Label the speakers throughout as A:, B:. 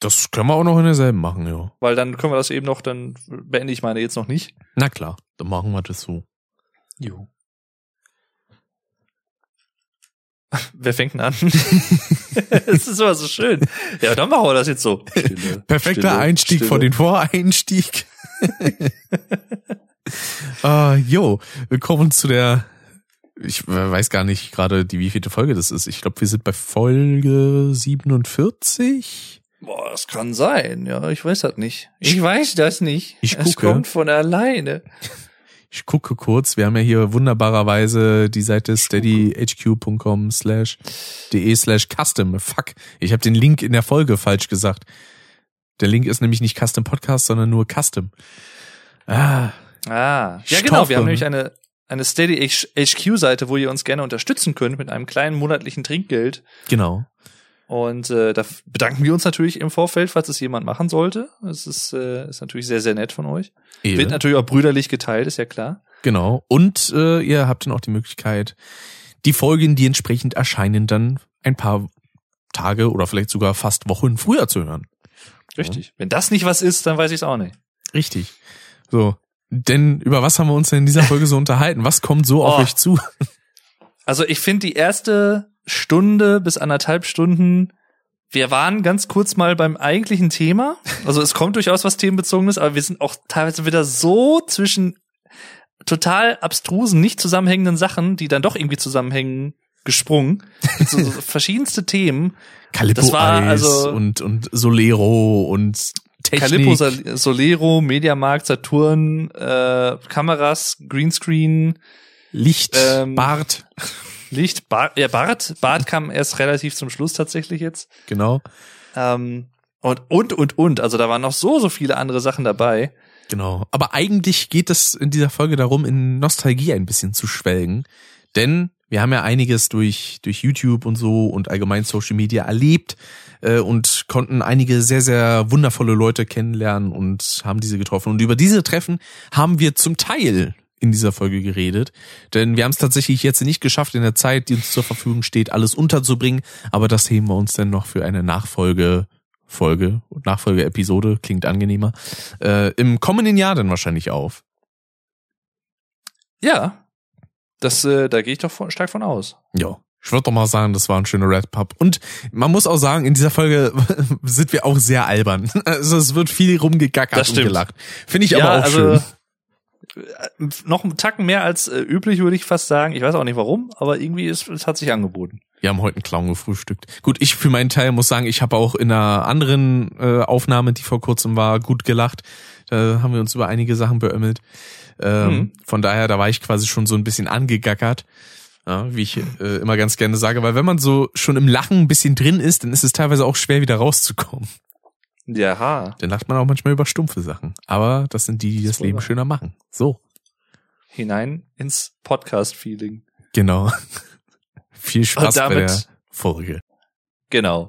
A: Das können wir auch noch in derselben machen, ja.
B: Weil dann können wir das eben noch, dann beende ich meine jetzt noch nicht.
A: Na klar, dann machen wir das so.
B: Jo. Wer fängt denn an? Es ist immer so schön. Ja, dann machen wir das jetzt so. Stille,
A: Perfekter
B: Stille,
A: Einstieg
B: Stille.
A: vor den Voreinstieg. Ah, jo, willkommen zu der, ich weiß gar nicht gerade, die wievielte Folge das ist. Ich glaube, wir sind bei Folge 47.
B: Boah, das kann sein. Ja, ich weiß das nicht. Ich weiß das nicht.
A: Ich
B: es
A: gucke.
B: kommt von alleine.
A: Ich gucke kurz, wir haben ja hier wunderbarerweise die Seite steadyhq.com slash de slash custom. Fuck, ich habe den Link in der Folge falsch gesagt. Der Link ist nämlich nicht Custom Podcast, sondern nur Custom. Ah,
B: Ah, ja genau. Wir haben nämlich eine, eine Steady HQ-Seite, wo ihr uns gerne unterstützen könnt mit einem kleinen monatlichen Trinkgeld.
A: genau.
B: Und äh, da bedanken wir uns natürlich im Vorfeld, falls es jemand machen sollte. Das ist, äh, ist natürlich sehr, sehr nett von euch. Wird
A: Eben.
B: natürlich auch brüderlich geteilt, ist ja klar.
A: Genau. Und äh, ihr habt dann auch die Möglichkeit, die Folgen, die entsprechend erscheinen, dann ein paar Tage oder vielleicht sogar fast Wochen früher zu hören.
B: Richtig. Wenn das nicht was ist, dann weiß ich es auch nicht.
A: Richtig. So. Denn über was haben wir uns denn in dieser Folge so unterhalten? Was kommt so auf
B: Oh.
A: euch zu?
B: Also ich finde die erste Stunde bis anderthalb Stunden, wir waren ganz kurz mal beim eigentlichen Thema. Also es kommt durchaus was themenbezogenes, aber wir sind auch teilweise wieder so zwischen total abstrusen, nicht zusammenhängenden Sachen, die dann doch irgendwie zusammenhängen, gesprungen. So, so verschiedenste Themen.
A: Calippo
B: Das war
A: Eis
B: also-
A: und, und Solero und Technik.
B: Calippo, Sol- Solero, Mediamarkt, Saturn, äh, Kameras, Greenscreen,
A: Licht,
B: ähm,
A: Bart.
B: Licht, Bart, ja, Bart, Bart kam erst relativ zum Schluss tatsächlich jetzt.
A: Genau.
B: Ähm, und, und, und, und. Also da waren noch so, so viele andere Sachen dabei.
A: Genau. Aber eigentlich geht es in dieser Folge darum, in Nostalgie ein bisschen zu schwelgen. Denn wir haben ja einiges durch, durch YouTube und so und allgemein Social Media erlebt äh, und konnten einige sehr, sehr wundervolle Leute kennenlernen und haben diese getroffen. Und über diese Treffen haben wir zum Teil in dieser Folge geredet. Denn wir haben es tatsächlich jetzt nicht geschafft, in der Zeit, die uns zur Verfügung steht, alles unterzubringen. Aber das heben wir uns dann noch für eine Nachfolge Folge und Nachfolge-Episode, klingt angenehmer, äh, im kommenden Jahr dann wahrscheinlich auf.
B: Ja. Das, äh, da gehe ich doch von, stark von aus.
A: Ja. Ich würde doch mal sagen, das war ein schöner Red Pub. Und man muss auch sagen, in dieser Folge sind wir auch sehr albern. Also es wird viel rumgegackert und gelacht. Finde ich aber auch
B: also,
A: schön.
B: Äh, Noch einen Tacken mehr als äh, üblich, würde ich fast sagen. Ich weiß auch nicht warum, aber irgendwie ist, es hat sich angeboten.
A: Wir haben heute einen Clown gefrühstückt. Gut, ich für meinen Teil muss sagen, ich habe auch in einer anderen äh, Aufnahme, die vor kurzem war, gut gelacht. Da haben wir uns über einige Sachen beömmelt. Ähm,
B: Mhm.
A: Von daher, da war ich quasi schon so ein bisschen angegackert. Ja, wie ich äh, immer ganz gerne sage, weil wenn man so schon im Lachen ein bisschen drin ist, dann ist es teilweise auch schwer wieder rauszukommen.
B: Ja.
A: Dann lacht man auch manchmal über stumpfe Sachen. Aber das sind die, die das
B: wohl
A: Leben schöner machen. So,
B: Hinein ins Podcast-Feeling.
A: genau. Viel Spaß bei der Folge.
B: Genau.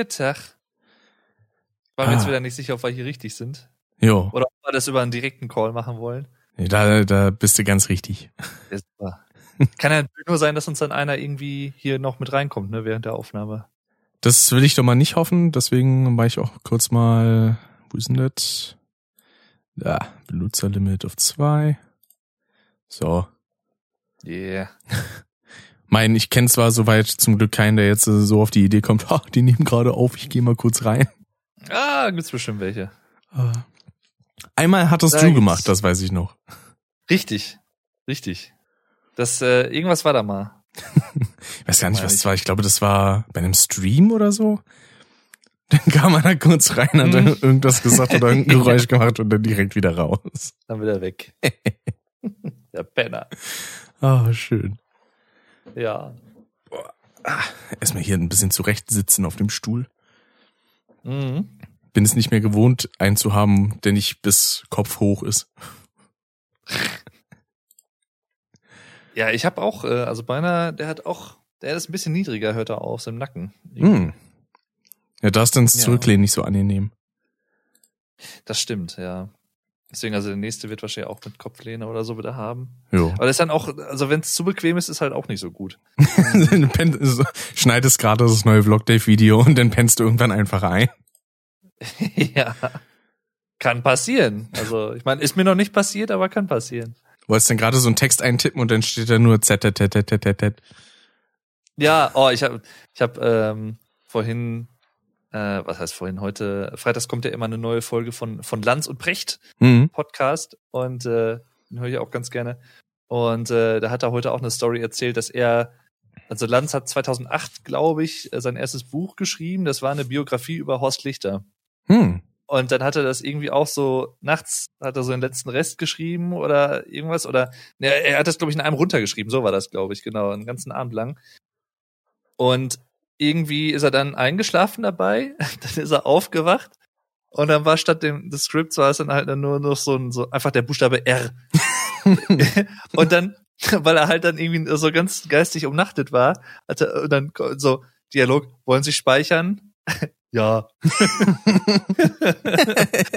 A: Ja,
B: Tag. Waren wir
A: Ah.
B: jetzt wieder nicht sicher, ob wir hier richtig sind.
A: Jo,
B: Oder ob wir das über einen direkten Call machen wollen.
A: da, da bist du ganz richtig.
B: Ja. Kann ja nur sein, dass uns dann einer irgendwie hier noch mit reinkommt, ne, während der Aufnahme.
A: Das will ich doch mal nicht hoffen, deswegen mache ich auch kurz mal, wo ist denn das? Da, Benutzerlimit auf zwei. So.
B: Yeah.
A: Mein, ich kenne zwar soweit zum Glück keinen, der jetzt so auf die Idee kommt, ha, die nehmen gerade auf, ich gehe mal kurz rein.
B: Ah, gibt's bestimmt welche.
A: Äh, Einmal hat das
B: Da
A: du gemacht, das weiß ich noch.
B: Richtig. Richtig. Das, äh, irgendwas war da mal.
A: Ich weiß gar nicht, was es war. Ich glaube, das war bei einem Stream oder so. Dann kam einer kurz rein, hat
B: Hm.
A: irgendwas gesagt oder irgendein Geräusch gemacht und dann direkt wieder raus.
B: Dann wieder weg. Der Penner.
A: Ah, schön.
B: Ja.
A: ah, erstmal hier ein bisschen zurecht sitzen auf dem Stuhl.
B: Mhm.
A: Bin es nicht mehr gewohnt, einen zu haben, der nicht bis Kopf hoch ist.
B: Ja, ich habe auch, äh, also meiner, der hat auch, der ist ein bisschen niedriger, hört er auf, im Nacken.
A: Hm. Ja, da ist dann das
B: Ja.
A: Zurücklehnen nicht so angenehm.
B: Das stimmt, ja. Deswegen, also der nächste wird wahrscheinlich auch mit Kopflehne oder so wieder haben.
A: Jo.
B: Aber das ist dann auch, also wenn es zu bequem ist, ist halt auch nicht so gut.
A: Du penn- so, schneidest gerade das neue Vlogdave-Video und dann pennst du irgendwann einfach ein.
B: ja. Kann passieren. Also, ich meine, ist mir noch nicht passiert, aber kann passieren.
A: Wolltest dann gerade so einen Text eintippen und dann steht da nur z z z z z z.
B: Ja, oh, ich habe ich hab, ähm, vorhin, äh, was heißt vorhin, heute, freitags kommt ja immer eine neue Folge von, von Lanz und Precht
A: Mhm.
B: Podcast und äh, den höre ich auch ganz gerne. Und äh, da hat er heute auch eine Story erzählt, dass er, also Lanz hat 2008, glaube ich, äh, sein erstes Buch geschrieben. Das war eine Biografie über Horst Lichter.
A: Hm.
B: Und dann hat er das irgendwie auch so nachts, hat er so den letzten Rest geschrieben oder irgendwas. Oder ne, er hat das, glaube ich, in einem runtergeschrieben. So war das, glaube ich, genau, einen ganzen Abend lang. Und irgendwie ist er dann eingeschlafen dabei, dann ist er aufgewacht und dann war statt dem des Scripts war es dann halt dann nur noch so ein so einfach der Buchstabe R. und dann, weil er halt dann irgendwie so ganz geistig umnachtet war, hat er und dann so Dialog, wollen Sie speichern? ja.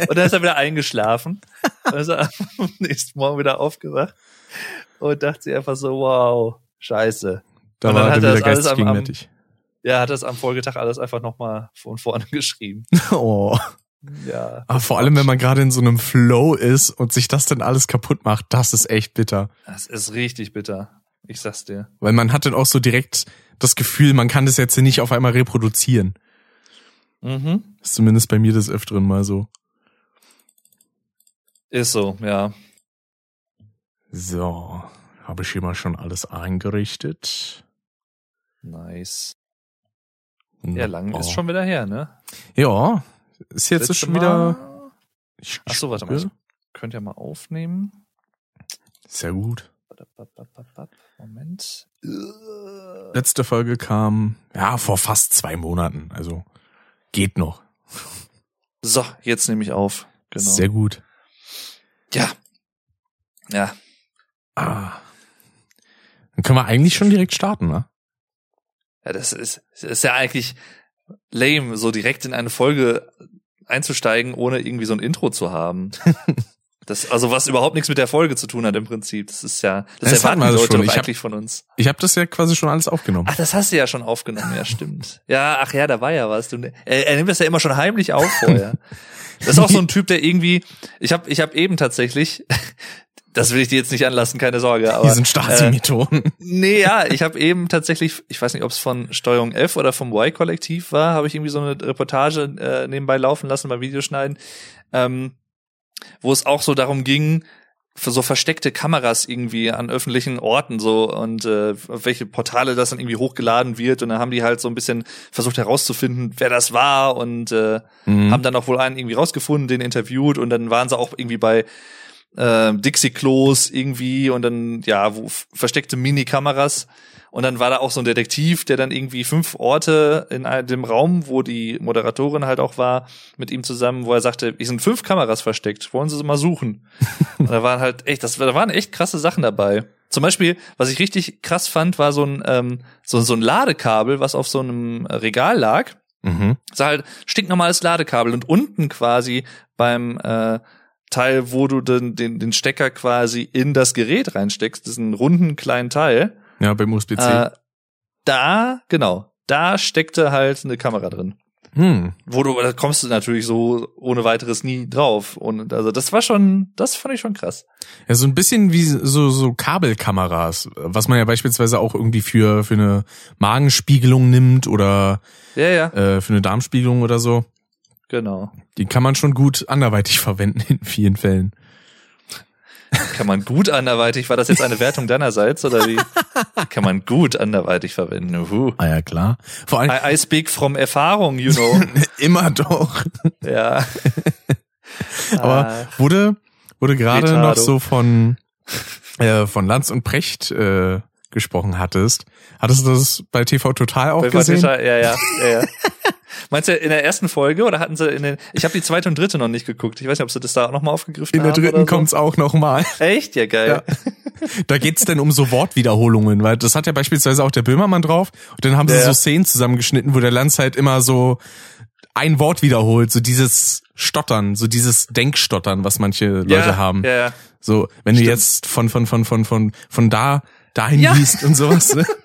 B: und dann ist er wieder eingeschlafen. Dann ist er am nächsten Morgen wieder aufgewacht und dachte sich einfach so, wow, scheiße.
A: Da
B: Und dann
A: war
B: hat
A: er
B: er
A: wieder
B: das alles am- am- Ja, hat das am Folgetag alles einfach nochmal von vorne geschrieben.
A: Oh.
B: Ja.
A: Aber vor allem, wenn man gerade in so einem Flow ist und sich das dann alles kaputt macht, das ist echt bitter.
B: Das ist richtig bitter. Ich sag's dir.
A: Weil man hat dann auch so direkt das Gefühl, man kann das jetzt nicht auf einmal reproduzieren.
B: Mhm.
A: Das ist zumindest bei mir des Öfteren mal so.
B: Ist so, ja.
A: So, habe ich hier mal schon alles eingerichtet.
B: Nice. Ja, lang
A: Oh.
B: ist schon wieder her, ne?
A: Ja, ist jetzt
B: Letzte
A: schon wieder.
B: Ach so, warte mal. Ich könnte ja mal aufnehmen.
A: Sehr gut.
B: Moment.
A: Letzte Folge kam, ja, vor fast zwei Monaten. Also geht noch.
B: So, jetzt nehme ich auf. Genau.
A: Sehr gut.
B: ja. Ja.
A: Ah. Dann können wir eigentlich schon direkt starten, ne?
B: Ja, das ist, das ist ja eigentlich lame, so direkt in eine Folge einzusteigen, ohne irgendwie so ein Intro zu haben. Das, also was überhaupt nichts mit der Folge zu tun hat im Prinzip. Das ist ja, das,
A: Das
B: erwarten
A: wir
B: die
A: also
B: Leute
A: schon.
B: doch
A: Ich hab-
B: eigentlich von uns.
A: Ich habe das ja quasi schon alles aufgenommen.
B: Ach, das hast du ja schon aufgenommen, ja, stimmt. Ja, ach ja, da war ja was. Du, er, er nimmt das ja immer schon heimlich auf vorher. Das ist auch so ein Typ, der irgendwie, ich habe ich hab eben tatsächlich, das will ich dir jetzt nicht anlassen, keine Sorge, aber
A: Hier sind
B: äh,
A: Stasi-Methoden.
B: Nee, ja, ich habe eben tatsächlich, ich weiß nicht, ob es von Steuerung F oder vom Y-Kollektiv war, habe ich irgendwie so eine Reportage äh, nebenbei laufen lassen beim Videoschneiden, ähm, wo es auch so darum ging, für so versteckte Kameras irgendwie an öffentlichen Orten so und äh, auf welche Portale das dann irgendwie hochgeladen wird und dann haben die halt so ein bisschen versucht herauszufinden, wer das war und äh,
A: Mhm.
B: haben dann auch wohl einen irgendwie rausgefunden, den interviewt und dann waren sie auch irgendwie bei äh, Dixie-Klos irgendwie und dann, ja, wo versteckte Mini-Kameras und dann war da auch so ein Detektiv, der dann irgendwie fünf Orte in dem Raum, wo die Moderatorin halt auch war, mit ihm zusammen, wo er sagte, hier sind fünf Kameras versteckt, wollen Sie sie mal suchen? und da waren halt echt, das, da waren echt krasse Sachen dabei. Zum Beispiel, was ich richtig krass fand, war so ein, ähm, so, so ein Ladekabel, was auf so einem Regal lag.
A: Mhm.
B: Das ist halt stinknormales Ladekabel und unten quasi beim äh, Teil, wo du den, den, den Stecker quasi in das Gerät reinsteckst, diesen runden kleinen Teil,
A: Ja, beim USB-C.
B: äh, da, genau, da steckte halt eine Kamera drin.
A: hm.
B: Wo du, da kommst du natürlich so ohne weiteres nie drauf. Und also das war schon, das fand ich schon krass.
A: Ja, so ein bisschen wie so, so Kabelkameras, was man ja beispielsweise auch irgendwie für, für eine Magenspiegelung nimmt oder
B: Ja, ja,
A: äh, für eine Darmspiegelung oder so.
B: Genau.
A: Die kann man schon gut anderweitig verwenden in vielen Fällen.
B: Kann man gut anderweitig, war das jetzt eine Wertung deinerseits oder wie? Kann man gut anderweitig verwenden. Uhu.
A: Ah ja, klar. Vor allem
B: I, I speak from Erfahrung, you know.
A: immer doch.
B: Ja.
A: Aber
B: Ah,
A: wurde, wurde gerade noch so von, äh, von Lanz und Precht äh, gesprochen hattest. Hattest du das bei TV Total auch
B: Bei
A: gesehen?
B: Total, ja, ja, ja, ja. Meinst du in der ersten Folge oder hatten sie in den? Ich habe die zweite und dritte noch nicht geguckt. Ich weiß nicht, ob sie das da auch noch mal aufgegriffen
A: In der
B: haben.
A: dritten
B: so.
A: kommt's auch noch mal.
B: Echt? Ja, geil.
A: Ja. Da geht's denn um so Wortwiederholungen, weil das hat ja beispielsweise auch der Böhmermann drauf. Und dann haben sie
B: Ja.
A: so Szenen zusammengeschnitten, wo der Lanz halt immer so ein Wort wiederholt, so dieses Stottern, so dieses Denkstottern, was manche Leute
B: ja,
A: haben.
B: Ja, ja.
A: So, wenn du
B: Stimmt.
A: jetzt von von von von von von da dahin
B: Ja.
A: liest und sowas. Ne?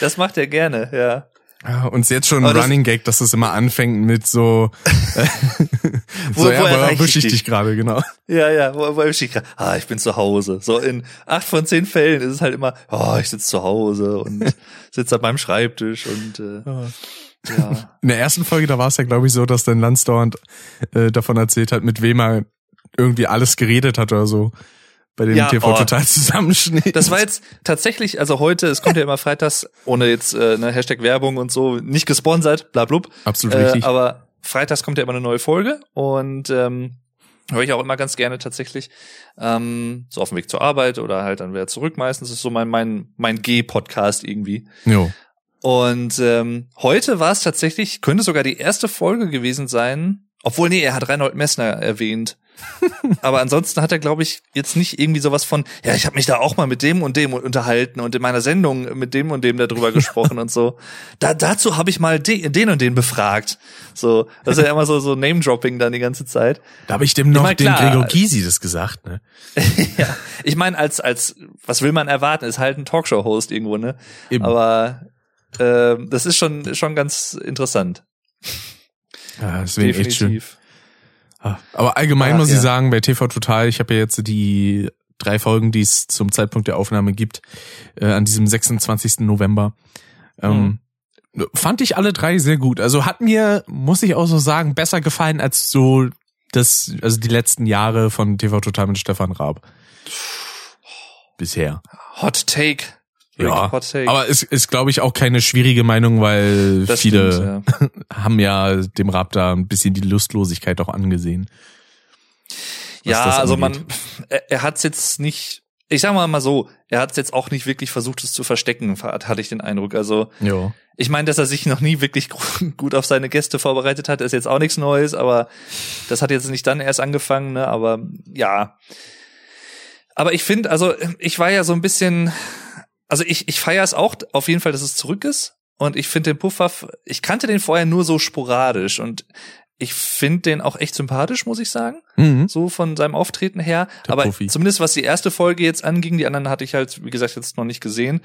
B: Das macht er gerne, ja.
A: Ja, und jetzt schon ein Running Gag, dass es immer anfängt mit so, äh,
B: Wo-
A: so ja,
B: wo
A: erwische
B: ich
A: ich
B: dich?
A: gerade, genau.
B: Ja, ja, wo, wo ich grad, ah, ich bin zu Hause. So in acht von zehn Fällen ist es halt immer, oh, ich sitze zu Hause und sitze an meinem Schreibtisch und äh, ja.
A: In der ersten Folge, da war es ja, glaube ich, so, dass dann Lanz dauernd äh, davon erzählt hat, mit wem er irgendwie alles geredet hat oder so. Bei dem
B: Ja,
A: TV
B: oh.
A: total Zusammenschnitt.
B: Das war jetzt tatsächlich, also heute, es kommt ja immer freitags, ohne jetzt äh, ne, Hashtag Werbung und so, nicht gesponsert, bla blub.
A: absolut
B: Äh,
A: richtig.
B: aber freitags kommt ja immer eine neue Folge und ähm, höre ich auch immer ganz gerne tatsächlich. Ähm, so auf dem Weg zur Arbeit oder halt dann wieder zurück meistens. Das ist so mein, mein, mein G-Podcast irgendwie.
A: Jo.
B: Und ähm, heute war es tatsächlich, könnte sogar die erste Folge gewesen sein. Obwohl, nee, er hat Reinhold Messner erwähnt. Aber ansonsten hat er, glaube ich, jetzt nicht irgendwie sowas von, ja, ich habe mich da auch mal mit dem und dem unterhalten und in meiner Sendung mit dem und dem darüber gesprochen und so. Da, dazu habe ich mal de, den und den befragt. So, das ist ja immer so, so Name-Dropping dann die ganze Zeit.
A: Da habe ich dem noch
B: meine,
A: dem
B: klar.
A: Gregor Gysi das gesagt, ne?
B: ja, ich meine, als, als, was will man erwarten? Ist halt ein Talkshow-Host irgendwo, ne?
A: Eben.
B: Aber äh, das ist schon, schon ganz interessant.
A: Ja, deswegen echt schön. Ah, Aber allgemein
B: Ach,
A: muss
B: ja.
A: ich sagen, bei TV Total, ich habe ja jetzt die drei Folgen, die es zum Zeitpunkt der Aufnahme gibt, äh, an diesem 26. November. Ähm, Fand ich alle drei sehr gut. Also hat mir, muss ich auch so sagen, besser gefallen als so das, also die letzten Jahre von TV Total mit Stefan Raab. Bisher.
B: Hot Take.
A: Ja, aber es ist, glaube ich, auch keine schwierige Meinung, weil
B: Das
A: viele
B: stimmt,
A: haben ja dem da ein bisschen die Lustlosigkeit auch angesehen.
B: ja, also man, er, er hat's jetzt nicht, ich sag mal mal so, er hat's jetzt auch nicht wirklich versucht, es zu verstecken, hat- hatte ich den Eindruck. Also
A: Ja.
B: ich meine, dass er sich noch nie wirklich gut auf seine Gäste vorbereitet hat, ist jetzt auch nichts Neues, aber das hat jetzt nicht dann erst angefangen, ne? Aber ja. Aber ich finde, also ich war ja so ein bisschen, also ich, ich feiere es auch auf jeden Fall, dass es zurück ist. Und ich finde den Puffwaff, ich kannte den vorher nur so sporadisch und ich finde den auch echt sympathisch, muss ich sagen
A: Mhm.
B: so von seinem Auftreten her.
A: Der
B: Aber
A: Profi.
B: zumindest was die erste Folge jetzt anging, die anderen hatte ich halt, wie gesagt, jetzt noch nicht gesehen.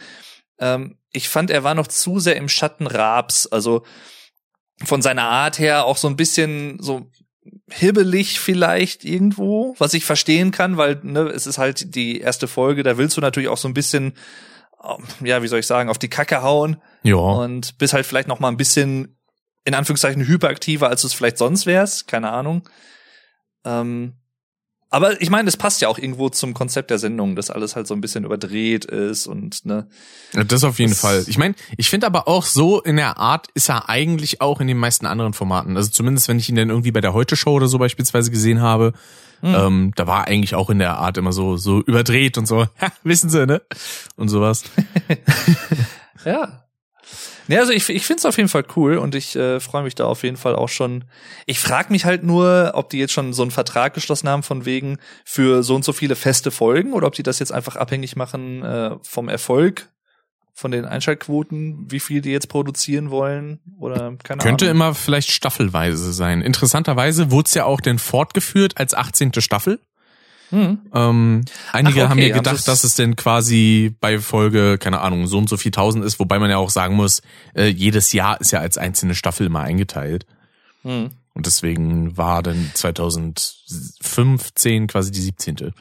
B: Ähm, ich fand, er war noch zu sehr im Schatten Raabs. Also von seiner Art her auch so ein bisschen so hibbelig vielleicht irgendwo, was ich verstehen kann, weil ne, es ist halt die erste Folge, da willst du natürlich auch so ein bisschen, ja, wie soll ich sagen, auf die Kacke hauen
A: Ja.
B: und bist halt vielleicht noch mal ein bisschen in Anführungszeichen hyperaktiver, als du es vielleicht sonst wärst, keine Ahnung. Ähm, aber ich meine, es passt ja auch irgendwo zum Konzept der Sendung, dass alles halt so ein bisschen überdreht ist und ne.
A: Ja, Das auf jeden
B: Das-
A: Fall. Ich meine, ich finde aber auch so in der Art ist er eigentlich auch in den meisten anderen Formaten. Also zumindest wenn ich ihn dann irgendwie bei der Heute Show oder so beispielsweise gesehen habe,
B: Hm.
A: ähm, da war eigentlich auch in der Art immer so so überdreht und so. Ha, wissen Sie ne? Und sowas.
B: Ja. Ja, also ich, ich finde es auf jeden Fall cool und ich äh, freue mich da auf jeden Fall auch schon. Ich frage mich halt nur, ob die jetzt schon so einen Vertrag geschlossen haben von wegen für so und so viele feste Folgen oder ob die das jetzt einfach abhängig machen äh, vom Erfolg, von den Einschaltquoten, wie viel die jetzt produzieren wollen oder keine
A: Könnte
B: Ahnung.
A: immer vielleicht staffelweise sein. Interessanterweise wurde es ja auch denn fortgeführt als 18. Staffel.
B: Hm.
A: Ähm, einige
B: Ach,
A: haben
B: okay,
A: ja
B: haben
A: gedacht,
B: sie's-
A: dass es denn quasi bei Folge, keine Ahnung, so und so viel tausend ist, wobei man ja auch sagen muss, äh, jedes Jahr ist ja als einzelne Staffel mal eingeteilt.
B: Hm.
A: Und deswegen war dann 2015 quasi die 17.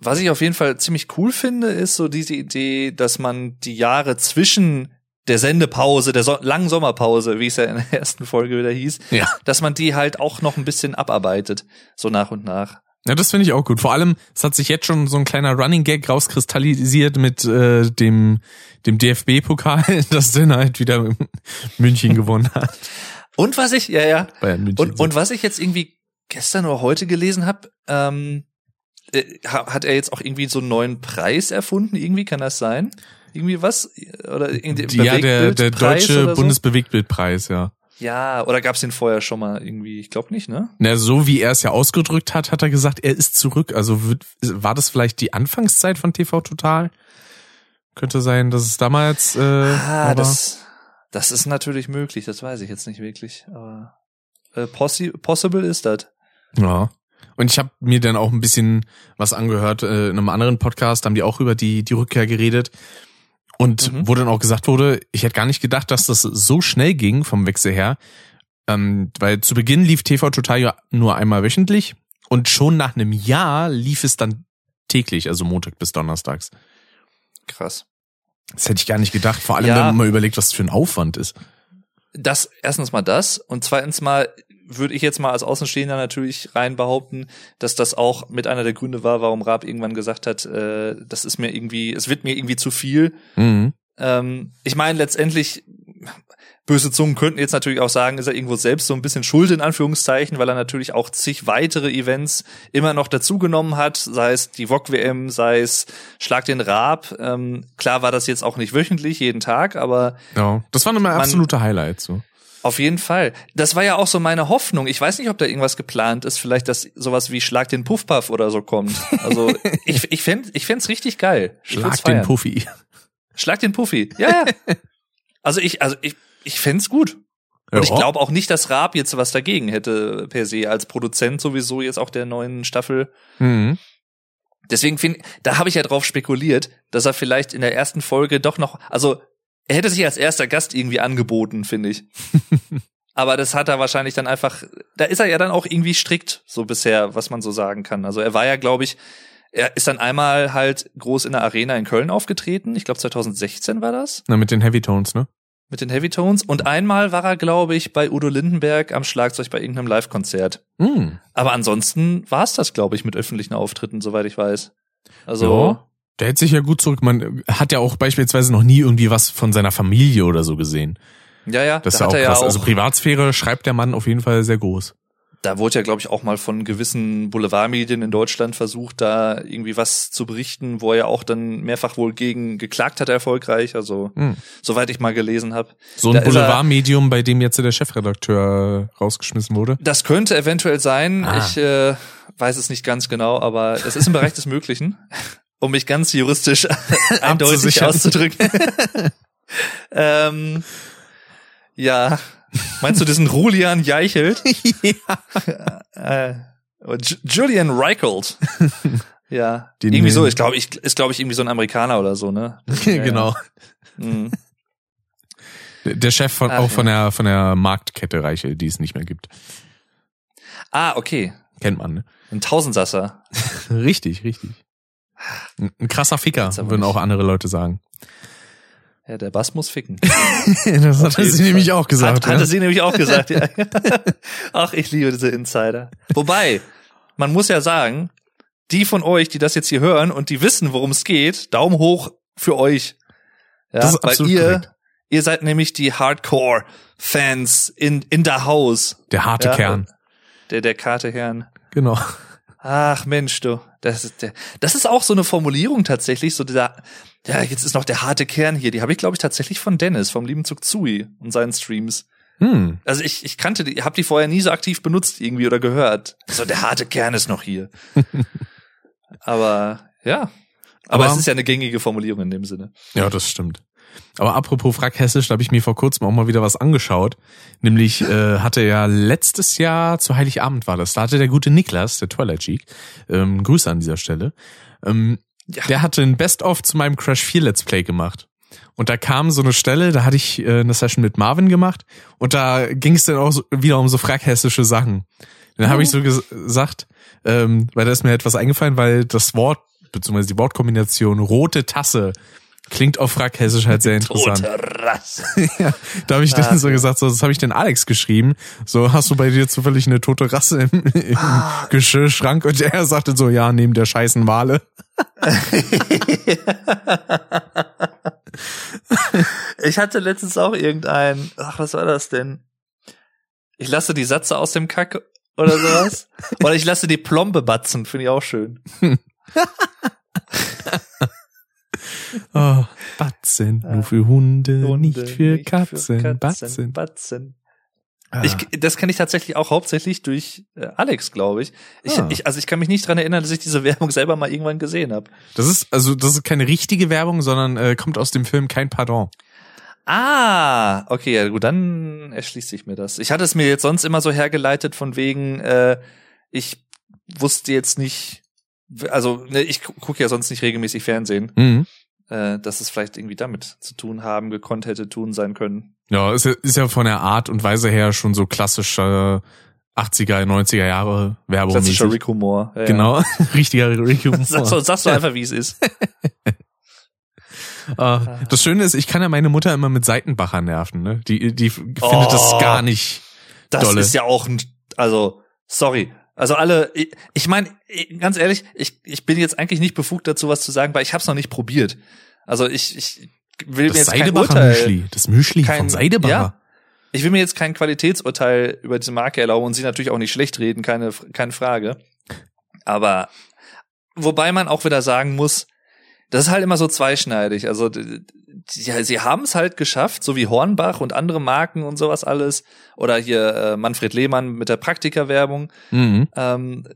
B: Was ich auf jeden Fall ziemlich cool finde, ist so diese Idee, dass man die Jahre zwischen der Sendepause, der so langen Sommerpause, wie es ja in der ersten Folge wieder hieß,
A: Ja.
B: dass man die halt auch noch ein bisschen abarbeitet, so nach und nach.
A: Ja, das finde ich auch gut. Vor allem, es hat sich jetzt schon so ein kleiner Running Gag rauskristallisiert mit äh, dem dem DFB-Pokal, das dann halt wieder München gewonnen hat.
B: Und was ich, ja, ja,
A: Bayern München.
B: und, und was ich jetzt irgendwie gestern oder heute gelesen habe, ähm, äh, hat er jetzt auch irgendwie so einen neuen Preis erfunden? Irgendwie kann das sein? Irgendwie was? Oder irgendwie
A: Ja, der, der deutsche
B: so?
A: Bundesbewegtbildpreis, ja.
B: Ja, oder gab's den vorher schon mal irgendwie? Ich glaube nicht, ne?
A: Na, so wie er es ja ausgedrückt hat, hat er gesagt, er ist zurück. Also wird, war das vielleicht die Anfangszeit von TV Total? Könnte sein, dass es damals äh,
B: Ah, das, das ist natürlich möglich, das weiß ich jetzt nicht wirklich. Aber äh, possi possible ist das.
A: Ja. Und ich habe mir dann auch ein bisschen was angehört äh, in einem anderen Podcast, haben die auch über die die Rückkehr geredet. Und
B: Mhm.
A: wo dann auch gesagt wurde, ich hätte gar nicht gedacht, dass das so schnell ging vom Wechsel her. Ähm, weil zu Beginn lief TV Total ja nur einmal wöchentlich und schon nach einem Jahr lief es dann täglich, also Montag bis Donnerstags.
B: Krass.
A: Das hätte ich gar nicht gedacht, vor allem
B: Ja.
A: wenn man mal überlegt, was das für ein Aufwand ist.
B: Das erstens mal das und zweitens mal würde ich jetzt mal als Außenstehender natürlich rein behaupten, dass das auch mit einer der Gründe war, warum Raab irgendwann gesagt hat, äh, das ist mir irgendwie, es wird mir irgendwie zu viel.
A: Mhm.
B: Ähm, ich meine, letztendlich, böse Zungen könnten jetzt natürlich auch sagen, ist er irgendwo selbst so ein bisschen schuld in Anführungszeichen, weil er natürlich auch zig weitere Events immer noch dazugenommen hat, sei es die VOG-WM, sei es Schlag den Raab. Ähm, klar war das jetzt auch nicht wöchentlich, jeden Tag, aber
A: Ja, das waren immer
B: Man-
A: absolute Highlights. So.
B: Auf jeden Fall. Das war ja auch so meine Hoffnung. Ich weiß nicht, ob da irgendwas geplant ist, vielleicht, dass sowas wie Schlag den Puffpuff oder so kommt. Also ich, ich fänd, ich fänd's richtig geil. Ich
A: Schlag den. Puffy.
B: Schlag den Puffi. Ja, ja. Also ich, also ich, ich fänd's gut. Und ich
A: Ja.
B: glaube auch nicht, dass Raab jetzt was dagegen hätte per se als Produzent sowieso jetzt auch der neuen Staffel.
A: Mhm.
B: Deswegen finde, da habe ich ja drauf spekuliert, dass er vielleicht in der ersten Folge doch noch, also er hätte sich als erster Gast irgendwie angeboten, finde ich. Aber das hat er wahrscheinlich dann einfach, da ist er ja dann auch irgendwie strikt, so bisher, was man so sagen kann. Also er war ja, glaube ich, er ist dann einmal halt groß in der Arena in Köln aufgetreten. Ich glaube 2016 war das.
A: Na, mit den Heavy Tones, ne?
B: mit den Heavy Tones und einmal war er, glaube ich, bei Udo Lindenberg am Schlagzeug bei irgendeinem Live-Konzert.
A: Mhm.
B: Aber ansonsten war es das, glaube ich, mit öffentlichen Auftritten, soweit ich weiß. Also,
A: Ja. Der hält sich ja gut zurück. Man hat ja auch beispielsweise noch nie irgendwie was von seiner Familie oder so gesehen.
B: ja, ja,
A: Das ist
B: da
A: ja auch
B: er
A: krass.
B: ja auch,
A: Also Privatsphäre schreibt der Mann auf jeden Fall sehr groß.
B: da wurde ja, glaube ich, auch mal von gewissen Boulevardmedien in Deutschland versucht, da irgendwie was zu berichten, wo er ja auch dann mehrfach wohl gegen geklagt hat, erfolgreich. Also,
A: Hm.
B: soweit ich mal gelesen habe.
A: So ein
B: ist
A: Boulevardmedium, bei dem jetzt der Chefredakteur rausgeschmissen wurde.
B: Das könnte eventuell sein.
A: Ah.
B: Ich äh, weiß es nicht ganz genau, aber es ist im Bereich des Möglichen, um mich ganz juristisch eindeutig auszudrücken. ähm, ja, meinst du diesen Rulian Jeichelt? äh, und Ju- Julian Reichelt. Ja,
A: Den-
B: irgendwie so. Ich glaube, ich ist glaube ich irgendwie so ein Amerikaner oder so, ne? Ja, ja.
A: genau.
B: Mhm.
A: Der Chef von,
B: Ach,
A: auch
B: ja.
A: von der, von der Marktkette Reiche, die es nicht mehr gibt.
B: Ah, okay.
A: Kennt man, ne?
B: Ein Tausendsasser.
A: Richtig, richtig. Ein, krasser Ficker, würden auch andere Leute sagen.
B: Ja, der Bass muss ficken.
A: das hat sie nämlich auch
B: Hat,
A: gesagt.
B: hatte
A: ja.
B: sie nämlich auch gesagt, ja. Ach, ich liebe diese Insider. Wobei, man muss ja sagen, die von euch, die das jetzt hier hören und die wissen, worum es geht, Daumen hoch für euch. Ja,
A: Das ist
B: weil
A: absolut
B: ihr,
A: korrekt.
B: ihr seid nämlich die Hardcore-Fans in, in der Haus.
A: Der harte
B: Ja.
A: Kern.
B: Der, der Karteherrn.
A: Genau.
B: Ach Mensch, du. Das ist, der, das ist auch so eine Formulierung tatsächlich, so dieser, ja, jetzt ist noch der harte Kern hier. Die habe ich, glaube ich, tatsächlich von Dennis, vom lieben Zug Zui und seinen Streams.
A: Hm.
B: Also ich, ich kannte die, hab die vorher nie so aktiv benutzt irgendwie oder gehört. So der harte Kern ist noch hier. Aber ja. Aber,
A: Aber-
B: es ist ja eine gängige Formulierung in dem Sinne.
A: Ja, das stimmt. Aber apropos Frack Hessisch, da habe ich mir vor kurzem auch mal wieder was angeschaut. Nämlich äh, hatte ja letztes Jahr zu Heiligabend war das. Da hatte der gute Niklas, der Twilight Cheek, ähm, Grüße an dieser Stelle. Ähm,
B: Ja.
A: Der hatte ein Best-of zu meinem Crash 4 Let's Play gemacht. Und da kam so eine Stelle, da hatte ich äh, eine Session mit Marvin gemacht und da ging es dann auch so, wieder um so frackhessische Sachen. Dann habe ich so ges gesagt, ähm, weil da ist mir etwas eingefallen, weil das Wort, beziehungsweise die Wortkombination rote Tasse klingt auf frackhessisch halt sehr interessant. Ja, da habe ich
B: Ah,
A: dann so gesagt, so, das habe ich den Alex geschrieben. So, hast du bei dir zufällig eine tote Rasse im, im
B: Ah.
A: Geschirrschrank? Und er sagte so, ja, neben der scheißen Wale.
B: Ich hatte letztens auch irgendein, ach, was war das denn? Ich lasse die Satze aus dem Kack oder sowas. oder ich lasse die Plombe batzen, finde ich auch schön.
A: Oh, Batzen, nur für Hunde,
B: Hunde,
A: nicht für Katzen. Batzen.
B: Batzen.
A: Ah.
B: Ich, das kenne ich tatsächlich auch hauptsächlich durch äh, Alex, glaube ich. Ich,
A: Ah.
B: ich. Also ich kann mich nicht dran erinnern, dass ich diese Werbung selber mal irgendwann gesehen habe.
A: Das ist also das ist keine richtige Werbung, sondern äh, kommt aus dem Film Kein Pardon.
B: Ah, okay, ja gut, dann erschließt sich mir das. Ich hatte es mir jetzt sonst immer so hergeleitet von wegen, äh, ich wusste jetzt nicht, also ne, ich gu- gucke ja sonst nicht regelmäßig Fernsehen,
A: Mhm.
B: Äh, dass es vielleicht irgendwie damit zu tun haben, gekonnt hätte tun sein können.
A: Ja, ist ja, ist ja von der Art und Weise her schon so klassische 80er, 90er Jahre Werbung.
B: Klassischer Rick Humor. Ja,
A: Genau, richtiger Rick
B: Ja. Sagst du, sagst du einfach, wie es ist.
A: Äh, das Schöne ist, ich kann ja meine Mutter immer mit Seitenbacher nerven, ne? Die, die findet das
B: Oh.
A: gar nicht.
B: Das
A: Dolle.
B: ist ja auch ein, also, sorry. Also alle, ich, ich meine, ganz ehrlich, ich, ich bin jetzt eigentlich nicht befugt dazu, was zu sagen, weil ich habe es noch nicht probiert. Also ich, ich will mir
A: Das
B: jetzt kein Urteil,
A: Müsli. Das Müsli
B: kein-
A: von Seidebacher.
B: ja. ich will mir jetzt kein Qualitätsurteil über diese Marke erlauben und sie natürlich auch nicht schlecht reden, keine, keine Frage. Aber wobei man auch wieder sagen muss, das ist halt immer so zweischneidig. Also d- sie haben es halt geschafft, so wie Hornbach und andere Marken und sowas alles. Oder hier äh, Manfred Lehmann mit der Praktika-Werbung.
A: Mhm.
B: Ähm,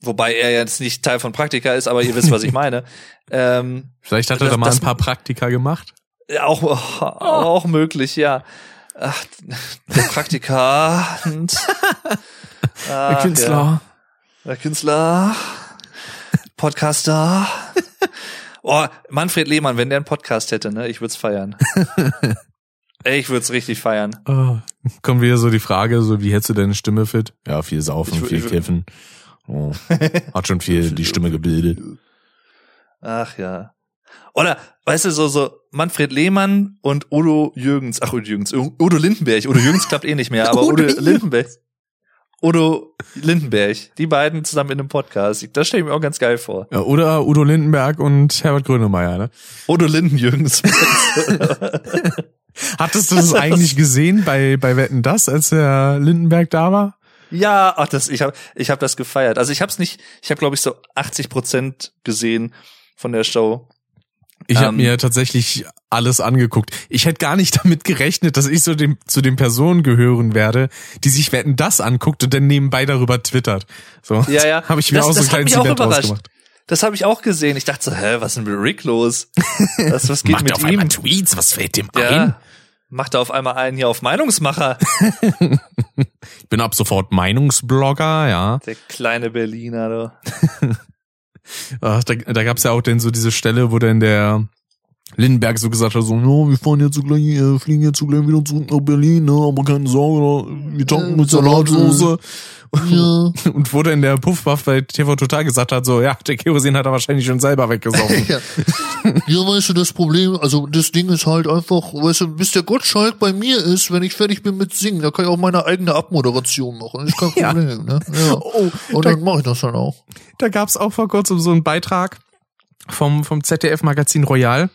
B: wobei er jetzt nicht Teil von Praktika ist, aber ihr wisst, was ich meine. Ähm,
A: Vielleicht hat er da mal ein paar Praktika gemacht.
B: ja, auch, auch möglich, ja. Ach, der Praktikant. Ach,
A: Der Künstler.
B: Ja. Der Künstler. Podcaster. Oh, Manfred Lehmann, wenn der einen Podcast hätte, ne, ich würd's feiern. Ey, ich würd's richtig feiern.
A: Oh, kommt wieder so die Frage, so wie hältst du deine Stimme fit? Ja, viel saufen,
B: Ich
A: viel
B: ich
A: kiffen. Oh, hat schon viel die Stimme gebildet.
B: Ach ja. Oder, weißt du, so, so Manfred Lehmann und Udo Jürgens, ach Udo Jürgens, Udo Lindenberg. Udo Jürgens klappt eh nicht mehr, aber
A: Udo
B: Udo. Lindenberg. Udo Lindenberg, die beiden zusammen in einem Podcast. Das stelle ich mir auch ganz geil vor.
A: Ja, oder Udo Lindenberg und Herbert Grönemeyer, ne?
B: Udo Lindenjürgens.
A: Hattest du das eigentlich gesehen bei, bei Wetten Das, als der Lindenberg da war?
B: ja, ach, das, ich habe ich hab das gefeiert. Also ich habe es nicht, ich habe glaube ich so 80 Prozent gesehen von der Show.
A: Ich habe
B: Ähm.
A: mir tatsächlich alles angeguckt. Ich hätte gar nicht damit gerechnet, dass ich so dem, zu den Personen gehören werde, die sich Wetten Das anguckt und dann nebenbei darüber twittert. So,
B: Ja, ja.
A: Habe ich mir
B: Das-
A: auch so ein kleines
B: mich auch
A: Event ausgemacht.
B: Das habe ich auch gesehen. Ich dachte so, hä, was ist denn mit Rick los? Was, was geht
A: Macht
B: mit
A: auf
B: ihm?
A: einmal Tweets, was fällt dem ein?
B: Ja. Macht er auf einmal einen hier auf Meinungsmacher.
A: Ich bin ab sofort Meinungsblogger, ja.
B: Der kleine Berliner, du.
A: Ach, da, da gab's ja auch denn so diese Stelle, wo dann der Lindenberg so gesagt hat, so, no, wir fahren jetzt so gleich, äh, fliegen jetzt so gleich wieder zurück nach Berlin, ne, aber keine Sorge, wir tanken mit Salatsoße.
C: Ja.
A: Und wo dann der Puffbuff bei TV Total gesagt hat, so, ja, der Kerosin hat er wahrscheinlich schon selber weggesoffen.
C: ja. ja, weißt du, das Problem, also das Ding ist halt einfach, weißt du, bis der Gottschalk bei mir ist, wenn ich fertig bin mit Singen, da kann ich auch meine eigene Abmoderation machen. Das ist kein
A: Ja.
C: Problem, ne? Ja.
A: oh,
C: Und
A: da,
C: dann mache ich das dann auch.
A: da gab's auch vor kurzem so einen Beitrag vom, vom ZDF-Magazin Royal.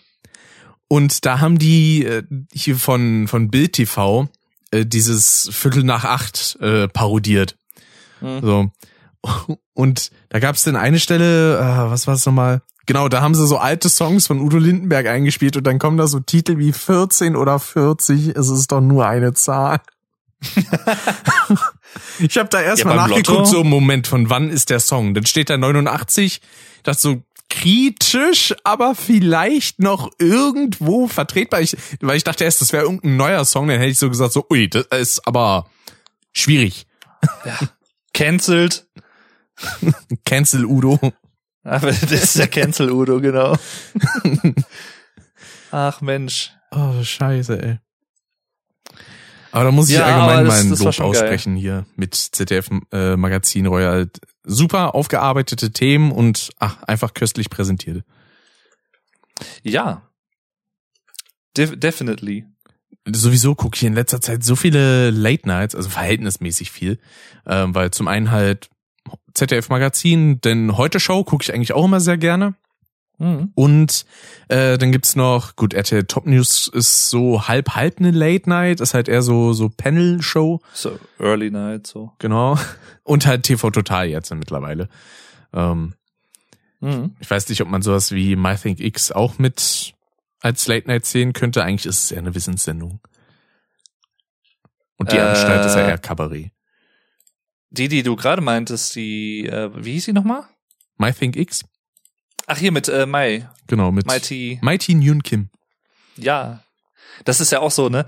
A: Und da haben die äh, hier von, von Bild TV äh, dieses Viertel nach acht äh, parodiert.
B: Hm.
A: So. Und da gab's dann eine Stelle, äh, was war es nochmal? Genau, da haben sie so alte Songs von Udo Lindenberg eingespielt und dann kommen da so Titel wie 14 oder 40, es ist doch nur eine Zahl. ich habe da erstmal
B: Ja,
A: nachgeguckt,
B: Lotto?
A: so Moment, von wann ist der Song? Dann steht da 89, das so kritisch, aber vielleicht noch irgendwo vertretbar. Ich, weil ich dachte erst, das wäre irgendein neuer Song, dann hätte ich so gesagt, so, ui, das ist aber schwierig.
B: Cancelled.
A: Cancel Udo.
B: Aber das ist der Cancel Udo, genau. Ach Mensch.
A: Oh, scheiße, ey. Aber da muss ich
B: Ja,
A: allgemein
B: das-
A: ein
B: das
A: Lob
B: schon geil.
A: aussprechen hier mit ZDF äh, Magazin Royal. Super aufgearbeitete Themen und ach, einfach köstlich präsentiert.
B: Ja. De definitely.
A: Sowieso gucke ich in letzter Zeit so viele Late Nights, also verhältnismäßig viel, ähm, weil zum einen halt ZDF Magazin, denn heute Show gucke ich eigentlich auch immer sehr gerne.
B: Mhm.
A: Und äh, dann gibt's noch, gut, RTL Top News ist so halb halb eine Late Night, ist halt eher so so Panel Show.
B: So, Early Night, so.
A: Genau. Und halt TV Total jetzt mittlerweile. Ähm,
B: Mhm.
A: Ich weiß nicht, ob man sowas wie My Think X auch mit als Late Night sehen könnte. Eigentlich ist es eher eine Wissenssendung. Und die
B: Äh,
A: Anstalt ist ja eher Kabarett.
B: Die, die du gerade meintest, die, äh, wie hieß sie nochmal?
A: My Think X?
B: Ach, hier mit äh, Mai.
A: Genau, mit
B: Mighty.
A: Mighty Nyun Kim.
B: Ja. Das ist ja auch so, ne?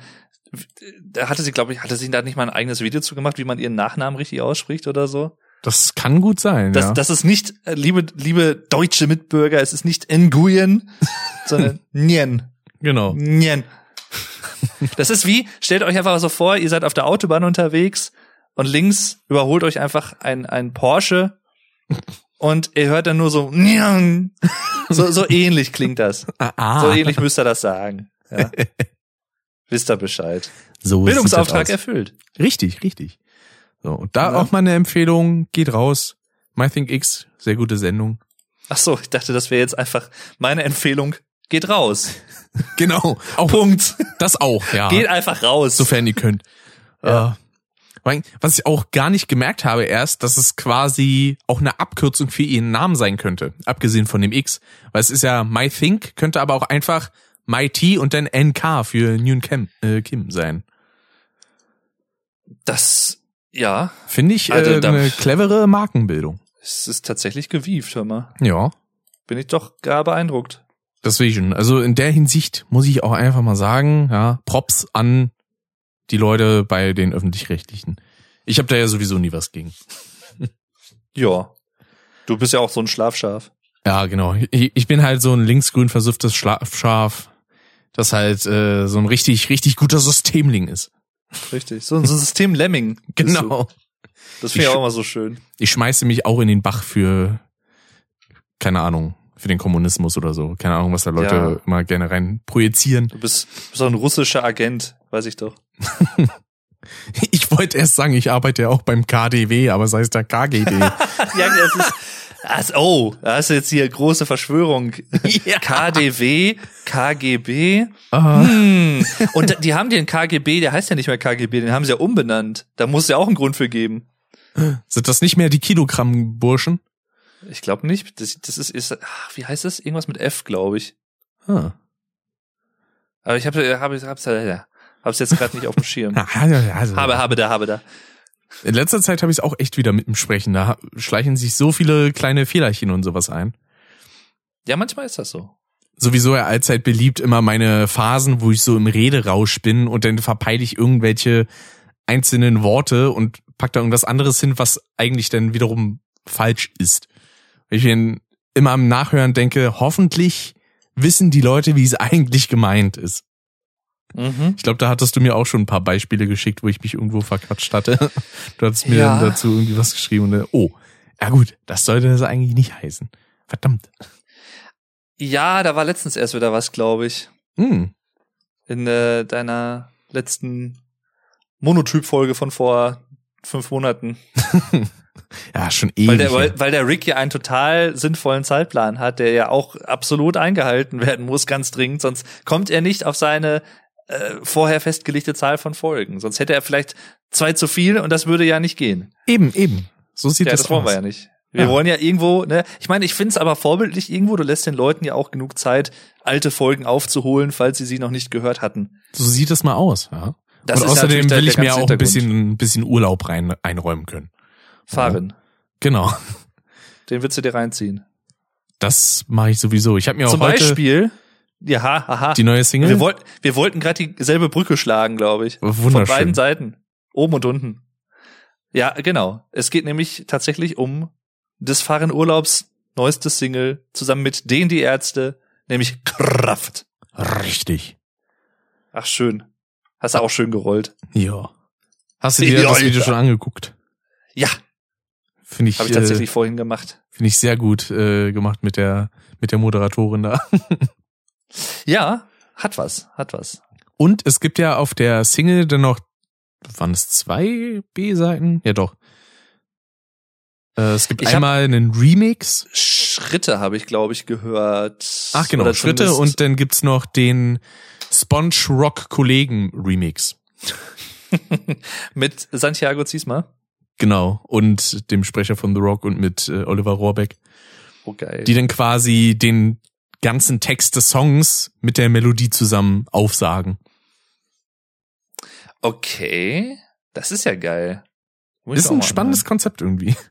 B: Da hatte sie, glaube ich, hatte sie da nicht mal ein eigenes Video zu gemacht, wie man ihren Nachnamen richtig ausspricht oder so?
A: Das kann gut sein,
B: Das,
A: ja.
B: das ist nicht, äh, liebe, liebe deutsche Mitbürger, es ist nicht Nguyen, sondern Nien.
A: genau.
B: Nien. Das ist wie, stellt euch einfach so vor, ihr seid auf der Autobahn unterwegs und links überholt euch einfach ein, ein Porsche und ihr hört dann nur so, so, so ähnlich klingt das.
A: Ah,
B: So ähnlich müsst ihr das sagen. Ja. Wisst ihr Bescheid.
A: so
B: Bildungsauftrag erfüllt.
A: Richtig, richtig. So, und da
B: Ja.
A: auch mal eine Empfehlung, geht raus. My Think X, sehr gute Sendung.
B: Ach so, ich dachte, das wäre jetzt einfach meine Empfehlung. Geht raus.
A: Genau. Auch
B: Punkt.
A: das auch, ja.
B: Geht einfach raus.
A: sofern ihr könnt.
B: Ja.
A: Äh, was ich auch gar nicht gemerkt habe erst, dass es quasi auch eine Abkürzung für ihren Namen sein könnte, abgesehen von dem X. Weil es ist ja My Think, könnte aber auch einfach My T und dann NK für Nyun Kim, äh, Kim sein.
B: Das, ja,
A: Finde ich äh,
B: Also, da-
A: eine clevere Markenbildung.
B: es ist tatsächlich gewieft, hör mal.
A: Ja,
B: Bin ich doch gar beeindruckt.
A: deswegen. Also in der Hinsicht muss ich auch einfach mal sagen, ja, Props an die Leute bei den öffentlich-rechtlichen. Ich habe da ja sowieso nie was gegen.
B: Ja. Du bist ja auch so ein Schlafschaf.
A: Ja, genau. Ich, ich bin halt so ein linksgrün versufftes Schlafschaf, das halt äh, so ein richtig, richtig guter Systemling ist.
B: Richtig. So ein so ein System Lemming. bist du.
A: Genau.
B: Das finde ich
A: Ich-
B: auch immer so schön.
A: Ich schmeiße mich auch in den Bach für, keine Ahnung, für den Kommunismus oder so. Keine Ahnung, was da Leute
B: Ja.
A: immer gerne rein projizieren.
B: Du bist, bist ein russischer Agent, weiß ich doch.
A: Ich wollte erst sagen, ich arbeite ja auch beim KDW, aber sei es der KGB.
B: ja, das ist. Das, oh, da hast du jetzt hier große Verschwörung.
A: Ja.
B: KDW, KGB.
A: Ah,
B: Hm. Und die haben den KGB, der heißt ja nicht mehr KGB, den haben sie ja umbenannt. Da muss es ja auch einen Grund für geben.
A: sind das nicht mehr die Kilogramm-Burschen?
B: Ich glaube nicht. Das, das ist, ist ach, wie heißt das? Irgendwas mit F, glaube ich.
A: Ah.
B: Aber ich habe hab, hab's, ja, hab's jetzt gerade nicht auf dem Schirm.
A: Also,
B: Habe, habe da, habe da.
A: In letzter Zeit habe ich es auch echt wieder mit dem Sprechen. Da schleichen sich so viele kleine Fehlerchen und sowas ein.
B: Ja, manchmal ist das so.
A: sowieso ja allzeit beliebt immer meine Phasen, wo ich so im Rederausch bin und dann verpeile ich irgendwelche einzelnen Worte und pack da irgendwas anderes hin, was eigentlich dann wiederum falsch ist. Ich bin immer am Nachhören denke, hoffentlich wissen die Leute, wie es eigentlich gemeint ist.
B: Mhm.
A: Ich glaube, da hattest du mir auch schon ein paar Beispiele geschickt, wo ich mich irgendwo verquatscht hatte. Du hattest mir
B: Ja.
A: dazu irgendwie was geschrieben und oh, ja gut, das sollte das eigentlich nicht heißen. Verdammt.
B: Ja, da war letztens erst wieder was, glaube ich.
A: Hm.
B: In äh, deiner letzten Monotyp-Folge von vor fünf Monaten.
A: Ja, schon ewig.
B: Weil der, weil der Rick ja einen total sinnvollen Zeitplan hat, der ja auch absolut eingehalten werden muss, ganz dringend, sonst kommt er nicht auf seine äh, vorher festgelegte Zahl von Folgen. Sonst hätte er vielleicht zwei zu viel und das würde ja nicht gehen.
A: Eben, eben. So sieht
B: ja,
A: das,
B: das wollen
A: aus.
B: wir ja nicht. Wir
A: Ja.
B: wollen ja irgendwo, ne? Ich meine, ich finde es aber vorbildlich irgendwo, du lässt den Leuten ja auch genug Zeit, alte Folgen aufzuholen, falls sie sie noch nicht gehört hatten.
A: So sieht das mal aus. Ja.
B: Das
A: Und außerdem will ich mir auch ein bisschen, ein bisschen Urlaub rein einräumen können.
B: Fahren.
A: Genau.
B: Den willst du dir reinziehen.
A: Das mache ich sowieso. Ich habe mir auch
B: Zum
A: heute
B: Beispiel, ja, aha.
A: die neue Single.
B: Wir, woll wir wollten gerade dieselbe Brücke schlagen, glaube ich. Von
A: Wunderschön.
B: beiden Seiten. Oben und unten. Ja, genau. Es geht nämlich tatsächlich um des Fahren Urlaubs neuestes Single zusammen mit denen die Ärzte, nämlich Kraft.
A: Richtig.
B: Ach, schön. Hast du auch schön gerollt.
A: Ja. Hast du dir das Video schon angeguckt?
B: Ja,
A: Finde ich,
B: habe ich
A: äh,
B: tatsächlich vorhin gemacht.
A: finde ich sehr gut äh, gemacht mit der mit der Moderatorin da.
B: Ja, hat was, hat was.
A: Und es gibt ja auf der Single dann noch, waren es zwei B-Seiten? Ja doch. Äh, es gibt
B: Ich
A: einmal einen Remix.
B: Schritte habe ich, glaube ich, gehört.
A: Ach genau,
B: Oder
A: Schritte und dann gibt's noch den Sponge Rock Kollegen Remix.
B: mit Santiago Ziesma.
A: Genau. Und dem Sprecher von The Rock und mit äh, Oliver Rohrbeck.
B: Oh geil.
A: die dann quasi den ganzen Text des Songs mit der Melodie zusammen aufsagen.
B: okay. Das ist ja geil. Muss
A: Ist ein
B: mal
A: spannendes Konzept irgendwie.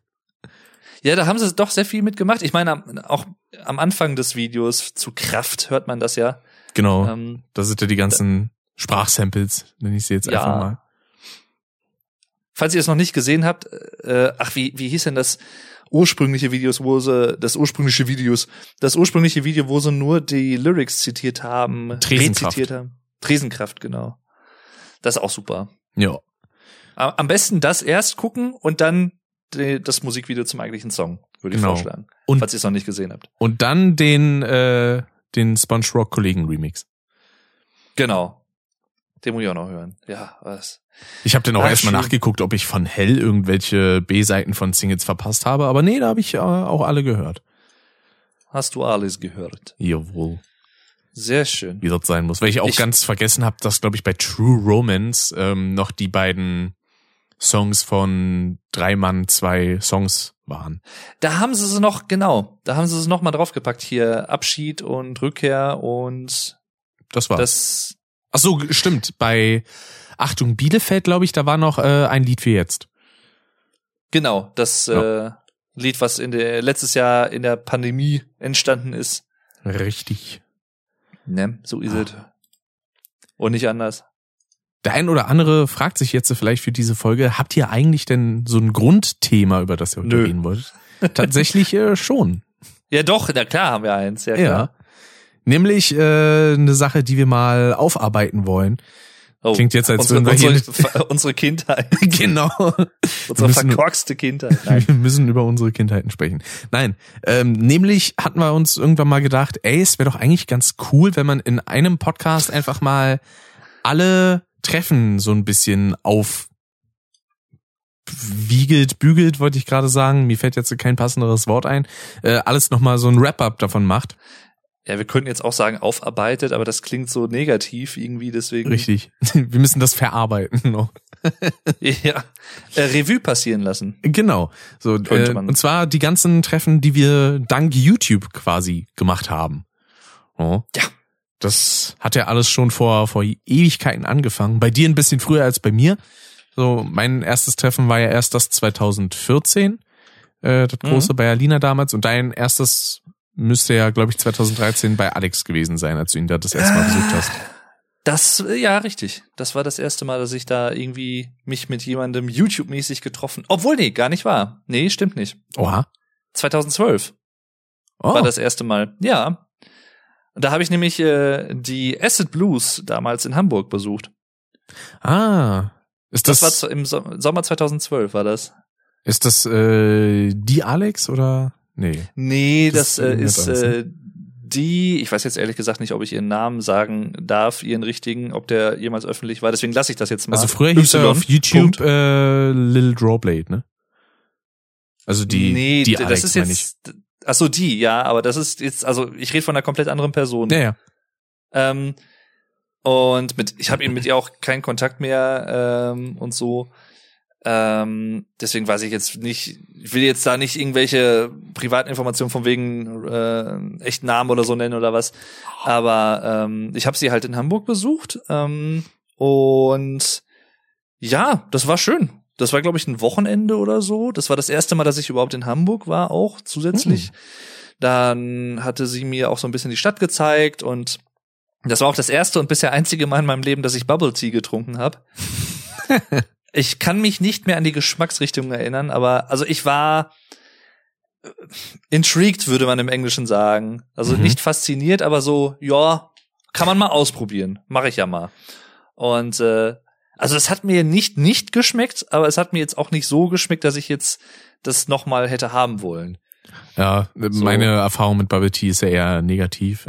B: Ja, da haben sie doch sehr viel mitgemacht. Ich meine, auch am Anfang des Videos zu Kraft hört man das ja.
A: Genau.
B: Ähm,
A: Da sind ja die ganzen Sprachsamples, nenne ich sie jetzt
B: Ja.
A: einfach mal.
B: falls ihr es noch nicht gesehen habt, äh, ach, wie, wie hieß denn das ursprüngliche Videos, wo sie, das ursprüngliche Videos, das ursprüngliche Video, wo sie nur die Lyrics zitiert haben,
A: Tresenkraft.
B: rezitiert haben. Tresenkraft, genau. Das ist auch super.
A: Ja.
B: Am besten das erst gucken und dann das Musikvideo zum eigentlichen Song, würde ich
A: Genau.
B: vorschlagen.
A: Und-
B: falls ihr es noch nicht gesehen habt.
A: Und dann den, äh, den Sponge Rock Kollegen Remix.
B: Genau. Den muss ich auch noch hören. Ja, was.
A: Ich habe dann auch
B: Ach,
A: erstmal nachgeguckt, ob ich von Hell irgendwelche B-Seiten von Singles verpasst habe, aber nee, da habe ich äh, auch alle gehört.
B: Hast du alles gehört?
A: Jawohl,
B: Sehr schön.
A: wie das sein muss. Weil ich auch
B: Ich-
A: ganz vergessen habe, dass, glaube ich, bei True Romance ähm, noch die beiden Songs von drei Mann, zwei Songs waren.
B: Da haben sie es noch, genau, da haben sie es noch mal draufgepackt. Hier Abschied und Rückkehr und
A: Das war.
B: das,
A: Ach so, stimmt. Bei Achtung Bielefeld, glaube ich, da war noch äh, ein Lied für jetzt.
B: genau, das
A: Ja.
B: äh, Lied, was in der, letztes Jahr in der Pandemie entstanden ist.
A: Richtig.
B: Ne, so ist
A: Ah.
B: es. Und nicht anders.
A: Der ein oder andere fragt sich jetzt vielleicht für diese Folge, habt ihr eigentlich denn so ein Grundthema, über das ihr heute
B: Nö.
A: reden wollt? Tatsächlich äh, schon.
B: Ja doch, na klar haben wir eins, ja
A: Ja.
B: klar.
A: Nämlich äh, eine Sache, die wir mal aufarbeiten wollen.
B: Oh,
A: Klingt jetzt, als
B: unsere,
A: würden wir
B: unsere, unsere Kindheit,
A: genau.
B: unsere verkorkste Kindheit. Nein.
A: Wir müssen über unsere Kindheiten sprechen. Nein, ähm, nämlich hatten wir uns irgendwann mal gedacht, ey, es wäre doch eigentlich ganz cool, wenn man in einem Podcast einfach mal alle Treffen so ein bisschen auf wiegelt, bügelt, wollte ich gerade sagen. Mir fällt jetzt kein passenderes Wort ein. Äh, alles nochmal so ein Wrap-up davon macht.
B: Ja, wir könnten jetzt auch sagen aufarbeitet, aber das klingt so negativ irgendwie, deswegen.
A: Richtig. Wir müssen das verarbeiten noch.
B: Ja. Äh, Revue passieren lassen.
A: Genau. So, äh, und zwar die ganzen Treffen, die wir dank YouTube quasi gemacht haben. Oh.
B: Ja.
A: Das hat ja alles schon vor, vor Ewigkeiten angefangen. Bei dir ein bisschen früher als bei mir. So, mein erstes Treffen war ja erst das 2014, äh, das
B: Mhm.
A: große bei Alina damals. Und dein erstes müsste ja, glaube ich, 2013 bei Alex gewesen sein, als du ihn da das erste Mal besucht hast.
B: Das, äh, ja, richtig. Das war das erste Mal, dass ich da irgendwie mich mit jemandem YouTube-mäßig getroffen. Obwohl, nee, gar nicht war. Nee, stimmt nicht.
A: Oha.
B: 2012
A: Oh.
B: war das erste Mal. Ja. Da habe ich nämlich äh, die Acid Blues damals in Hamburg besucht.
A: Ah. Ist
B: Das,
A: das,
B: war im So- Sommer 2012 war das.
A: ist das äh, die Alex oder? Nee.
B: Nee,
A: Das
B: das, äh,
A: ist
B: äh, die, ich weiß jetzt ehrlich gesagt nicht, ob ich ihren Namen sagen darf, ihren richtigen, ob der jemals öffentlich war. Deswegen lasse ich das jetzt mal.
A: Also früher hieß er auf YouTube
B: Punkt.
A: äh, Lil Drawblade, ne? Also die,
B: nee,
A: die Alex,
B: das ist jetzt, ach so, die, ja, aber das ist jetzt, also ich rede von einer komplett anderen Person.
A: Ja, ja.
B: Ähm, und mit, ich habe ihn mit ihr auch keinen Kontakt mehr ähm, und so. Ähm, deswegen weiß ich jetzt nicht, ich will jetzt da nicht irgendwelche privaten Informationen von wegen äh, echten Namen oder so nennen oder was. Aber ähm, ich habe sie halt in Hamburg besucht ähm, und ja, das war schön. Das war, glaube ich, ein Wochenende oder so. Das war das erste Mal, dass ich überhaupt in Hamburg war, auch zusätzlich. Dann hatte sie mir auch so ein bisschen die Stadt gezeigt und das war auch das erste und bisher einzige Mal in meinem Leben, dass ich Bubble Tea getrunken habe. ich kann mich nicht mehr an die Geschmacksrichtung erinnern, aber also ich war äh, intrigued, würde man im Englischen sagen. Also
A: Mhm.
B: nicht fasziniert, aber so, ja, kann man mal ausprobieren. Mache ich ja mal. Und äh, also es hat mir nicht nicht geschmeckt, aber es hat mir jetzt auch nicht so geschmeckt, dass ich jetzt das nochmal hätte haben wollen.
A: Ja,
B: So.
A: meine Erfahrung mit Bubble Tea ist ja eher negativ.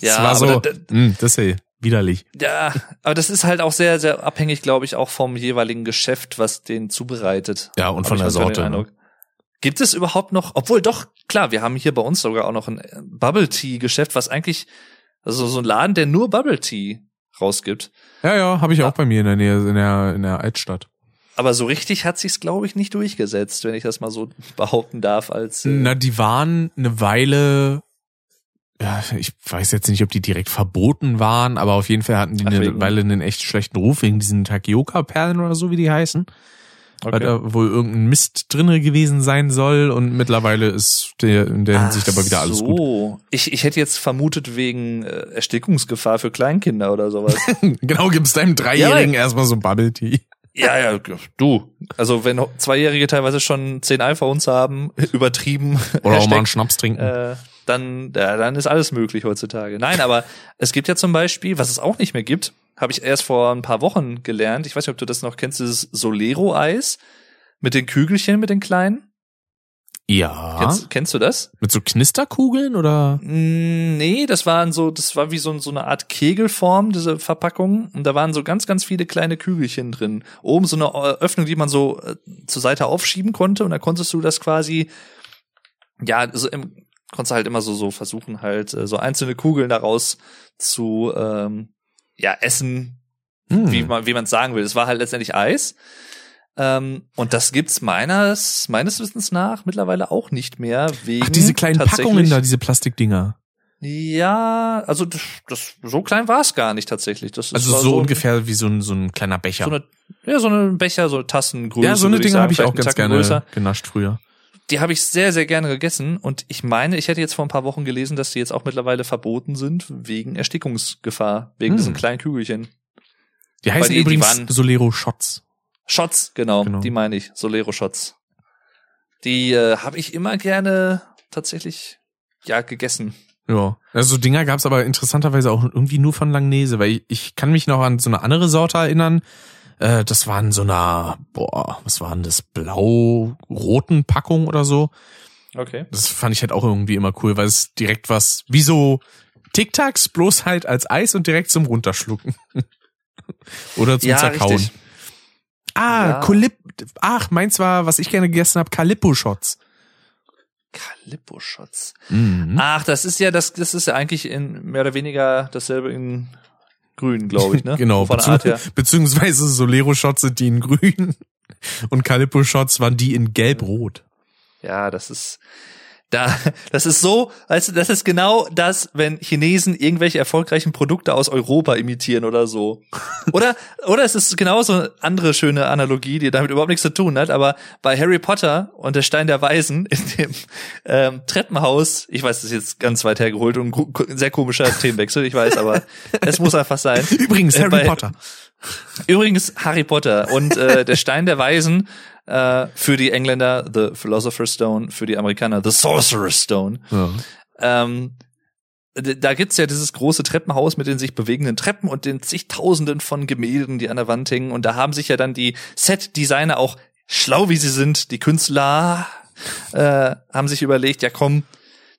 B: Ja,
A: das war so,
B: aber da-
A: mh, das ist ja widerlich.
B: Ja, aber das ist halt auch sehr, sehr abhängig, glaube ich, auch vom jeweiligen Geschäft, was den zubereitet.
A: Ja, und
B: Hab
A: von der Sorte. Ne?
B: Gibt es überhaupt noch, obwohl doch, klar, wir haben hier bei uns sogar auch noch ein äh, Bubble Tea Geschäft, was eigentlich, also so ein Laden, der nur Bubble Tea rausgibt.
A: Ja, ja, habe ich auch bei mir in der Nähe, in der, in der Altstadt.
B: aber so richtig hat sich's, glaube ich, nicht durchgesetzt, wenn ich das mal so behaupten darf, als äh,
A: Na, die waren eine Weile, ja, ich weiß jetzt nicht, ob die direkt verboten waren, aber auf jeden Fall hatten die
B: Ach,
A: eine Weile einen echt schlechten Ruf wegen diesen Takioka-Perlen oder so, wie die heißen. Weil
B: okay.
A: da wohl irgendein Mist drinne gewesen sein soll und mittlerweile ist der in der Hinsicht aber wieder alles gut.
B: so. Ich, ich hätte jetzt vermutet wegen äh, Erstickungsgefahr für Kleinkinder oder sowas.
A: Genau, gibst deinem Dreijährigen erstmal so Bubble Tea.
B: ja, ja, du. Also wenn Zweijährige teilweise schon zehn iPhones haben, übertrieben,
A: Oder auch mal einen Schnaps trinken.
B: äh, dann, ja, dann ist alles möglich heutzutage. Nein, aber es gibt ja zum Beispiel, was es auch nicht mehr gibt, habe ich erst vor ein paar Wochen gelernt. Ich weiß nicht, ob du das noch kennst, dieses Solero-Eis mit den Kügelchen, mit den kleinen.
A: ja.
B: Kennst, kennst du das?
A: Mit so Knisterkugeln oder?
B: Mm, Nee, das waren so, das war wie so, so eine Art Kegelform, diese Verpackung. Und da waren so ganz, ganz viele kleine Kügelchen drin. Oben so eine äh, Öffnung, die man so äh, zur Seite aufschieben konnte. Und da konntest du das quasi, ja, so im, konntest du halt immer so, so versuchen, halt äh, so einzelne Kugeln daraus zu, ähm, ja, essen,
A: Hm.
B: wie man, wie man es sagen will. Es war halt letztendlich Eis. Ähm, und das gibt's meines, meines Wissens nach mittlerweile auch nicht mehr wegen
A: Ach, diese kleinen Packungen da, diese Plastikdinger.
B: ja, also das, das so klein war es gar nicht tatsächlich. Das ist
A: Also so,
B: ein-
A: ungefähr wie so ein, so ein kleiner Becher.
B: so eine, ja so eine Becher, so Tassengröße.
A: ja, so eine
B: würde
A: Dinge
B: sagen,
A: habe ich auch ganz gerne genascht früher.
B: Die habe ich sehr sehr gerne gegessen und ich meine, ich hätte jetzt vor ein paar Wochen gelesen, dass die jetzt auch mittlerweile verboten sind wegen Erstickungsgefahr, wegen
A: Hm.
B: diesen kleinen Kügelchen.
A: Die heißen
B: die- die
A: übrigens
B: waren-
A: Solero Shots.
B: Shots, genau,
A: Genau.
B: die meine ich, Solero Shots. Die äh, habe ich immer gerne tatsächlich ja gegessen.
A: Ja. Also so Dinger gab's aber interessanterweise auch irgendwie nur von Langnese, weil ich, ich kann mich noch an so eine andere Sorte erinnern. Äh, das war in so einer, boah, was war denn das, blau-roten Packung oder so.
B: Okay.
A: Das fand ich halt auch irgendwie immer cool, weil es direkt was, wie so Tic Tacs, bloß halt als Eis und direkt zum Runterschlucken. oder zum
B: Ja,
A: Zerkauen.
B: richtig.
A: Ah,
B: Ja.
A: Ach, meins war, was ich gerne gegessen habe, Calippo-Shots.
B: Calippo-Shots.
A: Mhm.
B: Ach, das ist ja das, das ist ja eigentlich in mehr oder weniger dasselbe in Grün, glaube ich, ne?
A: Genau,
B: Von der Art her.
A: bezieh beziehungsweise Solero-Shots sind die in grün und Calippo-Shots waren die in gelb-rot.
B: Ja, das ist da, das ist so, du, das ist genau das, wenn Chinesen irgendwelche erfolgreichen Produkte aus Europa imitieren oder so. Oder, oder es ist genauso eine andere schöne Analogie, die damit überhaupt nichts zu tun hat, aber bei Harry Potter und der Stein der Weisen in dem ähm, Treppenhaus, ich weiß, das ist jetzt ganz weit hergeholt und ein sehr komischer Themenwechsel, ich weiß, aber es muss einfach sein.
A: Übrigens,
B: Äh,
A: Harry
B: bei-
A: Potter.
B: Übrigens Harry Potter und äh, der Stein der Weisen äh, für die Engländer The Philosopher's Stone, für die Amerikaner The Sorcerer's Stone.
A: Ja.
B: Ähm, da gibt's ja dieses große Treppenhaus mit den sich bewegenden Treppen und den zigtausenden von Gemälden, die an der Wand hängen. Und da haben sich ja dann die Set-Designer auch schlau wie sie sind, die Künstler, äh, haben sich überlegt, ja komm,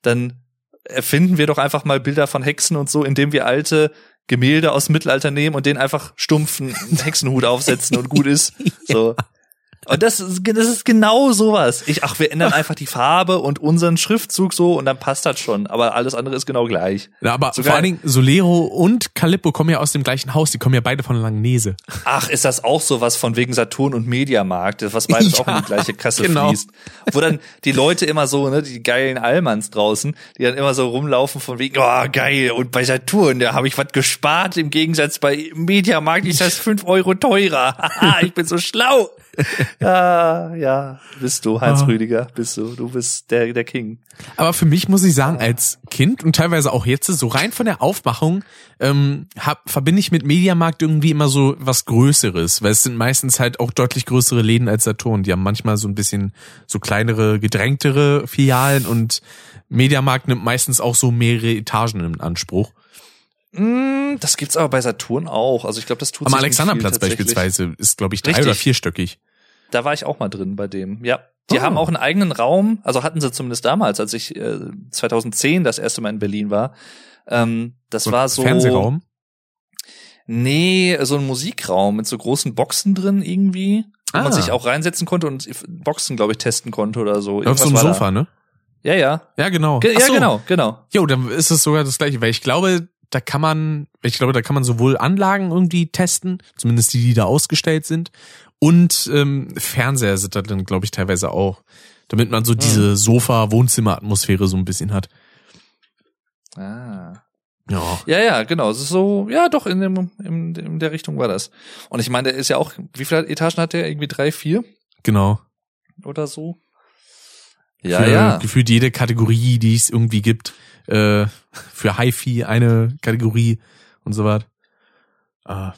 B: dann erfinden wir doch einfach mal Bilder von Hexen und so, indem wir alte Gemälde aus dem Mittelalter nehmen und denen einfach stumpfen Hexenhut aufsetzen und gut ist. So. Und das ist, das ist genau sowas. Ich, ach, wir ändern einfach die Farbe und unseren Schriftzug so und dann passt das schon. Aber alles andere ist genau gleich.
A: Ja, aber
B: Sogar-
A: vor allen Dingen Solero und Calippo kommen ja aus dem gleichen Haus, die kommen ja beide von Langnese.
B: Ach, ist das auch sowas von wegen Saturn und Mediamarkt, was beides
A: Ja,
B: auch in die gleiche Kasse
A: genau.
B: fließt. Wo dann die Leute immer so, ne, die geilen Allmanns draußen, die dann immer so rumlaufen von wegen, oh geil, und bei Saturn, da habe ich was gespart, im Gegensatz bei Mediamarkt ist das fünf Euro teurer. Haha, ich bin so schlau. Ja, ja, bist du, Heinz
A: Ah.
B: Rüdiger, bist du. Du bist der, der King.
A: Aber für mich muss ich sagen, als Kind und teilweise auch jetzt, so rein von der Aufmachung, ähm, hab, verbinde ich mit Mediamarkt irgendwie immer so was Größeres, weil es sind meistens halt auch deutlich größere Läden als Saturn. Die haben manchmal so ein bisschen so kleinere, gedrängtere Filialen und Mediamarkt nimmt meistens auch so mehrere Etagen in Anspruch.
B: Mm, Das gibt's aber bei Saturn auch. Also ich glaube, das tut
A: Am Alexanderplatz beispielsweise ist, glaube ich, drei
B: Richtig.
A: oder vier stöckig.
B: Da war ich auch mal drin bei dem. Ja. Die
A: Oh.
B: haben auch einen eigenen Raum, also hatten sie zumindest damals, als ich äh, 2010 das erste Mal in Berlin war. Ähm, das war so
A: Fernsehraum.
B: Nee, so ein Musikraum mit so großen Boxen drin irgendwie, wo
A: Ah.
B: man sich auch reinsetzen konnte und Boxen, glaube ich, testen konnte oder so.
A: Auf
B: Irgendwas
A: so einem
B: war da.
A: Sofa, ne?
B: Ja, ja.
A: Ja, genau.
B: Ge
A: Ach
B: ja,
A: so.
B: genau, genau.
A: Jo, dann ist es sogar das gleiche, weil ich glaube, da kann man, ich glaube, da kann man sowohl Anlagen irgendwie testen, zumindest die, die da ausgestellt sind, Und ähm, Fernseher sind da dann, glaube ich, teilweise auch. Damit man
B: Hm.
A: so diese Sofa-Wohnzimmer-Atmosphäre so ein bisschen hat.
B: Ah.
A: Ja.
B: Ja, ja, genau. Es ist so, ja, doch, in, dem, in, in der Richtung war das. Und ich meine, der ist ja auch, wie viele Etagen hat der? Irgendwie drei, vier
A: Genau.
B: oder so? Ja,
A: für
B: ja.
A: gefühlt jede Kategorie, die es irgendwie gibt. Äh, für HiFi eine Kategorie und so was. Äh,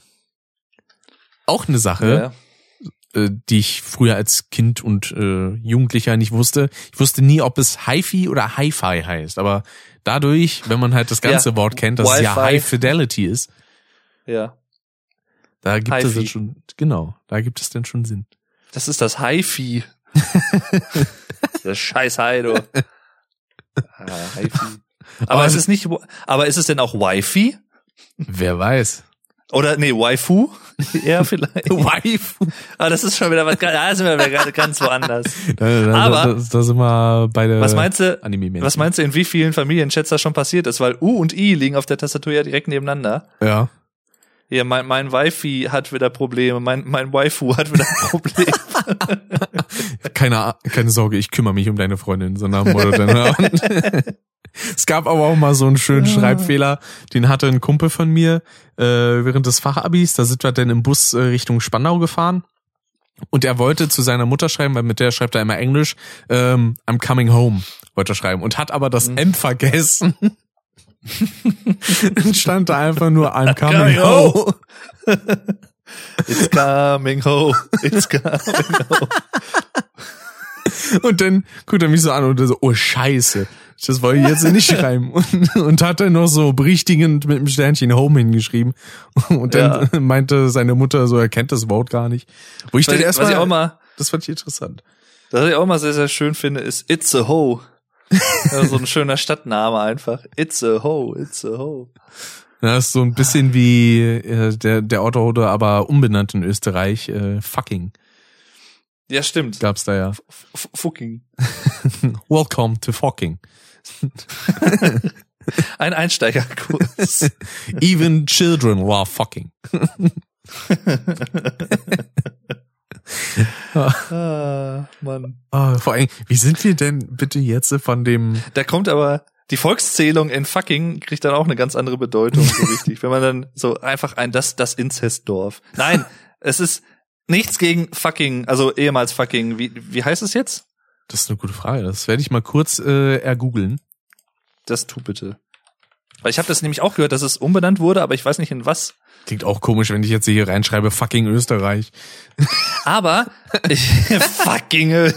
A: auch eine Sache,
B: ja.
A: äh, die ich früher als Kind und äh, Jugendlicher nicht wusste. Ich wusste nie, ob es HiFi oder Hi-Fi heißt. Aber dadurch, wenn man halt das ganze
B: Ja,
A: Wort kennt, dass es ja. High Fidelity ist,
B: ja.
A: da gibt es dann schon, genau, da gibt es dann schon Sinn.
B: Das ist das Hi-Fi. das scheiß Hi, du. Ah, Hi-Fi. Aber
A: Aber
B: es ist nicht, aber ist es denn auch Wi-Fi?
A: Wer weiß.
B: Oder, nee, Waifu? Eher vielleicht.
A: Waifu.
B: Aber das ist schon wieder was, ganz- da sind wir gerade ganz woanders.
A: Da, da,
B: Aber-
A: da, da sind wir beide
B: Was meinst du,
A: Anime-Menschen.
B: was meinst du, in wie vielen Familienchats das schon passiert ist? Weil U und I liegen auf der Tastatur ja direkt nebeneinander.
A: Ja.
B: Hier, mein, mein Wifi hat wieder Probleme, mein, mein Waifu hat wieder Probleme.
A: Keine, keine Sorge, ich kümmere mich um deine Freundin, so nach dem Motto es gab aber auch mal so einen schönen Schreibfehler, den hatte ein Kumpel von mir äh, während des Fachabis, da sind wir dann im Bus äh, Richtung Spandau gefahren. Und er wollte zu seiner Mutter schreiben, weil mit der schreibt er immer Englisch, ähm, I'm coming home, wollte er schreiben. Und hat aber das
B: Mhm.
A: M vergessen. Dann stand da einfach nur I'm coming
B: Coming
A: home.
B: It's coming home, it's coming home.
A: Und dann guckt er mich so an und so, oh scheiße, das wollte ich jetzt nicht schreiben. Und, und hat dann noch so berichtigend mit dem Sternchen Home hingeschrieben. Und dann meinte seine Mutter so, er kennt das Wort gar nicht. Wo ich
B: Was,
A: dann
B: was ich auch
A: erstmal,
B: mal,
A: das fand ich interessant.
B: was ich auch mal sehr, sehr schön finde, ist It's a Ho. Ja, so ein schöner Stadtname einfach. It's a Ho, it's a Ho.
A: Das ist so ein bisschen wie äh, der, der Autohode, aber umbenannt in Österreich, äh, fucking
B: Ja, stimmt.
A: gab's da ja.
B: F fucking.
A: Welcome to fucking.
B: Ein Einsteigerkurs.
A: Even children were fucking.
B: ah, Mann.
A: Ah, vor allem, wie sind wir denn bitte jetzt von dem
B: Da kommt aber die Volkszählung in fucking kriegt dann auch eine ganz andere Bedeutung, so richtig. Wenn man dann so einfach ein, das, das Inzestdorf. Nein, es ist nichts gegen fucking, also ehemals fucking, wie, wie heißt es jetzt?
A: Das ist eine gute Frage. Das werde ich mal kurz äh, ergoogeln.
B: Das tu bitte. Weil ich habe das nämlich auch gehört, dass es umbenannt wurde, aber ich weiß nicht in was.
A: Klingt auch komisch, wenn ich jetzt hier reinschreibe, fucking Österreich.
B: Aber ich, fucking.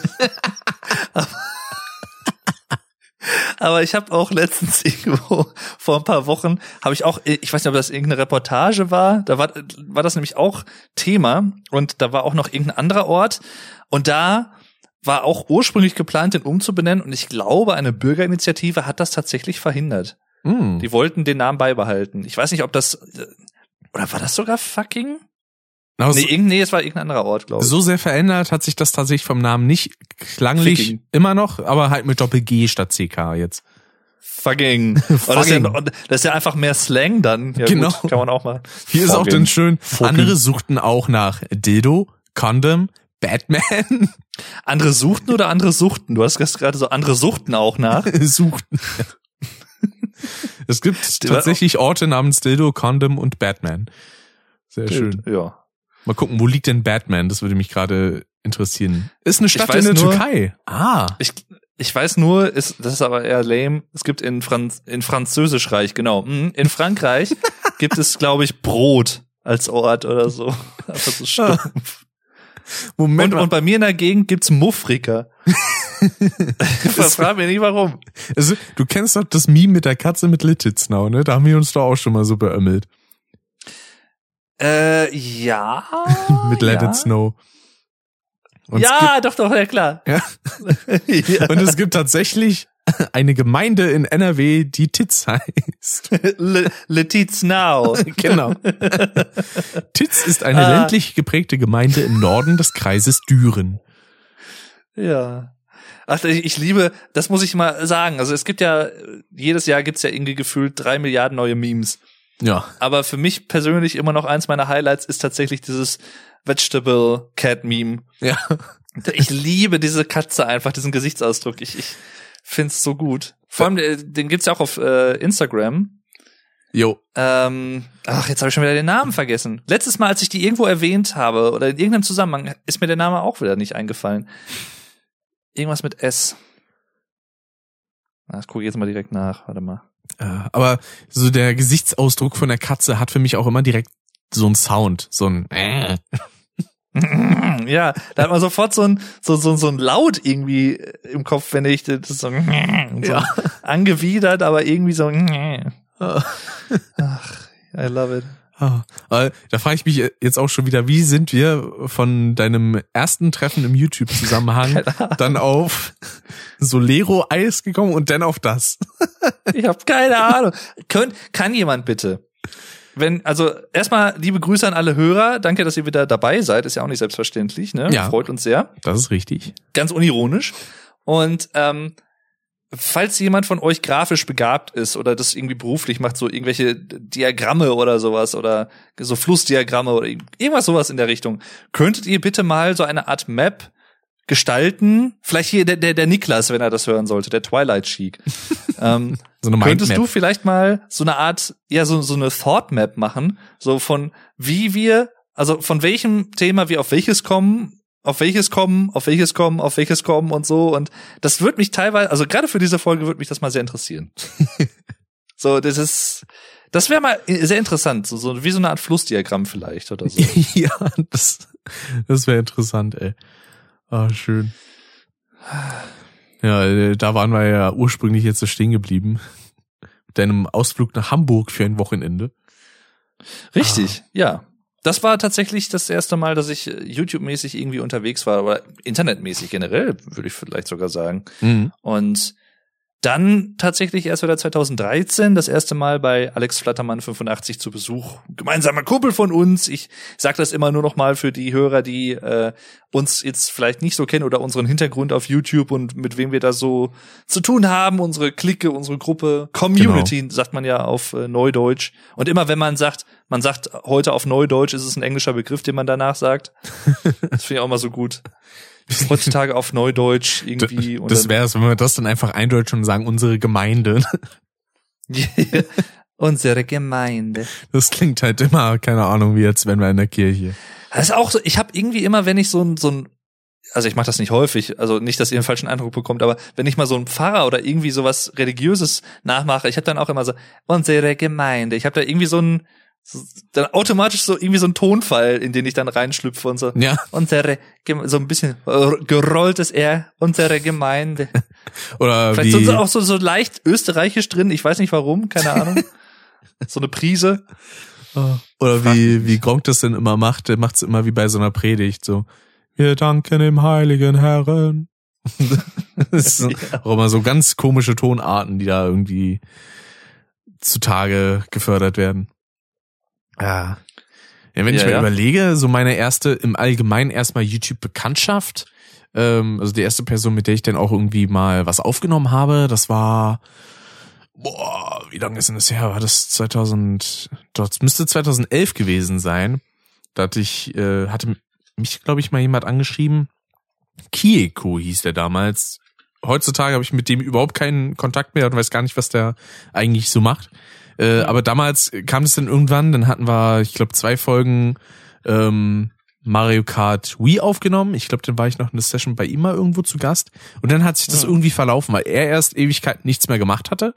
B: Aber ich habe auch letztens irgendwo vor ein paar Wochen habe ich auch, ich weiß nicht, ob das irgendeine Reportage war. Da war war das nämlich auch Thema und da war auch noch irgendein anderer Ort und da war auch ursprünglich geplant, den umzubenennen und ich glaube, eine Bürgerinitiative hat das tatsächlich verhindert.
A: Hm.
B: Die wollten den Namen beibehalten. Ich weiß nicht, ob das oder war das sogar fucking?
A: Aber
B: Nee, irgend, nee, es war irgendein anderer Ort, glaube ich.
A: so sehr verändert hat sich das tatsächlich vom Namen nicht klanglich
B: Ficking.
A: immer noch, aber halt mit Doppel G statt CK jetzt.
B: Fucking. Das, ist ja,
A: Fucking.
B: das ist ja einfach mehr Slang dann. Ja,
A: Genau.
B: Gut, kann man auch mal.
A: Hier ist auch
B: Fucking.
A: dann schön,
B: Fucking.
A: andere suchten auch nach Dildo, Condom, Batman,
B: Andere suchten oder andere suchten? Du hast gerade so andere suchten auch nach.
A: suchten. es gibt tatsächlich Orte namens Dildo, Condom und Batman. Sehr schön.
B: Ja.
A: Mal gucken, wo liegt denn Batman? Das würde mich gerade interessieren. Ist eine Stadt in der
B: nur-
A: Türkei. Ah.
B: Ich, ich weiß nur, ist, das ist aber eher lame. Es gibt in Franz, in Französischreich, genau. Mhm. In Frankreich gibt es, glaube ich, Brot als Ort oder so. Einfach so stumpf.
A: Moment
B: Und, und bei mir in der Gegend gibt's Muffrika. Frag mich nicht warum.
A: Also, du kennst doch das Meme mit der Katze mit Lititznau, ne? Da haben wir uns doch auch schon mal so beömmelt.
B: Äh, ja.
A: mit Let
B: ja.
A: It Snow. Und
B: ja, doch, doch, ja klar.
A: Ja.
B: ja.
A: Und es gibt tatsächlich eine Gemeinde in NRW, die Titz heißt.
B: Le, Letiz now.
A: Genau. Titz ist eine
B: Ah.
A: ländlich geprägte Gemeinde im Norden des Kreises Düren.
B: Ja. Ach, ich, ich liebe, das muss ich mal sagen. Also es gibt ja, jedes Jahr gibt's ja irgendwie gefühlt drei Milliarden neue Memes.
A: Ja.
B: Aber für mich persönlich immer noch eins meiner Highlights ist tatsächlich dieses Vegetable Cat Meme.
A: Ja.
B: Ich liebe diese Katze einfach, diesen Gesichtsausdruck. Ich, ich find's so gut. Vor allem, äh, den gibt's ja auch auf äh, Instagram.
A: Jo.
B: Ähm, ach, jetzt habe ich schon wieder den Namen vergessen. Letztes Mal, als ich die irgendwo erwähnt habe oder in irgendeinem Zusammenhang, ist mir der Name auch wieder nicht eingefallen. Irgendwas mit S. Ah, Das gucke ich jetzt mal direkt nach. Warte mal.
A: Äh, aber so der Gesichtsausdruck von der Katze hat für mich auch immer direkt so ein Sound, so ein äh.
B: Ja, da hat man sofort so ein, so, so, so ein Laut irgendwie im Kopf, wenn ich das so, so
A: Ja.
B: angewidert, aber irgendwie so. Ach, I love it.
A: Ah, aber da frage ich mich jetzt auch schon wieder, wie sind wir von deinem ersten Treffen im YouTube-Zusammenhang dann auf Solero-Eis gekommen und dann auf das?
B: Ich habe keine Ahnung. Könnt, kann jemand bitte? Wenn, also erstmal liebe Grüße an alle Hörer. Danke, dass ihr wieder dabei seid. Ist ja auch nicht selbstverständlich, ne?
A: Ja.
B: Freut uns sehr.
A: Das ist richtig.
B: Ganz unironisch. Und ähm, falls jemand von euch grafisch begabt ist oder das irgendwie beruflich macht, so irgendwelche Diagramme oder sowas oder so Flussdiagramme oder irgendwas sowas in der Richtung, könntet ihr bitte mal so eine Art Map gestalten? Vielleicht hier der, der, der Niklas, wenn er das hören sollte, der Twilight Chic. ähm,
A: So eine
B: Könntest du vielleicht mal so eine Art, ja, so, so eine Thought Map machen, so von wie wir, also von welchem Thema wir auf welches kommen, auf welches kommen, auf welches kommen, auf welches kommen und so. Und das wird mich teilweise, also gerade für diese Folge wird mich das mal sehr interessieren. so, das ist, das wäre mal sehr interessant, so, so wie so eine Art Flussdiagramm vielleicht oder so.
A: ja, das, das wäre interessant, ey. Ah, schön. Ja, äh, da waren wir ja ursprünglich jetzt so stehen geblieben. Mit deinem Ausflug nach Hamburg für ein Wochenende.
B: Richtig, ja. Das war tatsächlich das erste Mal, dass ich äh, YouTube-mäßig irgendwie unterwegs war, aber internetmäßig generell, würde ich vielleicht sogar sagen.
A: Mhm.
B: Und dann tatsächlich erst wieder 2013 das erste Mal bei Alex Flattermann 85 zu Besuch. Gemeinsamer Kumpel von uns. Ich sag das immer nur noch mal für die Hörer, die äh, uns jetzt vielleicht nicht so kennen oder unseren Hintergrund auf YouTube und mit wem wir da so zu tun haben. Unsere Clique, unsere Gruppe, Community, sagt man ja auf äh, Neudeutsch. Und immer wenn man sagt, man sagt heute auf Neudeutsch, ist es ein englischer Begriff, den man danach sagt. Das finde ich auch mal so gut. Heutzutage auf Neudeutsch irgendwie. und
A: Das wäre es, wenn wir das dann einfach eindeutschen und sagen, unsere Gemeinde.
B: Unsere Gemeinde.
A: Das klingt halt immer, keine Ahnung, wie jetzt, wenn wir in der Kirche.
B: Das ist auch so, ich habe irgendwie immer, wenn ich so ein, so ein also ich mache das nicht häufig, also nicht, dass ihr einen falschen Eindruck bekommt, aber wenn ich mal so einen Pfarrer oder irgendwie sowas religiöses nachmache, ich habe dann auch immer so unsere Gemeinde. Ich habe da irgendwie so ein dann automatisch so irgendwie so ein Tonfall, in den ich dann reinschlüpfe und so
A: Ja.
B: unsere so ein bisschen äh, gerolltes R, unsere Gemeinde.
A: Oder
B: Vielleicht
A: wie,
B: so, auch so so leicht österreichisch drin, ich weiß nicht warum, keine Ahnung. so eine Prise.
A: oder wie, wie Gronk das denn immer macht, der macht's immer wie bei so einer Predigt, so. Wir danken dem heiligen Herren. das ist so, auch immer so ganz komische Tonarten, die da irgendwie zutage gefördert werden. Ja. Ja, wenn ich
B: Ja,
A: mir
B: ja.
A: überlege, so meine erste im Allgemeinen erstmal YouTube-Bekanntschaft, ähm, also die erste Person, mit der ich dann auch irgendwie mal was aufgenommen habe, das war, boah, wie lange ist denn das her? War das 2000, das müsste 2011 gewesen sein. Da hatte ich, äh, hatte mich, glaube ich, mal jemand angeschrieben. Kieko hieß der damals. Heutzutage habe ich mit dem überhaupt keinen Kontakt mehr und weiß gar nicht, was der eigentlich so macht. Äh, aber damals kam es dann irgendwann, dann hatten wir, ich glaube, zwei Folgen ähm, Mario Kart Wii aufgenommen. Ich glaube, dann war ich noch in der Session bei ihm mal irgendwo zu Gast. Und dann hat sich das
B: Ja.
A: irgendwie verlaufen, weil er erst Ewigkeit nichts mehr gemacht hatte.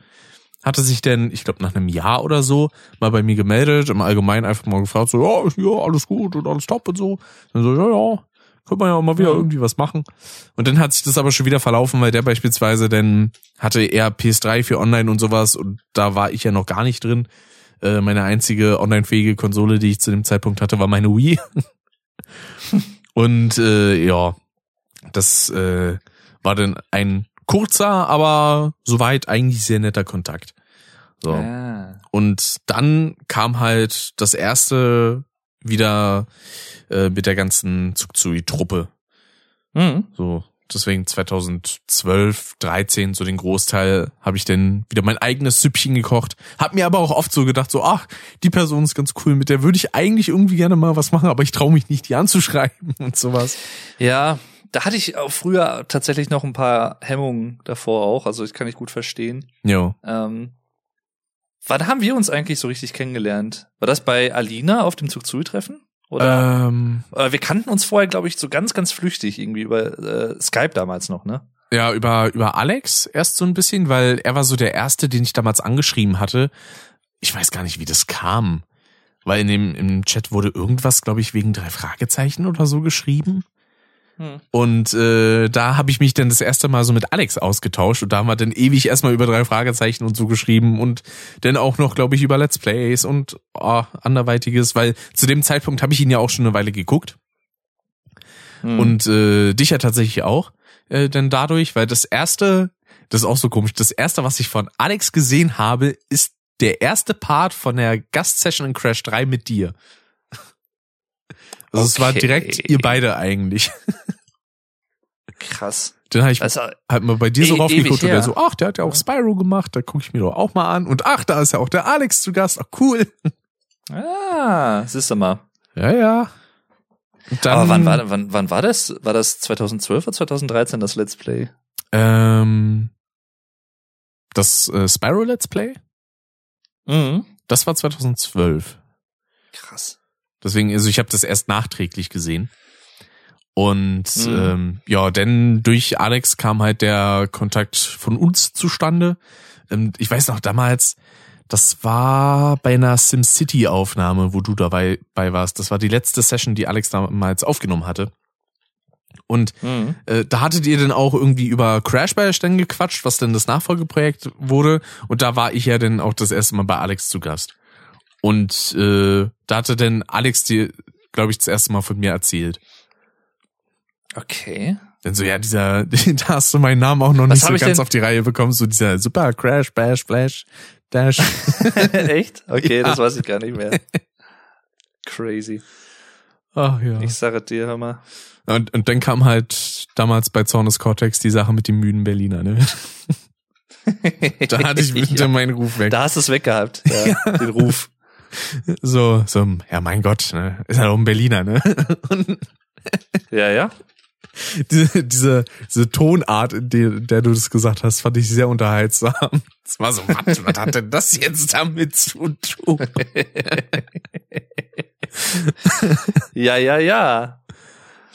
A: Hatte sich dann, ich glaube, nach einem Jahr oder so mal bei mir gemeldet, im Allgemeinen einfach mal gefragt, so, ja, ja, alles gut und alles top und so. Dann so, ja, ja, könnte man ja auch mal wieder irgendwie was machen. Und dann hat sich das aber schon wieder verlaufen, weil der beispielsweise dann hatte er PS3 für online und sowas und da war ich ja noch gar nicht drin. Äh, meine einzige online-fähige Konsole, die ich zu dem Zeitpunkt hatte, war meine Wii. und äh, ja, das äh, war dann ein kurzer, aber soweit eigentlich sehr netter Kontakt. So.
B: Ah.
A: Und dann kam halt das erste wieder äh, mit der ganzen Zugzui-Truppe.
B: Mhm.
A: So, deswegen 2012, 13, so den Großteil, habe ich dann wieder mein eigenes Süppchen gekocht. Hab mir aber auch oft so gedacht, so, ach, die Person ist ganz cool, mit der würde ich eigentlich irgendwie gerne mal was machen, aber ich traue mich nicht, die anzuschreiben und sowas.
B: Ja, da hatte ich auch früher tatsächlich noch ein paar Hemmungen davor auch, also das kann ich gut verstehen.
A: Jo.
B: Ähm, wann haben wir uns eigentlich so richtig kennengelernt? War das bei Alina auf dem Zug-Zui-Treffen? Oder?
A: Ähm,
B: Äh, wir kannten uns vorher, glaube ich, so ganz, ganz flüchtig irgendwie über äh, Skype damals noch, ne?
A: ja, über, über Alex erst so ein bisschen, weil er war so der Erste, den ich damals angeschrieben hatte. Ich weiß gar nicht, wie das kam. Weil in dem, im Chat wurde irgendwas, glaube ich, wegen drei Fragezeichen oder so geschrieben.
B: Hm.
A: Und äh, da habe ich mich dann das erste Mal so mit Alex ausgetauscht und da haben wir dann ewig erstmal über drei Fragezeichen und so geschrieben und dann auch noch, glaube ich, über Let's Plays und oh, anderweitiges, weil zu dem Zeitpunkt habe ich ihn ja auch schon eine Weile geguckt
B: Hm.
A: und äh, dich ja tatsächlich auch, äh, denn dadurch, weil das erste, das ist auch so komisch, das erste, was ich von Alex gesehen habe, ist der erste Part von der Gastsession in Crash 3 mit dir. Also es war
B: Okay.
A: direkt ihr beide eigentlich.
B: krass.
A: Dann habe ich
B: Also,
A: halt mal bei dir so
B: E-
A: raufgeguckt und der so, ach, der hat ja auch Spyro gemacht, da gucke ich mir doch auch mal an. Und ach, da ist ja auch der Alex zu Gast, ach cool.
B: ah, siehst du mal.
A: Ja, ja. Dann,
B: Aber wann war, wann, wann war das? War das 2012 oder 2013 das Let's Play?
A: Ähm, das äh, Spyro Let's Play?
B: Mhm.
A: Das war 2012.
B: Krass.
A: Deswegen, also ich habe das erst nachträglich gesehen. Und
B: Mhm.
A: ähm, ja, denn durch Alex kam halt der Kontakt von uns zustande. Ähm, ich weiß noch damals, das war bei einer SimCity-Aufnahme, wo du dabei bei warst. Das war die letzte Session, die Alex damals aufgenommen hatte. Und
B: Mhm.
A: äh, da hattet ihr dann auch irgendwie über Crash Bash dann gequatscht, was denn das Nachfolgeprojekt wurde. Und da war ich ja dann auch das erste Mal bei Alex zu Gast. Und äh, da hatte dann Alex dir, glaube ich, das erste Mal von mir erzählt.
B: Okay.
A: Dann so, ja, dieser, da hast du meinen Namen auch noch
B: Was
A: nicht so ganz
B: denn-
A: auf die Reihe bekommen, so dieser Super Crash, Bash, Flash, Dash.
B: Echt? Okay,
A: Ja.
B: das weiß ich gar nicht mehr. Crazy.
A: Ach ja.
B: Ich sage dir, hör mal.
A: Und, und dann kam halt damals bei Zornes Cortex die Sache mit dem müden Berliner, ne? Da hatte ich wieder
B: ja,
A: meinen Ruf weg.
B: Da hast du es weggehabt, ja, den Ruf.
A: So, so, ja mein Gott, ne? Ist halt auch ein Berliner, ne? Und
B: Ja, ja.
A: diese, diese, diese Tonart, in der, der du das gesagt hast, fand ich sehr unterhaltsam. Es war so, was, was hat denn das jetzt damit zu tun?
B: Ja, ja, ja.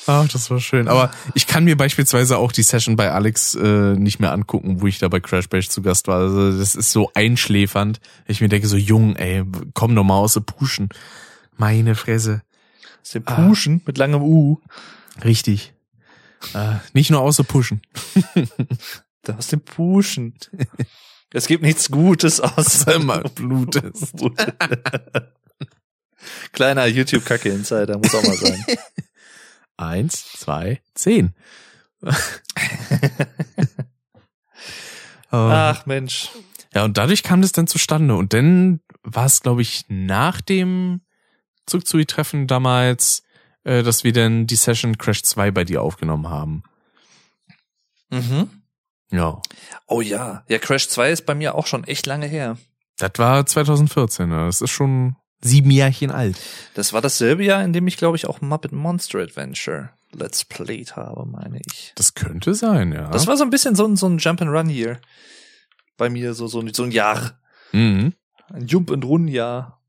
A: Ach, das war schön. Aber ich kann mir beispielsweise auch die Session bei Alex äh, nicht mehr angucken, wo ich da bei Crash Bash zu Gast war. Also das ist so einschläfernd. Ich mir denke so, jung, ey, komm doch mal aus der Puschen. Meine Fresse.
B: Aus dem Puschen mit langem U.
A: Richtig. Äh, nicht nur außer Pushen.
B: Da aus dem Puschen. Es gibt nichts Gutes außer
A: Immer Blut ist.
B: Kleiner YouTube-Kacke-Insider, muss auch mal sein.
A: Eins, zwei, zehn.
B: Ach Mensch.
A: Ja, und dadurch kam das dann zustande. Und dann war es, glaube ich, nach dem Zugzui-Treffen damals, äh, dass wir dann die Session Crash 2 bei dir aufgenommen haben.
B: Mhm.
A: Ja.
B: Oh ja. Ja, Crash 2 ist bei mir auch schon echt lange her.
A: Das war 2014, ja. das ist schon sieben Jährchen alt.
B: Das war dasselbe Jahr, in dem ich, glaube ich, auch Muppet Monster Adventure Let's Played habe, meine ich.
A: Das könnte sein, ja.
B: Das war so ein bisschen so ein, so ein Jump and Run hier. Bei mir so, so, so ein Jahr.
A: mhm.
B: Ein Jump and Run Jahr.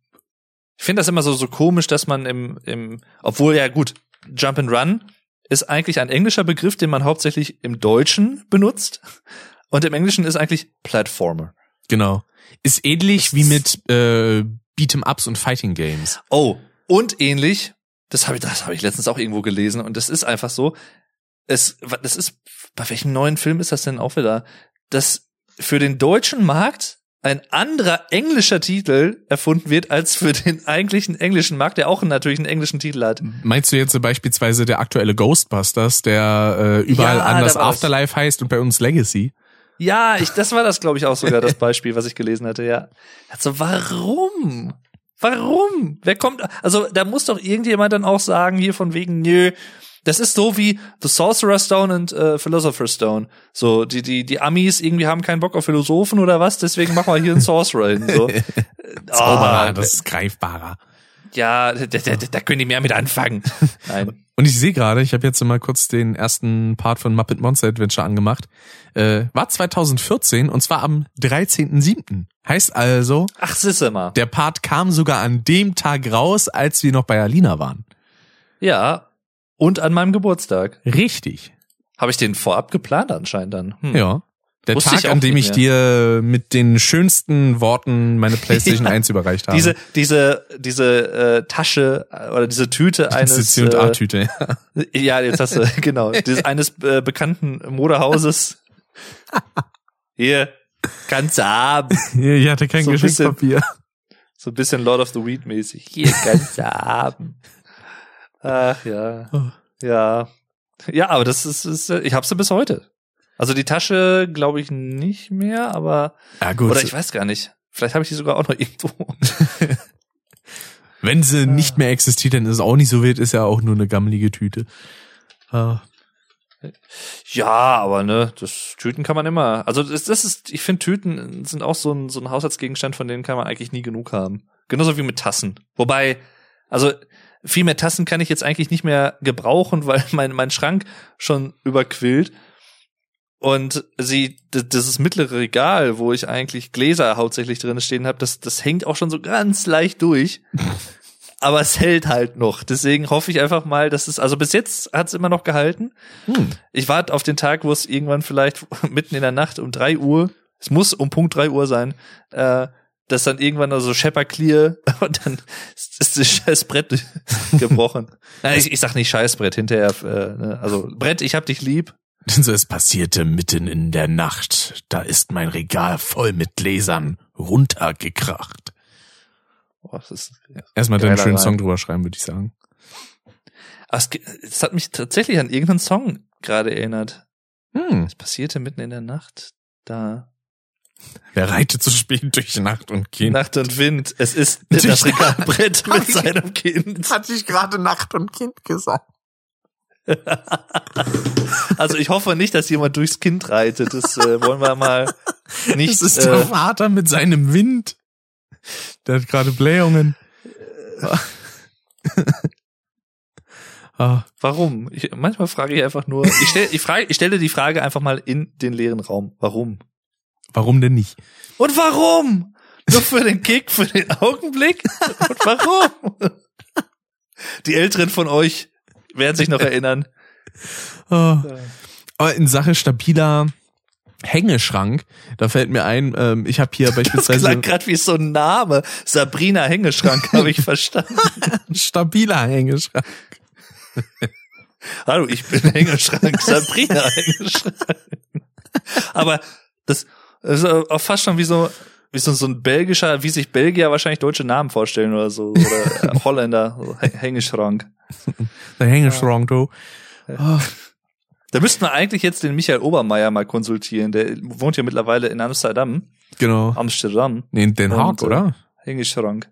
B: Ich finde das immer so, so komisch, dass man im, im, obwohl ja gut, Jump and Run ist eigentlich ein englischer Begriff, den man hauptsächlich im Deutschen benutzt. Und im Englischen ist eigentlich Platformer.
A: Genau. Ist ähnlich wie mit äh, Beat'em-Ups und Fighting Games.
B: Oh, und ähnlich, das habe ich, das habe ich letztens auch irgendwo gelesen und das ist einfach so. Es, das ist, bei welchem neuen Film ist das denn auch wieder? Dass für den deutschen Markt ein anderer englischer Titel erfunden wird als für den eigentlichen englischen Markt, der auch natürlich einen englischen Titel hat.
A: Meinst du jetzt beispielsweise der aktuelle Ghostbusters, der äh, überall
B: Ja,
A: anders. Afterlife heißt und bei uns Legacy?
B: Ja, ich, das war das, glaube ich, auch sogar das Beispiel, was ich gelesen hatte, ja. Also, warum? Warum? Wer kommt, also, da muss doch irgendjemand dann auch sagen, hier von wegen, nö, Das ist so wie The Sorcerer's Stone und äh, Philosopher's Stone. So, die, die, die Amis irgendwie haben keinen Bock auf Philosophen oder was, deswegen machen wir hier einen Sorcerer hin. So.
A: Zauberer,
B: Ah,
A: das ist greifbarer.
B: Ja, da, da, da, da können die mehr mit anfangen. Nein.
A: Und ich sehe gerade, ich habe jetzt mal kurz den ersten Part von Muppet Monster Adventure angemacht. Äh, war 2014 und zwar am 13.07. Heißt also,
B: Ach, sisse mal.
A: der Part kam sogar an dem Tag raus, als wir noch bei Alina waren.
B: Ja. Und an meinem Geburtstag.
A: Richtig.
B: Habe ich den vorab geplant anscheinend dann. Hm.
A: Ja. Der
B: Wusste
A: Tag, an dem ich dir mit den schönsten Worten meine PlayStation
B: Ja.
A: 1 überreicht habe.
B: Diese, diese, diese äh, Tasche äh, oder diese Tüte eines
A: diese C und
B: äh,
A: A-Tüte.
B: Ja, jetzt hast du, genau. Dieses eines äh, bekannten Modehauses. Hier, kannst du haben.
A: Ich hatte kein
B: So
A: Geschenkspapier.
B: So ein bisschen Lord of the Weed mäßig. Hier, kannst du haben. Ach ja.
A: Oh.
B: Ja. Ja, aber das ist, ist äh, ich hab sie bis heute. Also die Tasche glaube ich nicht mehr, aber
A: Ja gut,
B: oder ich weiß gar nicht. Vielleicht habe ich die sogar auch noch irgendwo.
A: wenn sie nicht mehr existiert, dann ist es auch nicht so wild, ist ja auch nur eine gammelige Tüte. Ah.
B: Ja, aber ne, das Tüten kann man immer. Also das, das ist, ich finde Tüten sind auch so ein so ein Haushaltsgegenstand, von denen kann man eigentlich nie genug haben. Genauso wie mit Tassen. Wobei, also viel mehr Tassen kann ich jetzt eigentlich nicht mehr gebrauchen, weil mein mein Schrank schon überquillt. Und sie, dieses mittlere Regal, wo ich eigentlich Gläser hauptsächlich drin stehen habe, das, das hängt auch schon so ganz leicht durch. Aber es hält halt noch. Deswegen hoffe ich einfach mal, dass es, also bis jetzt hat es immer noch gehalten.
A: Hm.
B: Ich warte auf den Tag, wo es irgendwann vielleicht mitten in der Nacht um drei Uhr, es muss um Punkt drei Uhr sein, äh, dass dann irgendwann also Shepper clear und dann ist ist das scheiß Brett gebrochen. Nein, ich, ich sag nicht Scheißbrett hinterher, äh, ne? also Brett, ich hab dich lieb.
A: Denn so, es passierte mitten in der Nacht. Da ist mein Regal voll mit Gläsern runtergekracht.
B: Boah, das ist,
A: Erstmal dann einen
B: Geiler
A: schönen
B: Reim.
A: Song drüber schreiben, würde ich sagen.
B: Aber es, hat mich tatsächlich an irgendeinen Song gerade erinnert.
A: Hm.
B: Es passierte mitten in der Nacht, da
A: Wer reitet so spät durch Nacht und Kind?
B: Nacht und Wind. Es ist
A: Durch
B: das Regalbrett mit seinem Kind.
A: Hatte ich gerade Nacht und Kind gesagt.
B: Also ich hoffe nicht, dass jemand durchs Kind reitet. Das äh, wollen wir mal nicht.
A: Das ist der
B: äh,
A: Vater mit seinem Wind. Der hat gerade Blähungen. ah,
B: warum? Ich, manchmal frage ich einfach nur. Ich stelle ich frage, ich stelle die Frage einfach mal in den leeren Raum. Warum?
A: warum denn nicht?
B: Und warum? Nur für den Kick, für den Augenblick? Und warum? Die Älteren von euch werden sich noch erinnern.
A: Ah. Aber in Sache stabiler Hängeschrank, da fällt mir ein, ähm, ich habe hier
B: Das
A: beispielsweise
B: klang gerade wie so ein Name. Sabrina Hängeschrank, habe ich verstanden.
A: stabiler Hängeschrank.
B: Hallo, ich bin Hängeschrank, Sabrina Hängeschrank. Aber das, das ist auch fast schon wie so, wie so, so ein belgischer, wie sich Belgier wahrscheinlich deutsche Namen vorstellen oder so. Oder äh, Holländer, so Hä- Hängeschrank.
A: Der Hängeschrank, du. Ah,
B: Da müssten wir eigentlich jetzt den Michael Obermeier mal konsultieren. Der wohnt ja mittlerweile in Amsterdam.
A: genau.
B: Amsterdam.
A: Nee, in Den Haag,
B: Und, äh,
A: oder?
B: Hängeschrank.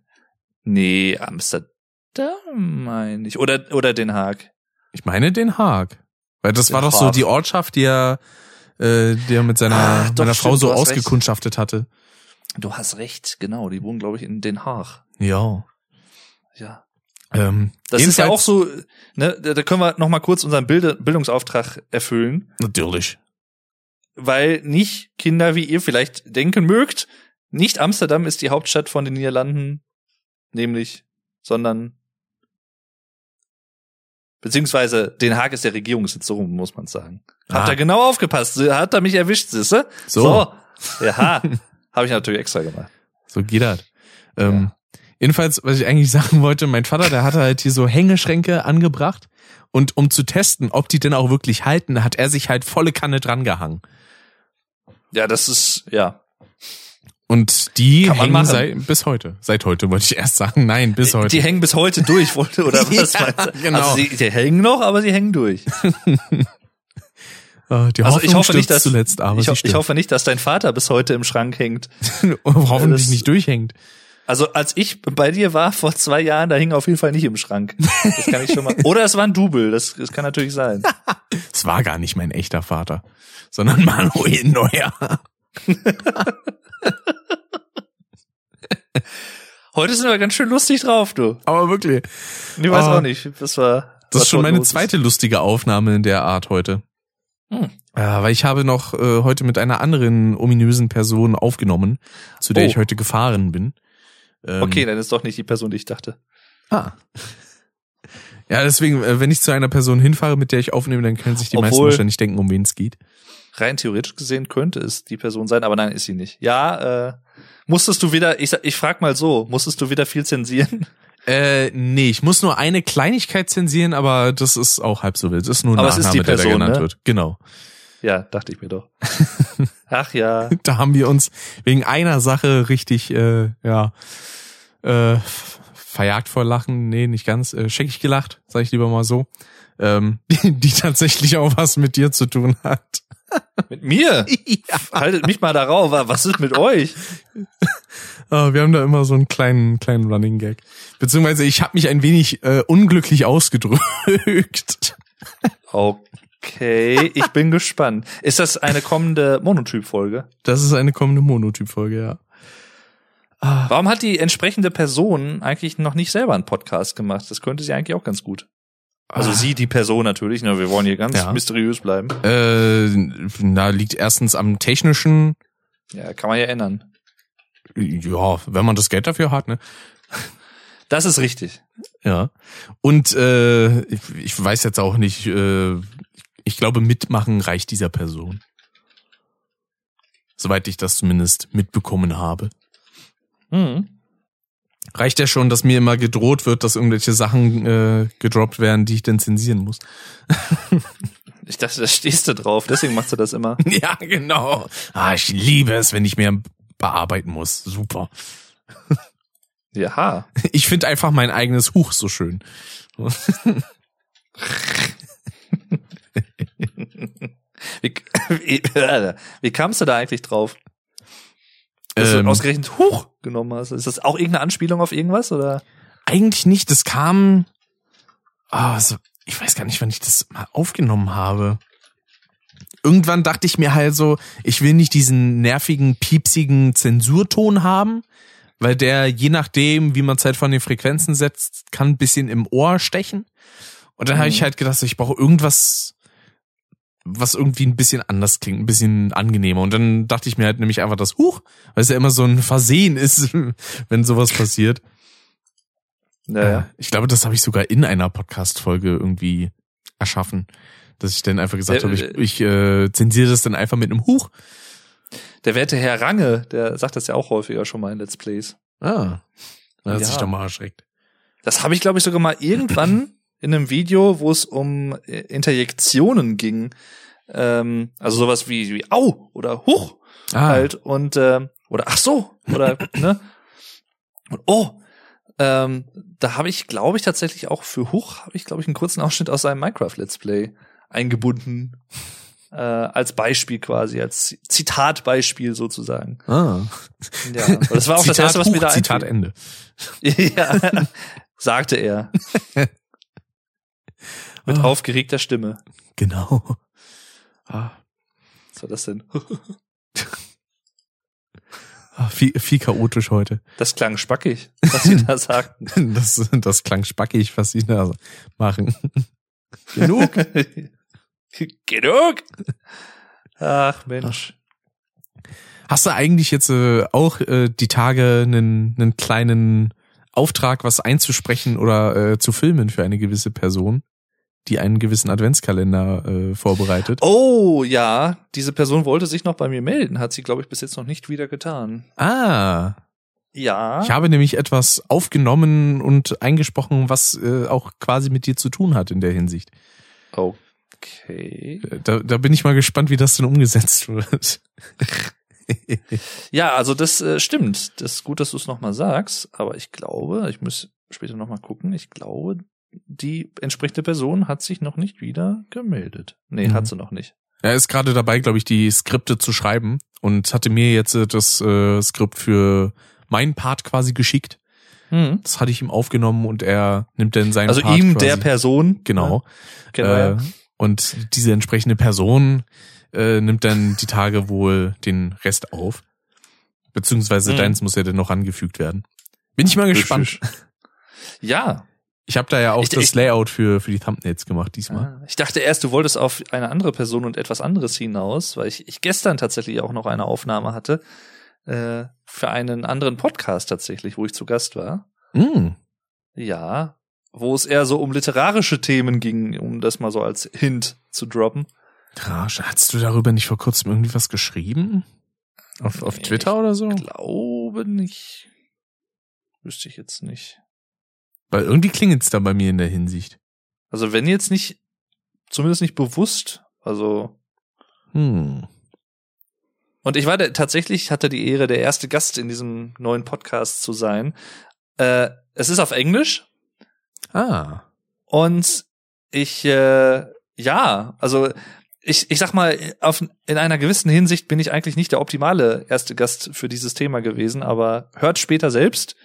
B: Nee, Amsterdam meine ich. Oder, oder Den Haag.
A: Ich meine Den Haag. Weil das
B: Den
A: war doch so
B: Haag.
A: die Ortschaft, die er, äh, die er mit seiner,
B: Ah, doch,
A: meiner Frau
B: stimmt,
A: so
B: du hast recht.
A: ausgekundschaftet hatte.
B: Du hast recht, genau. Die wohnen, glaube ich, in Den Haag.
A: Ja.
B: Ja.
A: Ähm,
B: Das ist ja auch so, ne, da können wir noch mal kurz unseren Bild Bildungsauftrag erfüllen,
A: Natürlich.
B: weil nicht Kinder wie ihr vielleicht denken mögt, nicht Amsterdam ist die Hauptstadt von den Niederlanden, nämlich, sondern beziehungsweise Den Haag ist der Regierungssitz, so muss man sagen. Habt
A: Ah.
B: ihr genau aufgepasst, hat er mich erwischt, siehste?
A: So.
B: Ja, habe ich natürlich extra gemacht.
A: So geht das. Ähm, Jedenfalls, was ich eigentlich sagen wollte, mein Vater, der hatte halt hier so Hängeschränke angebracht und um zu testen, ob die denn auch wirklich halten, hat er sich halt volle Kanne dran gehangen.
B: Ja, das ist, ja.
A: Und die hängen
B: machen.
A: seit, bis heute. Seit heute wollte ich erst sagen. Nein, bis heute.
B: Die hängen bis heute durch, wollte, oder was
A: Ja,
B: du?
A: genau.
B: Also sie, die hängen noch, aber sie hängen durch.
A: Äh, die
B: Also
A: Hoffnung
B: ich hoffe nicht, dass
A: zuletzt, aber
B: ich, ho ich hoffe nicht, dass dein Vater bis heute im Schrank hängt.
A: hoffentlich
B: das-
A: nicht durchhängt.
B: Also als ich bei dir war vor zwei Jahren, da hing auf jeden Fall nicht im Schrank. Das kann ich schon mal. Oder es war ein Double, das, das kann natürlich sein.
A: Es war gar nicht mein echter Vater, sondern Manuel Neuer.
B: Heute sind wir ganz schön lustig drauf, du.
A: Aber wirklich.
B: Ich weiß
A: Ah.
B: auch nicht. Das war.
A: Das ist schon meine zweite lustige Aufnahme in der Art heute.
B: Hm.
A: Ja, weil ich habe noch äh, heute mit einer anderen ominösen Person aufgenommen, zu der
B: Oh.
A: ich heute gefahren bin. Ähm,
B: Okay, dann ist doch nicht die Person, die ich dachte.
A: Ah. Ja, deswegen, äh, wenn ich zu einer Person hinfahre, mit der ich aufnehme, dann können sich die meisten
B: Obwohl-
A: wahrscheinlich denken, um wen es geht.
B: Rein theoretisch gesehen könnte es die Person sein, aber nein, ist sie nicht. Ja, äh, musstest du wieder, ich, ich frag mal so, musstest du wieder viel zensieren?
A: Äh, nee, ich muss nur eine Kleinigkeit zensieren, aber das ist auch halb so wild. Das ist nur ein
B: Aber es
A: Nachname,
B: ist die
A: der da
B: Person,
A: genannt
B: ne?
A: wird. Genau.
B: Ja, dachte ich mir doch. Ach ja.
A: Da haben wir uns wegen einer Sache richtig, äh, ja, äh, verjagt vor Lachen. Nee, nicht ganz. Äh, scheckig gelacht, sag ich lieber mal so. Ähm, die, die tatsächlich auch was mit dir zu tun hat.
B: Mit mir? Haltet mich mal darauf. Was ist mit euch?
A: Ah, wir haben da immer so einen kleinen, kleinen Running Gag. Beziehungsweise ich habe mich ein wenig äh, unglücklich ausgedrückt.
B: Okay, ich bin gespannt. Ist das eine kommende Monotyp-Folge?
A: Das ist eine kommende Monotyp-Folge, ja.
B: Warum hat die entsprechende Person eigentlich noch nicht selber einen Podcast gemacht? Das könnte sie eigentlich auch ganz gut. Also
A: Ah.
B: sie, die Person natürlich. Ne? Wir wollen hier ganz
A: Ja.
B: mysteriös bleiben.
A: Äh, na, liegt erstens am technischen,
B: Ja, kann man ja ändern.
A: ja, wenn man das Geld dafür hat, ne?
B: Das ist richtig.
A: Ja. Und äh, ich, ich weiß jetzt auch nicht, äh, ich glaube, mitmachen reicht dieser Person. Soweit ich das zumindest mitbekommen habe.
B: Mhm.
A: Reicht ja schon, dass mir immer gedroht wird, dass irgendwelche Sachen äh, gedroppt werden, die ich dann zensieren muss.
B: Ich dachte, da stehst du drauf. Deswegen machst du das immer.
A: ja, genau. Ah, ich liebe es, wenn ich mehr bearbeiten muss. Super.
B: Ja.
A: Ich finde einfach mein eigenes Huch so schön.
B: Wie, wie, wie kamst du da eigentlich drauf? Dass
A: Ähm,
B: du ausgerechnet Huch genommen hast. Ist das auch irgendeine Anspielung auf irgendwas oder?
A: Eigentlich nicht. Das kam. Ah, so, ich weiß gar nicht, wann ich das mal aufgenommen habe. Irgendwann dachte ich mir halt so, ich will nicht diesen nervigen, piepsigen Zensurton haben, weil der, je nachdem, wie man es halt von den Frequenzen setzt, kann ein bisschen im Ohr stechen. Und dann habe ich
B: Mhm.
A: halt gedacht, ich brauche irgendwas, was irgendwie ein bisschen anders klingt, ein bisschen angenehmer. Und dann dachte ich mir halt nämlich einfach das Huch, weil es ja immer so ein Versehen ist, wenn sowas passiert.
B: Naja.
A: Äh, ich glaube, das habe ich sogar in einer Podcast-Folge irgendwie erschaffen. Dass ich dann einfach gesagt
B: Der-
A: habe, ich, ich äh, zensiere das dann einfach mit einem Huch.
B: Der werte Herr Range, der sagt das ja auch häufiger schon mal in Let's Plays.
A: Ah. Da hat
B: Ja.
A: sich doch mal erschreckt.
B: Das habe ich, glaube ich, sogar mal irgendwann in einem Video, wo es um äh, Interjektionen ging. Ähm, also sowas wie, wie Au oder Huch
A: Ah,
B: halt und ähm, oder ach so oder ne und oh ähm, da habe ich glaube ich tatsächlich auch für Huch habe ich glaube ich einen kurzen Ausschnitt aus einem Minecraft Let's Play eingebunden äh, als Beispiel quasi als Zitatbeispiel sozusagen
A: ah.
B: ja das war auch das erste was mir da
A: Zitat
B: einfiel.
A: Ende.
B: ja sagte er mit
A: Ah.
B: aufgeregter Stimme
A: Genau. Ah,
B: was war das denn
A: ah, viel, viel chaotisch heute.
B: das klang spackig was sie da sagten
A: Das, das klang spackig, was sie da machen. Genug.
B: Genug. Ach Mensch.
A: Hast du eigentlich jetzt äh, auch äh, die Tage einen, einen kleinen Auftrag, was einzusprechen oder äh, zu filmen für eine gewisse Person, die einen gewissen Adventskalender äh, vorbereitet?
B: Oh ja, diese Person wollte sich noch bei mir melden, hat sie glaube ich bis jetzt noch nicht wieder getan.
A: Ah,
B: Ja.
A: ich habe nämlich etwas aufgenommen und eingesprochen, was äh, auch quasi mit dir zu tun hat in der Hinsicht.
B: Okay.
A: Äh, Da, da bin ich mal gespannt, wie das denn umgesetzt wird.
B: Ja, also das äh, stimmt. Das ist gut, dass du es nochmal sagst, aber ich glaube, ich muss später nochmal gucken, ich glaube, die entsprechende Person hat sich noch nicht wieder gemeldet. Nee,
A: Mhm.
B: hat sie noch nicht.
A: Er ist gerade dabei, glaube ich, die Skripte zu schreiben und hatte mir jetzt äh, das äh, Skript für meinen Part quasi geschickt.
B: Mhm.
A: Das hatte ich ihm aufgenommen und er nimmt dann seinen
B: Also
A: Part
B: ihm,
A: quasi.
B: der Person.
A: Genau.
B: Genau.
A: Äh, und diese entsprechende Person äh, nimmt dann die Tage wohl den Rest auf. Beziehungsweise
B: Mhm.
A: deins muss ja dann noch angefügt werden. Bin ich mal gespannt.
B: ja.
A: Ich habe da ja auch
B: Ich-
A: das
B: ich-
A: Layout für, für die Thumbnails gemacht diesmal.
B: Ah, Ich dachte erst, du wolltest auf eine andere Person und etwas anderes hinaus, weil ich, ich gestern tatsächlich auch noch eine Aufnahme hatte äh, für einen anderen Podcast tatsächlich, wo ich zu Gast war.
A: Mm.
B: Ja, wo es eher so um literarische Themen ging, um das mal so als Hint zu droppen.
A: Rasch, hast du darüber nicht vor kurzem irgendwie was geschrieben? Auf, auf
B: Nee,
A: Twitter oder so?
B: Glaube nicht. Wüsste ich jetzt nicht.
A: Weil irgendwie klingelt's da bei mir in der Hinsicht.
B: Also wenn jetzt nicht, zumindest nicht bewusst, also
A: Hm.
B: Und ich war der, tatsächlich, hatte die Ehre, der erste Gast in diesem neuen Podcast zu sein. Äh, es ist auf Englisch
A: Ah.
B: und ich, äh, ja, also ich, ich sag mal, auf, in einer gewissen Hinsicht bin ich eigentlich nicht der optimale erste Gast für dieses Thema gewesen, aber hört später selbst.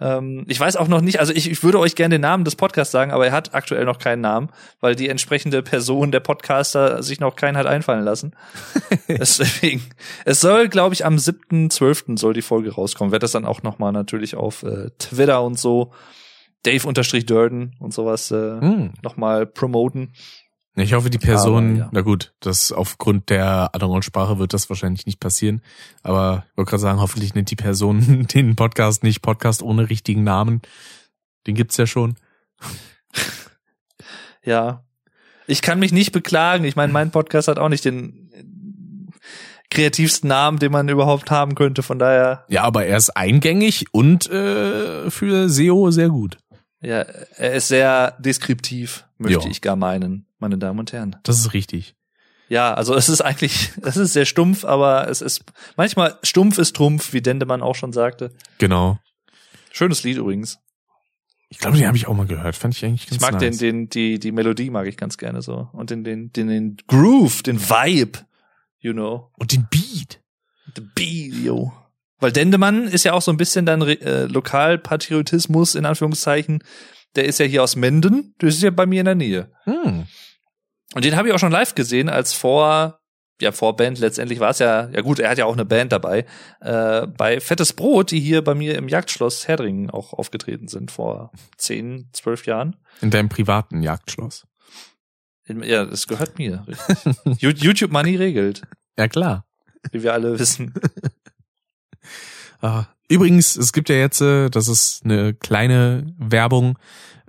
B: Ähm, ich weiß auch noch nicht, also ich, ich würde euch gerne den Namen des Podcasts sagen, aber er hat aktuell noch keinen Namen, weil die entsprechende Person, der Podcaster, sich noch keinen hat einfallen lassen. Deswegen, es soll, glaube ich, am 7.12. soll die Folge rauskommen. Wird das dann auch nochmal natürlich auf äh, Twitter und so, Dave-Durden und sowas äh,
A: Hm.
B: nochmal promoten.
A: Ich hoffe, die Person,
B: Aber, ja.
A: na gut, das aufgrund der anderen Sprache wird das wahrscheinlich nicht passieren. Aber ich wollte gerade sagen, hoffentlich nennt die Person den Podcast nicht Podcast ohne richtigen Namen. Den gibt's ja schon.
B: Ja. Ich kann mich nicht beklagen. Ich meine, mein Podcast hat auch nicht den kreativsten Namen, den man überhaupt haben könnte. Von daher,
A: Ja, aber er ist eingängig und äh, für SEO sehr gut.
B: Ja, er ist sehr deskriptiv, möchte
A: Ja.
B: ich gar meinen, meine Damen und Herren.
A: Das ist richtig.
B: Ja, also es ist eigentlich, es ist sehr stumpf, aber es ist manchmal stumpf ist Trumpf, wie Dendemann auch schon sagte.
A: Genau.
B: Schönes Lied übrigens.
A: Ich glaube, den habe ich auch mal gehört. Fand ich eigentlich ganz
B: Ich mag
A: nice.
B: den, den, die, die Melodie mag ich ganz gerne so. Und den, den, den, den Groove, den Vibe, you know.
A: Und den Beat.
B: The Beat, yo. Weil Dendemann ist ja auch so ein bisschen dann äh, Lokalpatriotismus, in Anführungszeichen. Der ist ja hier aus Menden. Das ist ja bei mir in der Nähe.
A: Hm.
B: Und den habe ich auch schon live gesehen, als vor, ja, vor Band letztendlich war es ja, ja gut, er hat ja auch eine Band dabei, äh, bei Fettes Brot, die hier bei mir im Jagdschloss Herdringen auch aufgetreten sind, vor zehn, zwölf Jahren.
A: In deinem privaten Jagdschloss.
B: In, ja, das gehört mir. YouTube Money regelt,
A: Ja, klar.
B: wie wir alle wissen.
A: Ah, Übrigens, es gibt ja jetzt, äh, das ist eine kleine Werbung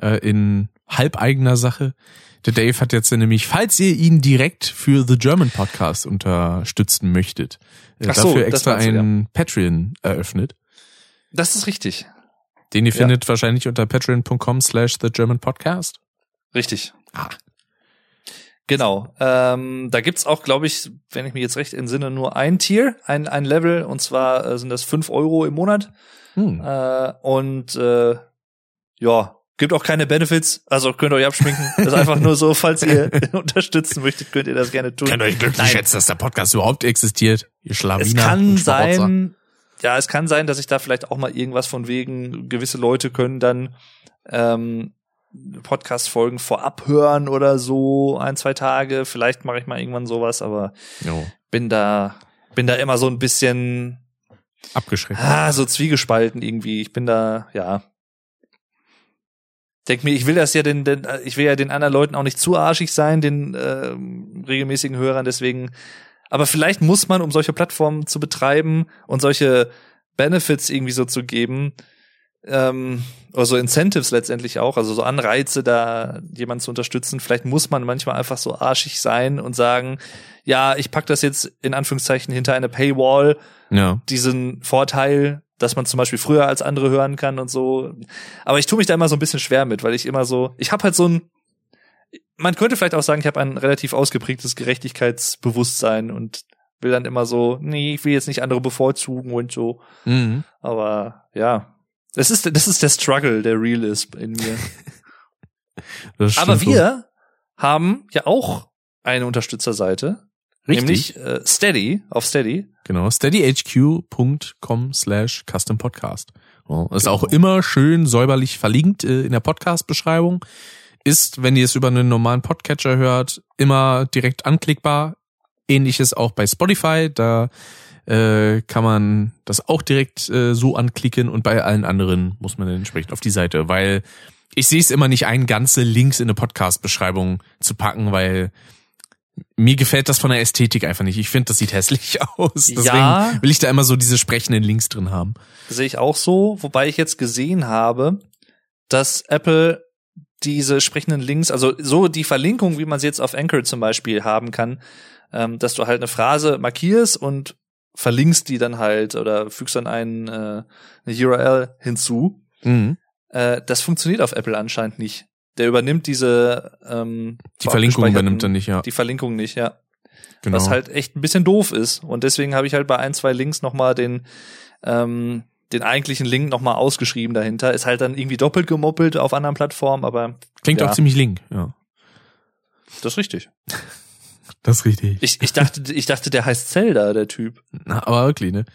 A: äh, in halbeigener Sache. Der Dave hat jetzt nämlich, falls ihr ihn direkt für The German Podcast unterstützen möchtet, äh,
B: Ach so,
A: dafür
B: das
A: extra
B: du, ja.
A: einen Patreon eröffnet.
B: Das ist richtig.
A: Den ihr
B: Ja.
A: findet wahrscheinlich unter patreon.com slash The German Podcast.
B: Richtig.
A: Ah.
B: Genau. Ähm, da gibt's auch, glaube ich, wenn ich mich jetzt recht entsinne, nur ein Tier, ein, ein Level, und zwar äh, sind das fünf Euro im Monat.
A: Hm.
B: Äh, und äh, ja, gibt auch keine Benefits, also könnt ihr euch abschminken. Das ist einfach nur so, falls ihr unterstützen möchtet, könnt ihr das gerne tun.
A: Könnt euch glücklich
B: Nein.
A: schätzen, dass der Podcast überhaupt existiert. Ihr Schlawiner
B: Es kann sein, ja, es kann sein, dass ich da vielleicht auch mal irgendwas von wegen, gewisse Leute können dann ähm, Podcast-Folgen vorab hören oder so, ein, zwei Tage. Vielleicht mache ich mal irgendwann sowas, aber
A: Jo,
B: bin da, bin da immer so ein bisschen,
A: abgeschreckt.
B: ah, so zwiegespalten irgendwie. Ich bin da, ja. Denk mir, ich will das ja den, den, ich will ja den anderen Leuten auch nicht zu arschig sein, den ähm, regelmäßigen Hörern, deswegen. Aber vielleicht muss man, um solche Plattformen zu betreiben und solche Benefits irgendwie so zu geben, ähm, oder so Incentives letztendlich auch, also so Anreize, da jemanden zu unterstützen. Vielleicht muss man manchmal einfach so arschig sein und sagen, ja, ich pack das jetzt in Anführungszeichen hinter eine Paywall,
A: Ja.
B: diesen Vorteil, dass man zum Beispiel früher als andere hören kann und so. Aber ich tue mich da immer so ein bisschen schwer mit, weil ich immer so, ich habe halt so ein, man könnte vielleicht auch sagen, ich habe ein relativ ausgeprägtes Gerechtigkeitsbewusstsein und will dann immer so, nee, ich will jetzt nicht andere bevorzugen und so.
A: Mhm.
B: Aber ja, das ist, das ist der Struggle, der real ist in mir. Aber wir haben ja auch eine Unterstützerseite.
A: Richtig.
B: Nämlich äh, Steady, auf Steady.
A: Genau, steadyhq.com slash custom podcast. Ist
B: Genau.
A: auch immer schön säuberlich verlinkt äh, in der Podcast-Beschreibung. Ist, wenn ihr es über einen normalen Podcatcher hört, immer direkt anklickbar. Ähnliches auch bei Spotify. Da äh, kann man das auch direkt äh, so anklicken und bei allen anderen muss man dann entsprechend auf die Seite, weil ich sehe es immer nicht ein, ganze Links in eine Podcast-Beschreibung zu packen, weil mir gefällt das von der Ästhetik einfach nicht. Ich finde, das sieht hässlich aus. Deswegen
B: Ja.
A: will ich da immer so diese sprechenden Links drin haben.
B: Sehe ich auch so, wobei ich jetzt gesehen habe, dass Apple diese sprechenden Links, also so die Verlinkung, wie man sie jetzt auf Anchor zum Beispiel haben kann, ähm, dass du halt eine Phrase markierst und verlinkst die dann halt oder fügst dann einen, äh, eine URL hinzu.
A: Mhm.
B: Äh, das funktioniert auf Apple anscheinend nicht. Der übernimmt diese ähm,
A: Die Verlinkung übernimmt er nicht, ja.
B: Die Verlinkung nicht, ja.
A: Genau.
B: Was halt echt ein bisschen doof ist. Und deswegen habe ich halt bei ein, zwei Links nochmal den, ähm, den eigentlichen Link nochmal ausgeschrieben dahinter. Ist halt dann irgendwie doppelt gemoppelt auf anderen Plattformen, aber
A: Klingt
B: ja.
A: auch ziemlich link, ja.
B: das ist richtig.
A: Das ist richtig.
B: Ich, ich dachte, ich dachte, der heißt Zelda, der Typ.
A: Na, aber wirklich, ne?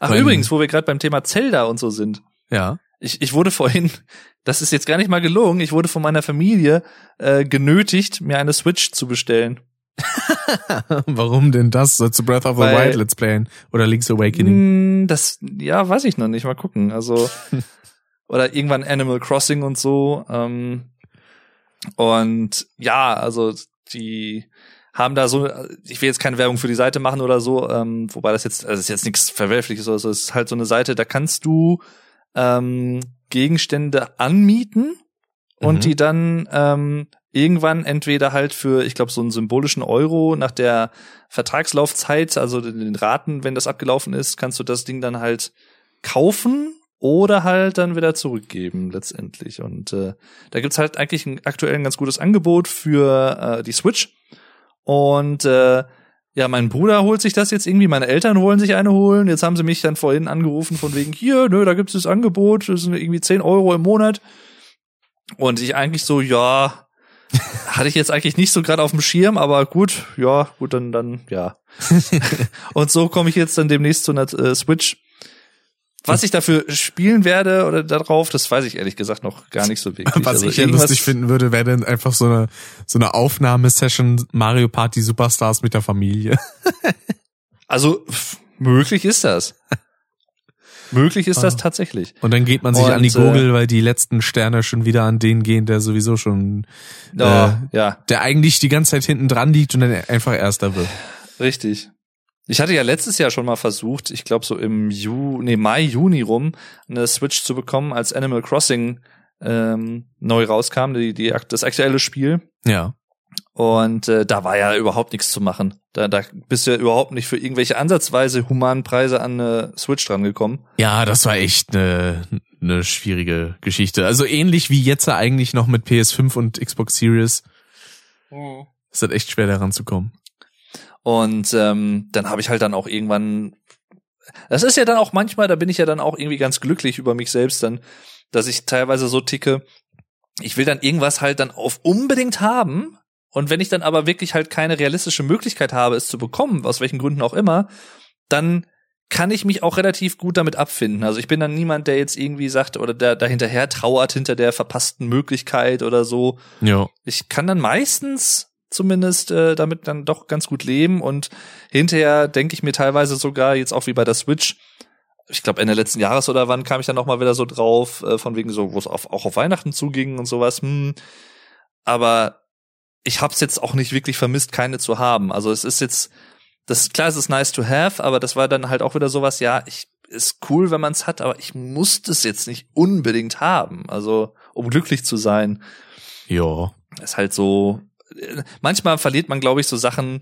B: Ach,
A: Mein-
B: übrigens, wo wir gerade beim Thema Zelda und so sind.
A: Ja.
B: Ich, ich wurde vorhin, das ist jetzt gar nicht mal gelogen, ich wurde von meiner Familie äh, genötigt, mir eine Switch zu bestellen.
A: Warum denn das? Sollst du Breath of the
B: Weil-
A: Wild Let's Playen oder Link's Awakening?
B: Mm, Das, ja, weiß ich noch nicht. Mal gucken. Also, oder irgendwann Animal Crossing und so. Ähm, und ja, also die haben da so, ich will jetzt keine Werbung für die Seite machen oder so, ähm, wobei das jetzt, also das ist jetzt nichts Verwerfliches, also es ist halt so eine Seite, da kannst du ähm, Gegenstände anmieten und
A: Mhm.
B: die dann ähm, irgendwann entweder halt für, ich glaube, so einen symbolischen Euro nach der Vertragslaufzeit, also den Raten, wenn das abgelaufen ist, kannst du das Ding dann halt kaufen oder halt dann wieder zurückgeben letztendlich. Und äh, da gibt's halt eigentlich ein, aktuell ein ganz gutes Angebot für äh, die Switch. Und äh, ja, mein Bruder holt sich das jetzt irgendwie, meine Eltern wollen sich eine holen. Jetzt haben sie mich dann vorhin angerufen von wegen, hier, nö, da gibt's das Angebot, das sind irgendwie 10 Euro im Monat. Und ich eigentlich so, ja, hatte ich jetzt eigentlich nicht so gerade auf dem Schirm, aber gut, ja, gut, dann, dann, ja. und so komme ich jetzt dann demnächst zu einer äh, Switch. Was ich dafür spielen werde oder darauf, das weiß ich ehrlich gesagt noch gar nicht so wirklich.
A: Was
B: Also
A: ich ja lustig finden würde, wäre dann einfach so eine, so eine Aufnahmesession Mario Party Superstars mit der Familie.
B: Also möglich ist das. möglich ist das
A: Ah.
B: tatsächlich.
A: Und dann geht man sich
B: Und,
A: an die
B: äh,
A: Gurgel, weil die letzten Sterne schon wieder an den gehen, der sowieso schon,
B: Ja,
A: Äh,
B: ja,
A: der eigentlich die ganze Zeit hinten dran liegt und dann einfach Erster wird.
B: richtig. Ich hatte ja letztes Jahr schon mal versucht, ich glaube so im Ju nee, Mai, Juni rum, eine Switch zu bekommen, als Animal Crossing ähm, neu rauskam, die, die, das aktuelle Spiel.
A: Ja.
B: Und äh, da war ja überhaupt nichts zu machen. Da, da bist du ja überhaupt nicht für irgendwelche ansatzweise humanen Preise an eine Switch dran gekommen.
A: Ja, das war echt eine, eine schwierige Geschichte. Also ähnlich wie jetzt eigentlich noch mit PS5 und Xbox Series. Ist halt echt schwer daran zu kommen.
B: Und ähm, dann habe ich halt dann auch irgendwann. Das ist ja dann auch manchmal, da bin ich ja dann auch irgendwie ganz glücklich über mich selbst dann, dass ich teilweise so ticke. Ich will dann irgendwas halt dann auf unbedingt haben. Und wenn ich dann aber wirklich halt keine realistische Möglichkeit habe, es zu bekommen, aus welchen Gründen auch immer, dann kann ich mich auch relativ gut damit abfinden. Also ich bin dann niemand, der jetzt irgendwie sagt oder der da hinterher trauert hinter der verpassten Möglichkeit oder so
A: Ja.
B: ich kann dann meistens zumindest äh, damit dann doch ganz gut leben und hinterher denke ich mir teilweise sogar jetzt auch wie bei der Switch ich glaube Ende letzten Jahres oder wann kam ich dann noch mal wieder so drauf äh, von wegen so wo es auf, auch auf Weihnachten zuging und sowas hm. aber ich hab's jetzt auch nicht wirklich vermisst keine zu haben also es ist jetzt das klar es ist nice to have aber das war dann halt auch wieder sowas ja ich ist cool wenn man es hat aber ich muss es jetzt nicht unbedingt haben also um glücklich zu sein
A: Ja.
B: ist halt so. Manchmal verliert man, glaube ich, so Sachen.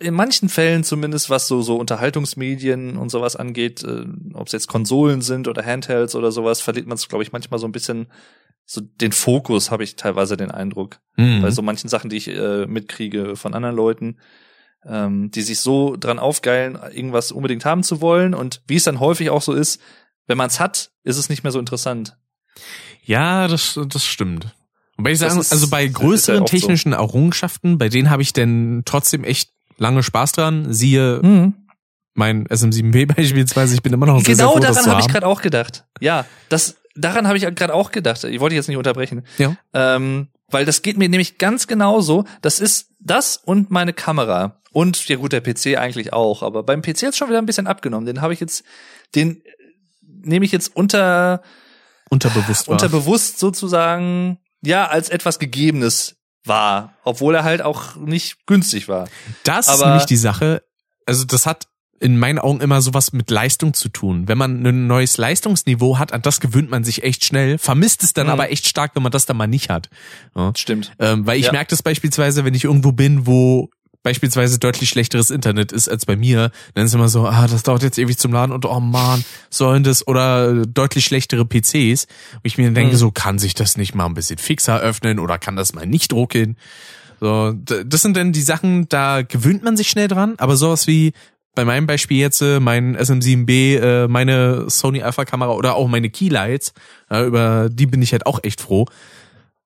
B: In manchen Fällen zumindest, was so so Unterhaltungsmedien und sowas angeht, äh, ob es jetzt Konsolen sind oder Handhelds oder sowas, verliert man es, glaube ich, manchmal so ein bisschen so den Fokus, habe ich teilweise den Eindruck.
A: Mhm.
B: Bei so manchen Sachen, die ich äh, mitkriege von anderen Leuten, ähm, die sich so dran aufgeilen, irgendwas unbedingt haben zu wollen. Und wie es dann häufig auch so ist, wenn man es hat, ist es nicht mehr so interessant.
A: Ja, das, das stimmt. Wobei ich sagen,
B: ist-
A: also bei größeren
B: oft so.
A: technischen Errungenschaften, bei denen habe ich denn trotzdem echt lange Spaß dran. Siehe
B: Mhm.
A: mein SM7B beispielsweise, ich bin immer noch sehr, sehr
B: Genau
A: froh, das
B: daran habe ich gerade auch gedacht. Ja, das daran habe ich gerade auch gedacht. Ich wollte jetzt nicht unterbrechen.
A: Ja.
B: Ähm, weil das geht mir nämlich ganz genauso. Das ist das und meine Kamera. Und ja gut, der PC eigentlich auch. Aber beim PC jetzt schon wieder ein bisschen abgenommen. Den habe ich jetzt, den nehme ich jetzt unter,
A: Unterbewusst
B: unterbewusst sozusagen, ja, als etwas Gegebenes war. Obwohl er halt auch nicht günstig war.
A: Das ist
B: Aber-
A: nämlich die Sache. Also das hat in meinen Augen immer sowas mit Leistung zu tun. Wenn man ein neues Leistungsniveau hat, an das gewöhnt man sich echt schnell, vermisst es dann
B: Mhm.
A: aber echt stark, wenn man das dann mal nicht hat. Ja.
B: Stimmt.
A: Ähm, weil ich
B: Ja.
A: merke das beispielsweise, wenn ich irgendwo bin, wo beispielsweise deutlich schlechteres Internet ist als bei mir, dann ist immer so, ah, das dauert jetzt ewig zum Laden und oh man, sollen das oder deutlich schlechtere PCs, wo ich mir denke,
B: Mhm.
A: so kann sich das nicht mal ein bisschen fixer öffnen oder kann das mal nicht drucken? So, das sind dann die Sachen, da gewöhnt man sich schnell dran, aber sowas wie bei meinem Beispiel jetzt äh, mein SM7B, äh, meine Sony Alpha Kamera oder auch meine Keylights, äh, über die bin ich halt auch echt froh.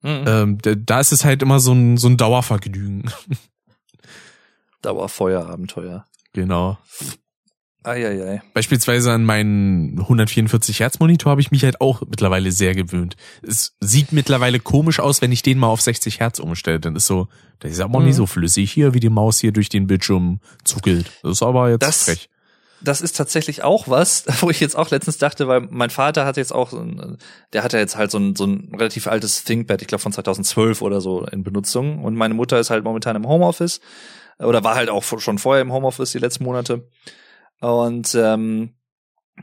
B: Mhm.
A: Ähm, da, da ist es halt immer so ein, so ein Dauervergnügen.
B: Dauerfeuerabenteuer.
A: genau.
B: Eieiei.
A: Beispielsweise an meinen 144 Hertz Monitor habe ich mich halt auch mittlerweile sehr gewöhnt. Es sieht mittlerweile komisch aus, wenn ich den mal auf 60 Hertz umstelle. Dann ist so, das ist aber
B: Mhm.
A: nicht so flüssig hier, wie die Maus hier durch den Bildschirm zuckelt. Das ist aber jetzt
B: Das-
A: frech.
B: das ist tatsächlich auch was, wo ich jetzt auch letztens dachte, weil mein Vater hat jetzt auch, der hat ja jetzt halt so ein, so ein relativ altes ThinkPad, ich glaube von 2012 oder so in Benutzung und meine Mutter ist halt momentan im Homeoffice oder war halt auch schon vorher im Homeoffice die letzten Monate und ähm,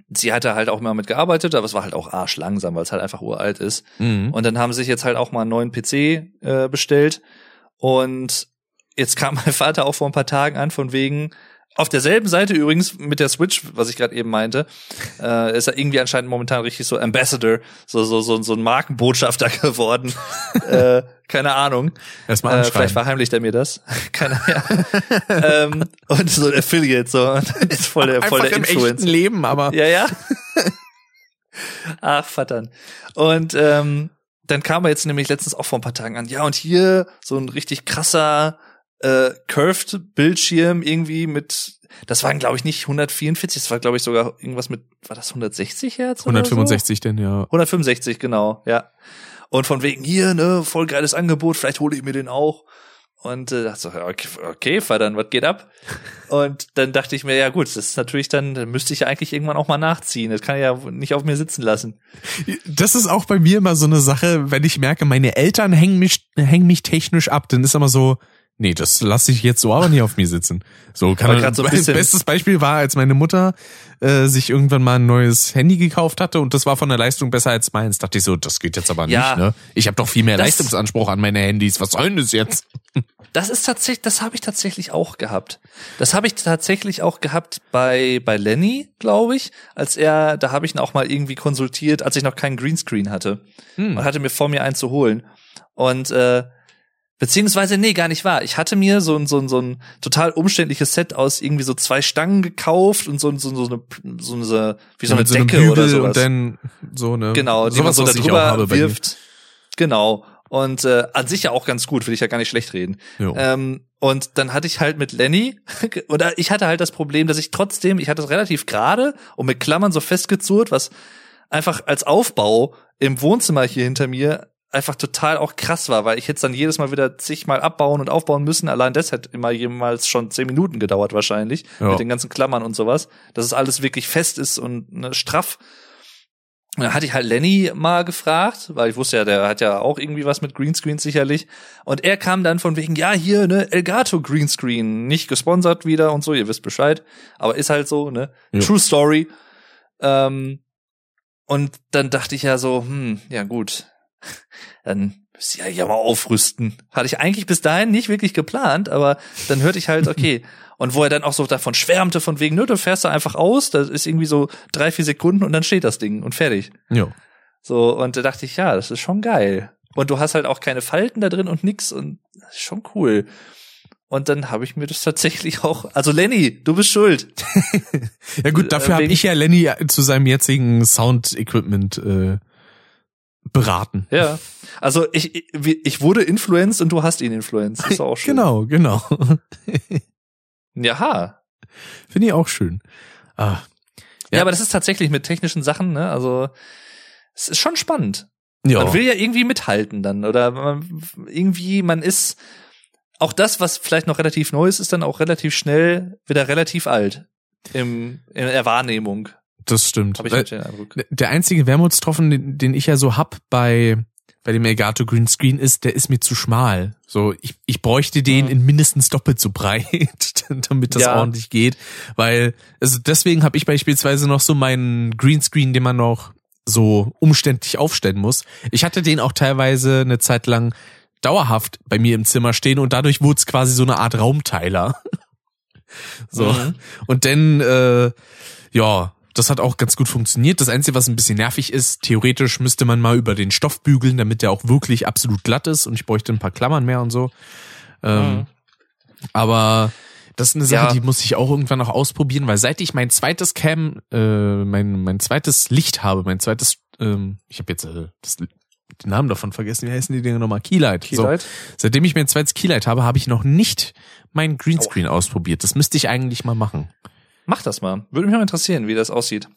B: sie hatte halt auch immer mitgearbeitet, aber es war halt auch arschlangsam, weil es halt einfach uralt ist
A: Mhm.
B: und dann haben sie sich jetzt halt auch mal einen neuen PC äh, bestellt. Und jetzt kam mein Vater auch vor ein paar Tagen an, von wegen, auf derselben Seite übrigens mit der Switch, was ich gerade eben meinte, äh, ist er irgendwie anscheinend momentan richtig so Ambassador, so so so, so ein Markenbotschafter geworden. äh, keine Ahnung.
A: Erstmal
B: Äh, vielleicht verheimlicht er mir das. Keine Ahnung. ähm, und so ein Affiliate, so ist voll der, voll der
A: im
B: Influencer.
A: echten Leben, aber
B: Ja, ja. Ach, verdammt. Und ähm, dann kam er jetzt nämlich letztens auch vor ein paar Tagen an. Ja, und hier so ein richtig krasser äh, curved Bildschirm irgendwie mit, das waren glaube ich nicht 144, das war glaube ich sogar irgendwas mit, war das 160 Hertz? oder
A: 165 denn, ja.
B: So? 165, genau, ja. Und von wegen hier, ne, voll geiles Angebot, vielleicht hole ich mir den auch. Und äh, dachte so, okay, okay, verdammt, was geht ab? Und dann dachte ich mir, ja gut, das ist natürlich dann, dann müsste ich ja eigentlich irgendwann auch mal nachziehen. Das kann ich ja nicht auf mir sitzen lassen.
A: Das ist auch bei mir immer so eine Sache, wenn ich merke, meine Eltern hängen mich, hängen mich technisch ab, dann ist immer so, nee, das lasse ich jetzt so aber nicht auf mir sitzen. So kann man,
B: so ein bisschen-
A: bestes Beispiel war, als meine Mutter äh, sich irgendwann mal ein neues Handy gekauft hatte und das war von der Leistung besser als meins. Dachte ich so, das geht jetzt aber
B: Ja.
A: nicht, ne? Ich habe doch viel mehr
B: Das-
A: Leistungsanspruch an meine Handys. Was soll denn das jetzt?
B: Das ist tatsächlich, das habe ich tatsächlich auch gehabt. Das habe ich tatsächlich auch gehabt bei bei Lenny, glaube ich, als er, da habe ich ihn auch mal irgendwie konsultiert, als ich noch keinen Greenscreen hatte
A: Hm.
B: und hatte mir vor mir einen zu holen und äh, beziehungsweise nee, gar nicht wahr. Ich hatte mir so ein so ein so ein total umständliches Set aus irgendwie so zwei Stangen gekauft und so so, so eine so eine wie so eine
A: so einem
B: Decke oder sowas.
A: und dann so eine
B: Genau, die man so da drüber wirft. Genau. Und äh, an sich ja auch ganz gut, will ich ja gar nicht schlecht reden. Ähm, und dann hatte ich halt mit Lenny, oder ich hatte halt das Problem, dass ich trotzdem, ich hatte es relativ gerade und mit Klammern so festgezurrt, was einfach als Aufbau im Wohnzimmer hier hinter mir einfach total auch krass war, weil ich jetzt dann jedes Mal wieder zigmal abbauen und aufbauen müssen. Allein das hätte immer jemals schon zehn Minuten gedauert wahrscheinlich,
A: Ja.
B: mit den ganzen Klammern und sowas, dass es alles wirklich fest ist und ne, straff. Und dann hatte ich halt Lenny mal gefragt, weil ich wusste ja, der hat ja auch irgendwie was mit Greenscreens sicherlich. Und er kam dann von wegen, ja, hier, ne, Elgato Greenscreen, nicht gesponsert wieder und so, ihr wisst Bescheid. Aber ist halt so, ne?
A: Ja.
B: True Story. Ähm, und dann dachte ich ja so, hm, ja gut, dann müsst ihr ja mal aufrüsten. Hatte ich eigentlich bis dahin nicht wirklich geplant, aber dann hörte ich halt, okay. Und wo er dann auch so davon schwärmte, von wegen, nö, du fährst da einfach aus, das ist irgendwie so drei, vier Sekunden und dann steht das Ding und fertig.
A: Jo.
B: So, und da dachte ich, ja, das ist schon geil. Und du hast halt auch keine Falten da drin und nix und das ist schon cool. Und dann habe ich mir das tatsächlich auch, also Lenny, du bist schuld.
A: Ja gut, dafür
B: Äh,
A: habe ich ja Lenny zu seinem jetzigen Sound-Equipment äh, beraten.
B: Ja. Also ich, ich, ich wurde influenced und du hast ihn influenced. Ist auch schön.
A: Genau, genau.
B: Jaha.
A: Finde ich auch schön. Ah,
B: Ja.
A: Ja.
B: aber das ist tatsächlich mit technischen Sachen, ne? Also es ist schon spannend.
A: ja.
B: Man will ja irgendwie mithalten dann oder man, irgendwie man ist auch das, was vielleicht noch relativ neu ist, ist dann auch relativ schnell wieder relativ alt im in der Wahrnehmung.
A: Das stimmt.
B: Habe ich den Eindruck.
A: Der einzige Wermutstropfen, den, den ich ja so hab bei bei dem Elgato Greenscreen ist, der ist mir zu schmal. So, ich, ich bräuchte den
B: Mhm.
A: in mindestens doppelt so breit, damit das
B: Ja.
A: ordentlich geht. Weil, also deswegen habe ich beispielsweise noch so meinen Greenscreen, den man noch so umständlich aufstellen muss. Ich hatte den auch teilweise eine Zeit lang dauerhaft bei mir im Zimmer stehen und dadurch wurde es quasi so eine Art Raumteiler. so.
B: Mhm.
A: Und dann, äh, ja, das hat auch ganz gut funktioniert. Das Einzige, was ein bisschen nervig ist, theoretisch müsste man mal über den Stoff bügeln, damit der auch wirklich absolut glatt ist und ich bräuchte ein paar Klammern mehr und so. Ähm,
B: Mhm.
A: Aber das ist eine Sache,
B: Ja.
A: die muss ich auch irgendwann noch ausprobieren, weil seit ich mein zweites Cam, äh, mein, mein zweites Licht habe, mein zweites, ähm, ich habe jetzt äh, das, den Namen davon vergessen, wie heißen die Dinge nochmal? Keylight.
B: Keylight?
A: So, seitdem ich mein zweites Keylight habe, habe ich noch nicht mein Greenscreen ausprobiert. Das müsste ich eigentlich mal machen.
B: Mach das mal. Würde mich mal interessieren, wie das aussieht.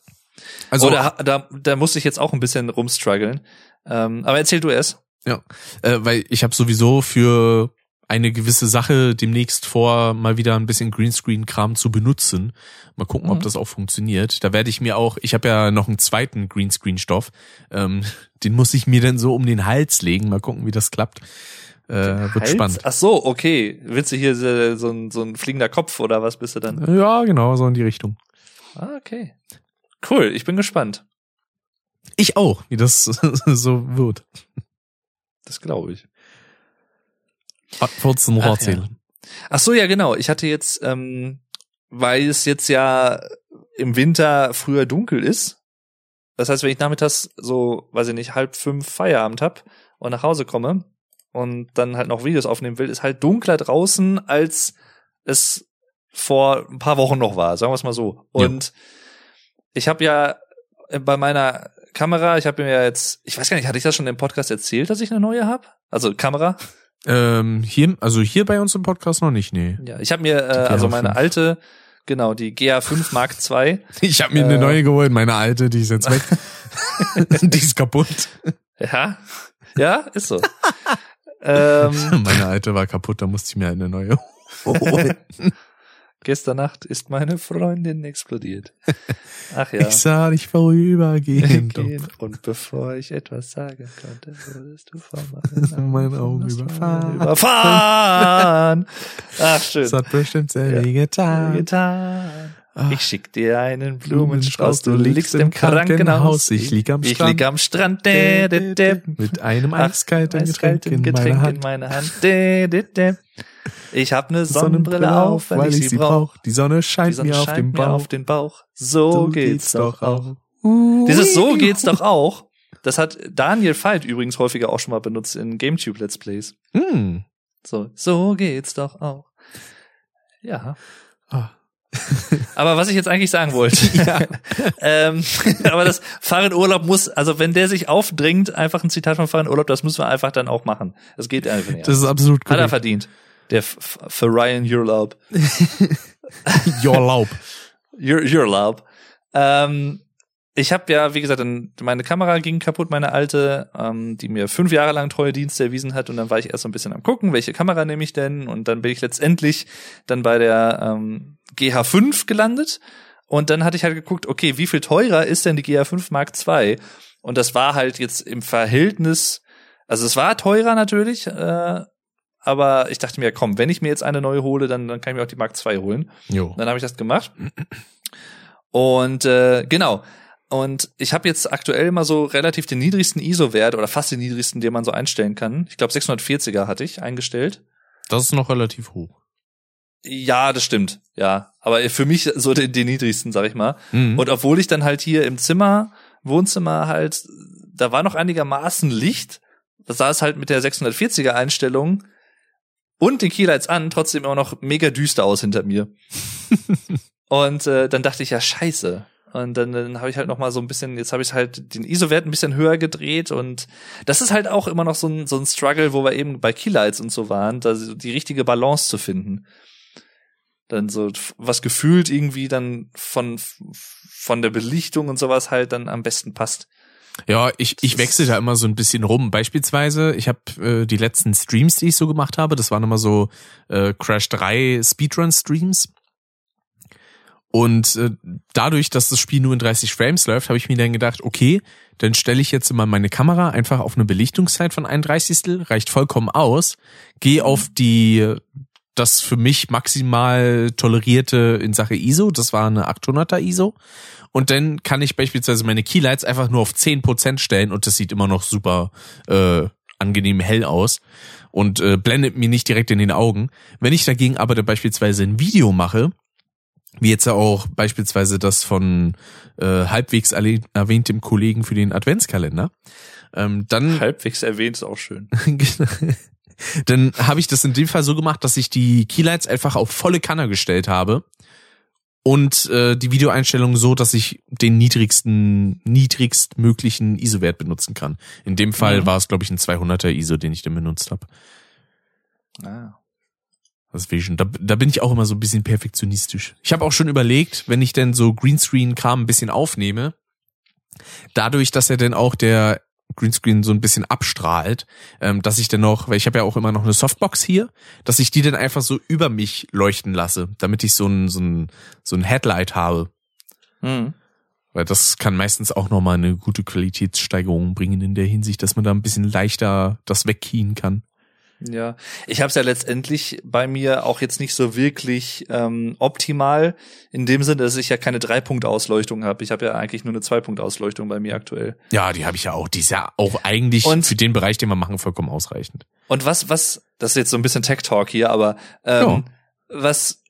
A: Also
B: Oder da, da musste ich jetzt auch ein bisschen rumstruggeln. Ähm, aber erzähl du es.
A: Ja, äh, weil ich habe sowieso für eine gewisse Sache demnächst vor, mal wieder ein bisschen Greenscreen-Kram zu benutzen. Mal gucken, ob
B: Mhm.
A: das auch funktioniert. Da werde ich mir auch, ich habe ja noch einen zweiten Greenscreen-Stoff, ähm, den muss ich mir dann so um den Hals legen. Mal gucken, wie das klappt. Äh, wird spannend.
B: Ach so, okay. Willst du hier so, so, ein, so ein fliegender Kopf oder was bist du dann?
A: Ja, genau, so in die Richtung.
B: Ah, okay. Cool, ich bin gespannt.
A: Ich auch, wie das so wird.
B: Das glaube ich.
A: Wolltest du noch
B: Ach,
A: erzählen?
B: Ach so, ja, genau. Ich hatte jetzt, ähm, weil es jetzt ja im Winter früher dunkel ist. Das heißt, wenn ich nachmittags so, weiß ich nicht, halb fünf Feierabend hab und nach Hause komme und dann halt noch Videos aufnehmen will, ist halt dunkler draußen, als es vor ein paar Wochen noch war, sagen wir es mal so.
A: Ja.
B: Und ich habe ja bei meiner Kamera, ich habe mir ja jetzt, ich weiß gar nicht, hatte ich das schon im Podcast erzählt, dass ich eine neue habe? Also Kamera?
A: Ähm, hier, also hier bei uns im Podcast noch nicht, nee.
B: Ja, ich habe mir äh, also
A: GH5.
B: meine alte, genau, die GA5 Mark II.
A: Ich habe mir
B: Äh.
A: eine neue geholt, meine alte, die ist jetzt weg. die ist kaputt.
B: Ja, ja, ist so. Ähm,
A: Meine alte war kaputt, da musste ich mir eine neue holen.
B: gestern Nacht ist meine Freundin explodiert. Ach ja.
A: Ich sah dich vorübergehen.
B: Gehen. Und bevor ich etwas sagen konnte, wurdest du von
A: meinen Augen überfahren.
B: Überfahren. Ach, schön.
A: Das hat bestimmt sehr
B: Ja.
A: weh getan.
B: getan. Ich schick dir einen Blumenstrauß, du liegst im Krankenhaus.
A: Ich lieg am
B: Ich
A: Strand.
B: lieg am Strand. Dä, dä, dä.
A: Mit einem eiskalten Getränk,
B: eiskalten
A: in
B: Getränk
A: meiner Hand.
B: in meiner Hand. Dä, dä, dä. Ich hab ne Sonnenbrille auf, weil, ich sie brauch.
A: Die Sonne scheint mir auf den Bauch.
B: auf den Bauch. So, geht's doch auch.
A: auch.
B: Dieses So geht's doch auch. Das hat Daniel Veit übrigens häufiger auch schon mal benutzt in GameTube Let's Plays.
A: Hm.
B: So, so geht's doch auch. Ja.
A: Ah.
B: Aber was ich jetzt eigentlich sagen wollte, ähm, aber das Fahrradurlaub muss, also wenn der sich aufdringt, einfach ein Zitat von Fahrradurlaub, das müssen wir einfach dann auch machen. Das geht einfach nicht.
A: Das ist absolut
B: Hat er
A: korrekt.
B: verdient. Der für Ryan Urlaub.
A: Your Laub.
B: Ur Urlaub. Ähm, ich habe ja, wie gesagt, meine Kamera ging kaputt, meine alte, ähm, die mir fünf Jahre lang treue Dienste erwiesen hat. Und dann war ich erst so ein bisschen am gucken, welche Kamera nehme ich denn? Und dann bin ich letztendlich dann bei der ähm, GH5 gelandet. Und dann hatte ich halt geguckt, okay, wie viel teurer ist denn die GH5 Mark II? Und das war halt jetzt im Verhältnis, also es war teurer natürlich, äh, aber ich dachte mir, komm, wenn ich mir jetzt eine neue hole, dann, dann kann ich mir auch die Mark II holen.
A: Jo.
B: Dann habe ich das gemacht. Und äh, genau. Und ich habe jetzt aktuell mal so relativ den niedrigsten ISO-Wert oder fast den niedrigsten, den man so einstellen kann. Ich glaube 640er hatte ich eingestellt.
A: Das ist noch relativ hoch.
B: Ja, das stimmt. Ja, aber für mich so den, den niedrigsten, sag ich mal.
A: Mhm.
B: Und obwohl ich dann halt hier im Zimmer, Wohnzimmer halt, da war noch einigermaßen Licht. Da sah es halt mit der 640er Einstellung und den Keylights an trotzdem immer noch mega düster aus hinter mir. und äh, dann dachte ich ja, scheiße. Und dann, dann habe ich halt noch mal so ein bisschen, jetzt habe ich halt den ISO-Wert ein bisschen höher gedreht und das ist halt auch immer noch so ein, so ein Struggle, wo wir eben bei Keylights und so waren, da die richtige Balance zu finden. Dann so was gefühlt irgendwie dann von von der Belichtung und sowas halt dann am besten passt.
A: Ja, ich, ich wechsle da immer so ein bisschen rum. Beispielsweise, ich habe äh, die letzten Streams, die ich so gemacht habe, das waren immer so äh, Crash 3 Speedrun-Streams. Und äh, dadurch, dass das Spiel nur in 30 Frames läuft, habe ich mir dann gedacht, okay, dann stelle ich jetzt immer meine Kamera einfach auf eine Belichtungszeit von 31. reicht vollkommen aus. Gehe auf die das für mich maximal tolerierte in Sache ISO, das war eine 800er ISO. Und dann kann ich beispielsweise meine Keylights einfach nur auf 10% stellen und das sieht immer noch super äh, angenehm hell aus und äh, blendet mir nicht direkt in den Augen. Wenn ich dagegen aber beispielsweise ein Video mache, wie jetzt ja auch beispielsweise das von äh, halbwegs erwähntem Kollegen für den Adventskalender. Ähm, dann
B: halbwegs erwähnt ist auch schön.
A: dann habe ich das in dem Fall so gemacht, dass ich die Keylights einfach auf volle Kanne gestellt habe und äh, die Videoeinstellung so, dass ich den niedrigsten, niedrigst möglichen ISO-Wert benutzen kann. In dem Fall mhm. war es, glaube ich, ein 200er ISO, den ich dann benutzt habe. Ah. Das Vision. Da, da bin ich auch immer so ein bisschen perfektionistisch. Ich habe auch schon überlegt, wenn ich denn so Greenscreen-Kram ein bisschen aufnehme, dadurch, dass er denn auch der Greenscreen so ein bisschen abstrahlt, ähm, dass ich dann noch, weil ich habe ja auch immer noch eine Softbox hier, dass ich die dann einfach so über mich leuchten lasse, damit ich so ein so ein so ein Headlight habe. Mhm. Weil das kann meistens auch nochmal eine gute Qualitätssteigerung bringen in der Hinsicht, dass man da ein bisschen leichter das wegkien kann.
B: Ja, ich habe es ja letztendlich bei mir auch jetzt nicht so wirklich ähm, optimal in dem Sinne, dass ich ja keine Dreipunkt-Ausleuchtung habe. Ich habe ja eigentlich nur eine Zwei-Punkt-Ausleuchtung bei mir aktuell.
A: Ja, die habe ich ja auch. Die ist ja auch eigentlich und, für den Bereich, den wir machen, vollkommen ausreichend.
B: Und was, was, das ist jetzt so ein bisschen Tech-Talk hier, aber ähm, ja. was,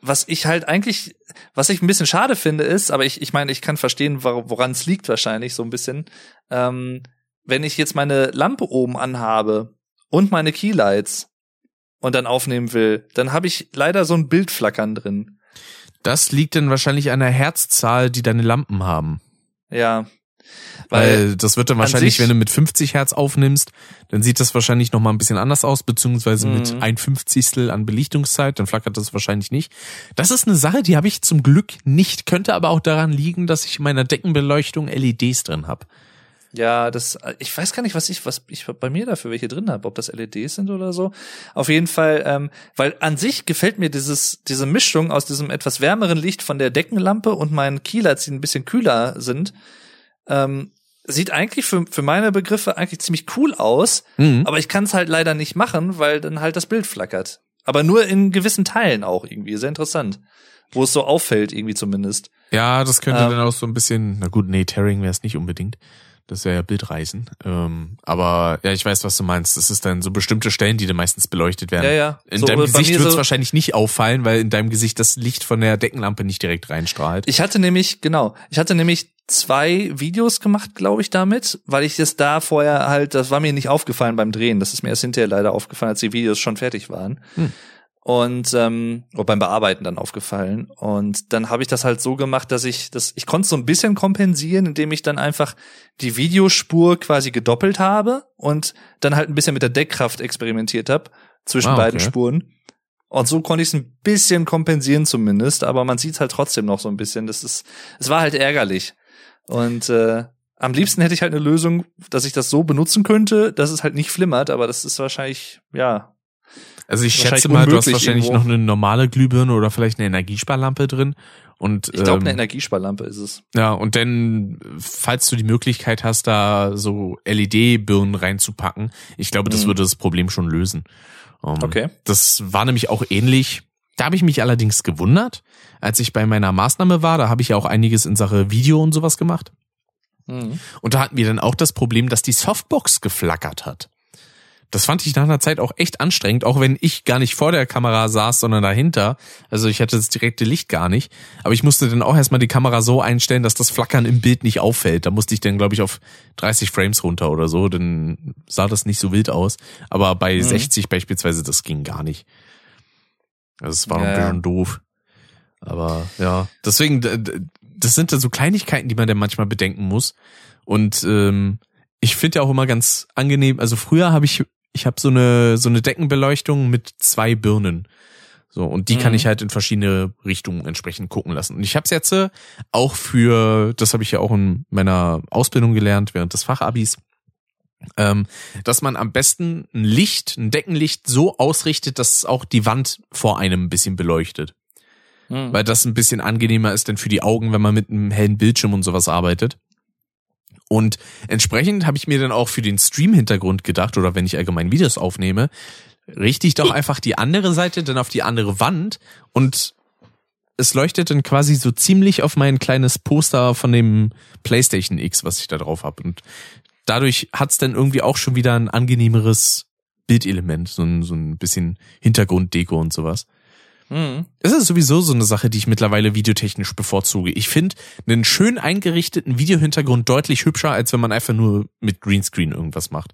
B: was ich halt eigentlich, was ich ein bisschen schade finde, ist, aber ich, ich meine, ich kann verstehen, woran es liegt wahrscheinlich so ein bisschen. Ähm, wenn ich jetzt meine Lampe oben anhabe und meine Keylights und dann aufnehmen will, dann habe ich leider so ein Bildflackern drin.
A: Das liegt dann wahrscheinlich an der Herzzahl, die deine Lampen haben.
B: Ja.
A: Weil, weil das wird dann wahrscheinlich, wenn du mit 50 Hertz aufnimmst, dann sieht das wahrscheinlich noch mal ein bisschen anders aus, beziehungsweise mit mhm. ein Fünfzigstel an Belichtungszeit, dann flackert das wahrscheinlich nicht. Das ist eine Sache, die habe ich zum Glück nicht, könnte aber auch daran liegen, dass ich in meiner Deckenbeleuchtung LEDs drin habe.
B: Ja, das, ich weiß gar nicht, was ich, was ich bei mir dafür welche drin habe, ob das LEDs sind oder so. Auf jeden Fall, ähm, weil an sich gefällt mir dieses, diese Mischung aus diesem etwas wärmeren Licht von der Deckenlampe und meinen Keylights, die ein bisschen kühler sind, ähm, sieht eigentlich für, für meine Begriffe eigentlich ziemlich cool aus, mhm. aber ich kann es halt leider nicht machen, weil dann halt das Bild flackert. Aber nur in gewissen Teilen auch irgendwie, sehr interessant. Wo es so auffällt, irgendwie zumindest.
A: Ja, das könnte ähm, dann auch so ein bisschen, na gut, nee, Tearing wäre es nicht unbedingt. Das wäre ja Bildreisen. Ähm, aber ja, ich weiß, was du meinst. Das ist dann so bestimmte Stellen, die dann meistens beleuchtet werden.
B: Ja, ja.
A: In so, deinem Gesicht wird es so wahrscheinlich nicht auffallen, weil in deinem Gesicht das Licht von der Deckenlampe nicht direkt reinstrahlt.
B: Ich hatte nämlich, genau, ich hatte nämlich zwei Videos gemacht, glaube ich, damit, weil ich das da vorher halt, das war mir nicht aufgefallen beim Drehen. Das ist mir erst hinterher leider aufgefallen, als die Videos schon fertig waren. Hm und ähm, oder beim Bearbeiten dann aufgefallen. Und dann habe ich das halt so gemacht, dass ich das ich konnte so ein bisschen kompensieren, indem ich dann einfach die Videospur quasi gedoppelt habe und dann halt ein bisschen mit der Deckkraft experimentiert habe zwischen ah, okay. beiden Spuren. Und so konnte ich es ein bisschen kompensieren zumindest, aber man sieht halt trotzdem noch so ein bisschen, das ist es war halt ärgerlich. Und äh, am liebsten hätte ich halt eine Lösung, dass ich das so benutzen könnte, dass es halt nicht flimmert, aber das ist wahrscheinlich ja
A: also ich schätze mal, du hast wahrscheinlich irgendwo. noch eine normale Glühbirne oder vielleicht eine Energiesparlampe drin. Und,
B: ich glaube, ähm, eine Energiesparlampe ist es.
A: Ja, und dann, falls du die Möglichkeit hast, da so LED-Birnen reinzupacken, ich glaube, das mhm. würde das Problem schon lösen. Um, ähm,
B: okay.
A: Das war nämlich auch ähnlich. Da habe ich mich allerdings gewundert, als ich bei meiner Maßnahme war, da habe ich ja auch einiges in Sache Video und sowas gemacht. Mhm. Und da hatten wir dann auch das Problem, dass die Softbox geflackert hat. Das fand ich nach einer Zeit auch echt anstrengend, auch wenn ich gar nicht vor der Kamera saß, sondern dahinter. Also ich hatte das direkte Licht gar nicht. Aber ich musste dann auch erstmal die Kamera so einstellen, dass das Flackern im Bild nicht auffällt. Da musste ich dann, glaube ich, auf 30 Frames runter oder so. Dann sah das nicht so wild aus. Aber bei mhm. 60 beispielsweise, das ging gar nicht. Also es war ja, ein bisschen doof. Aber ja, deswegen, das sind da so Kleinigkeiten, die man dann manchmal bedenken muss. Und ähm, ich finde ja auch immer ganz angenehm. Also früher habe ich, ich habe so eine so eine Deckenbeleuchtung mit zwei Birnen. So, und die mhm. kann ich halt in verschiedene Richtungen entsprechend gucken lassen. Und ich habe es jetzt äh, auch für, das habe ich ja auch in meiner Ausbildung gelernt, während des Fachabis, ähm, dass man am besten ein Licht, ein Deckenlicht so ausrichtet, dass auch die Wand vor einem ein bisschen beleuchtet. Mhm. Weil das ein bisschen angenehmer ist denn für die Augen, wenn man mit einem hellen Bildschirm und sowas arbeitet. Und entsprechend habe ich mir dann auch für den Stream-Hintergrund gedacht, oder wenn ich allgemein Videos aufnehme, richte ich doch einfach die andere Seite dann auf die andere Wand und es leuchtet dann quasi so ziemlich auf mein kleines Poster von dem PlayStation X, was ich da drauf habe. Und dadurch hat's dann irgendwie auch schon wieder ein angenehmeres Bildelement, so ein, so ein bisschen Hintergrunddeko und sowas. Mhm. Das ist sowieso so eine Sache, die ich mittlerweile videotechnisch bevorzuge. Ich finde einen schön eingerichteten Videohintergrund deutlich hübscher, als wenn man einfach nur mit Greenscreen irgendwas macht.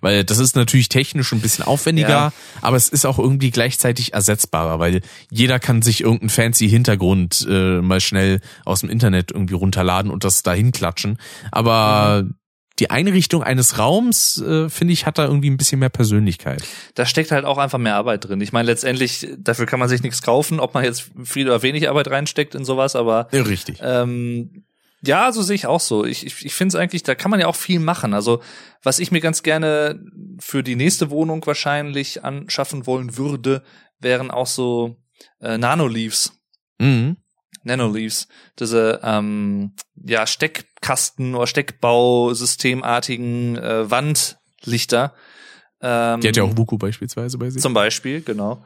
A: Weil das ist natürlich technisch ein bisschen aufwendiger, ja. aber es ist auch irgendwie gleichzeitig ersetzbarer, weil jeder kann sich irgendeinen fancy Hintergrund äh, mal schnell aus dem Internet irgendwie runterladen und das dahin klatschen. Aber mhm die Einrichtung eines Raums, äh, finde ich, hat da irgendwie ein bisschen mehr Persönlichkeit.
B: Da steckt halt auch einfach mehr Arbeit drin. Ich meine, letztendlich, dafür kann man sich nichts kaufen, ob man jetzt viel oder wenig Arbeit reinsteckt in sowas, aber
A: ja, richtig.
B: Ähm, ja, so sehe ich auch so. Ich, ich, ich finde es eigentlich, da kann man ja auch viel machen. Also, was ich mir ganz gerne für die nächste Wohnung wahrscheinlich anschaffen wollen würde, wären auch so äh, Nanoleaves. Mhm. Nanoleaves, diese ähm, ja Steckkasten oder Steckbausystemartigen äh, Wandlichter.
A: Ähm, Die hat ja auch Vuku beispielsweise bei sich.
B: Zum Beispiel, genau.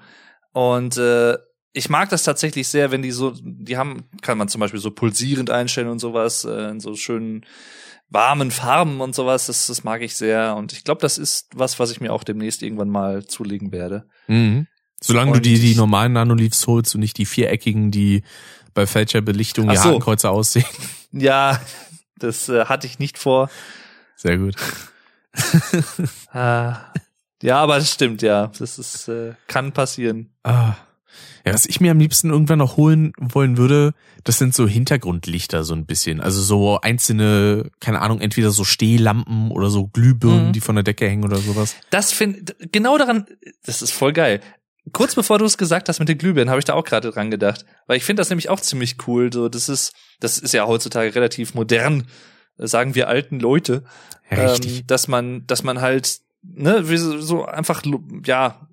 B: Und äh, ich mag das tatsächlich sehr, wenn die so, die haben, kann man zum Beispiel so pulsierend einstellen und sowas, äh, in so schönen warmen Farben und sowas, das, das mag ich sehr. Und ich glaube, das ist was, was ich mir auch demnächst irgendwann mal zulegen werde.
A: Mhm. Solange und du die, die normalen Nanoleaves holst und nicht die viereckigen, die bei falscher Belichtung die so. Hakenkreuze aussehen.
B: Ja, das äh, hatte ich nicht vor.
A: Sehr gut.
B: ah, ja, aber das stimmt, ja. Das ist, äh, kann passieren.
A: Ah. Ja, was ich mir am liebsten irgendwann noch holen wollen würde, das sind so Hintergrundlichter so ein bisschen. Also so einzelne, keine Ahnung, entweder so Stehlampen oder so Glühbirnen, mhm. die von der Decke hängen oder sowas.
B: Das finde genau daran, das ist voll geil kurz bevor du es gesagt hast mit den Glühbirnen, habe ich da auch gerade dran gedacht. Weil ich finde das nämlich auch ziemlich cool. So, das ist, das ist ja heutzutage relativ modern, sagen wir alten Leute.
A: Ähm,
B: dass man, dass man halt, ne, so einfach, ja,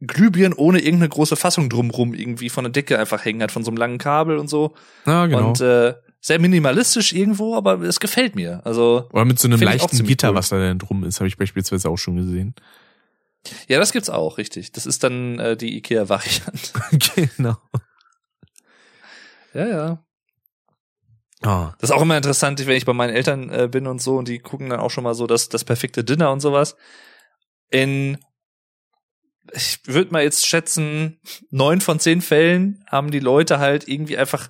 B: Glühbirnen ohne irgendeine große Fassung drumrum irgendwie von der Decke einfach hängen hat, von so einem langen Kabel und so.
A: Ja, genau.
B: Und äh, sehr minimalistisch irgendwo, aber es gefällt mir. Also
A: Oder mit so einem leichten Gitter, cool. was da denn drum ist, habe ich beispielsweise auch schon gesehen.
B: Ja, das gibt's auch, richtig. Das ist dann äh, die IKEA-Variante.
A: genau.
B: Ja, ja. Oh. Das ist auch immer interessant, wenn ich bei meinen Eltern äh, bin und so und die gucken dann auch schon mal so das, das perfekte Dinner und sowas. In, ich würde mal jetzt schätzen, neun von zehn Fällen haben die Leute halt irgendwie einfach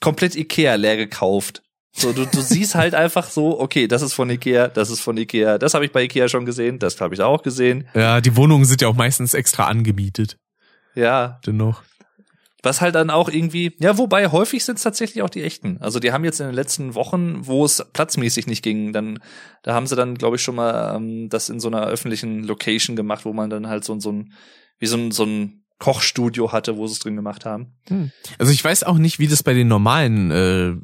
B: komplett Ikea leer gekauft. So, du, du siehst halt einfach so, okay, das ist von Ikea, das ist von Ikea, das habe ich bei Ikea schon gesehen, das habe ich auch gesehen.
A: Ja, die Wohnungen sind ja auch meistens extra angemietet.
B: Ja.
A: Dennoch.
B: Was halt dann auch irgendwie, ja, wobei häufig sind es tatsächlich auch die echten. Also die haben jetzt in den letzten Wochen, wo es platzmäßig nicht ging, dann, da haben sie dann, glaube ich, schon mal ähm, das in so einer öffentlichen Location gemacht, wo man dann halt so, so ein, wie so ein, so ein Kochstudio hatte, wo sie es drin gemacht haben.
A: Hm. Also ich weiß auch nicht, wie das bei den normalen äh,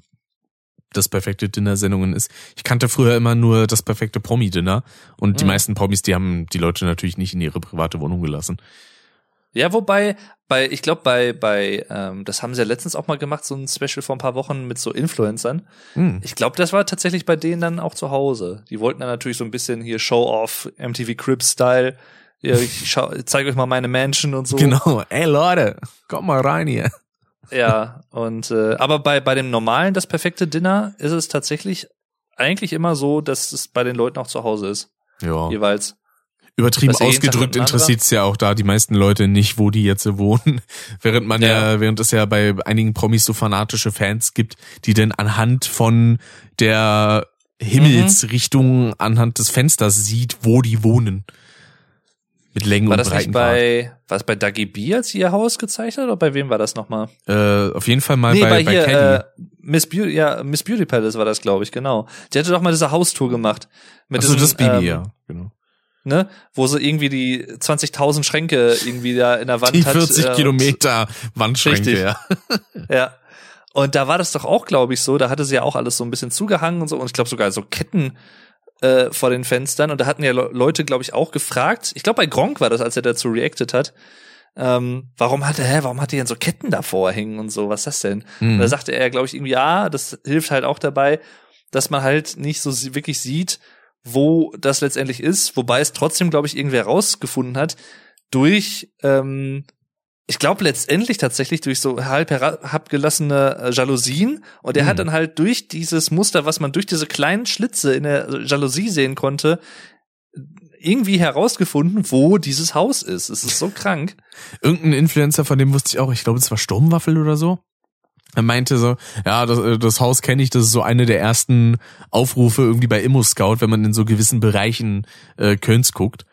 A: das perfekte Dinner-Sendungen ist. Ich kannte früher immer nur das perfekte Promi-Dinner und mhm. die meisten Promis, die haben die Leute natürlich nicht in ihre private Wohnung gelassen.
B: Ja, wobei, bei, ich glaube, bei, bei, ähm, das haben sie ja letztens auch mal gemacht, so ein Special vor ein paar Wochen mit so Influencern. Mhm. Ich glaube, das war tatsächlich bei denen dann auch zu Hause. Die wollten dann natürlich so ein bisschen hier Show-off, MTV Cribs-Style. Ja, ich zeige euch mal meine Mansion und so.
A: Genau. Ey Leute, komm mal rein hier.
B: Ja, und äh, aber bei bei dem normalen das perfekte Dinner ist es tatsächlich eigentlich immer so, dass es bei den Leuten auch zu Hause ist.
A: Ja.
B: Jeweils.
A: Übertrieben ausgedrückt interessiert es ja auch da die meisten Leute nicht, wo die jetzt wohnen. Während man ja. ja, während es ja bei einigen Promis so fanatische Fans gibt, die denn anhand von der Himmelsrichtung mhm. anhand des Fensters sieht, wo die wohnen. Mit Längen
B: War
A: und
B: das nicht bei, war es bei Dagi B, als sie ihr Haus gezeichnet oder bei wem war das nochmal?
A: Äh, auf jeden Fall mal
B: nee,
A: bei,
B: bei,
A: bei
B: hier,
A: Kelly.
B: äh, Miss Beauty, ja, Miss Beauty Palace war das, glaube ich, genau. Die hatte doch mal diese Haustour gemacht. Mit
A: Achso, das Baby,
B: ähm,
A: ja. Genau.
B: Ne, wo sie irgendwie die 20.000 Schränke irgendwie da in der Wand
A: Die
B: hat.
A: 40
B: äh,
A: Kilometer Wandschränke,
B: Richtig.
A: ja.
B: Ja. Und da war das doch auch, glaube ich, so. Da hatte sie ja auch alles so ein bisschen zugehangen und so. Und ich glaube sogar so Ketten äh, vor den Fenstern. Und da hatten ja Le Leute, glaube ich, auch gefragt. Ich glaube, bei Gronk war das, als er dazu reacted hat. Ähm, warum hat er, hä, warum hat er denn so Ketten davor hängen und so? Was ist das denn? Und
A: Mhm.
B: da sagte er, glaube ich, irgendwie, ja, das hilft halt auch dabei, dass man halt nicht so wirklich sieht, wo das letztendlich ist, wobei es trotzdem, glaube ich, irgendwer rausgefunden hat, durch, ähm, ich glaube letztendlich tatsächlich durch so halb herabgelassene äh, Jalousien und er
A: Hm.
B: hat dann halt durch dieses Muster, was man durch diese kleinen Schlitze in der Jalousie sehen konnte, irgendwie herausgefunden, wo dieses Haus ist. Es ist so krank.
A: Irgendein Influencer, von dem wusste ich auch, ich glaube, es war Sturmwaffel oder so. Er meinte so, ja, das, äh, das Haus kenne ich, das ist so eine der ersten Aufrufe irgendwie bei Immo Scout, wenn man in so gewissen Bereichen äh, Kölns guckt.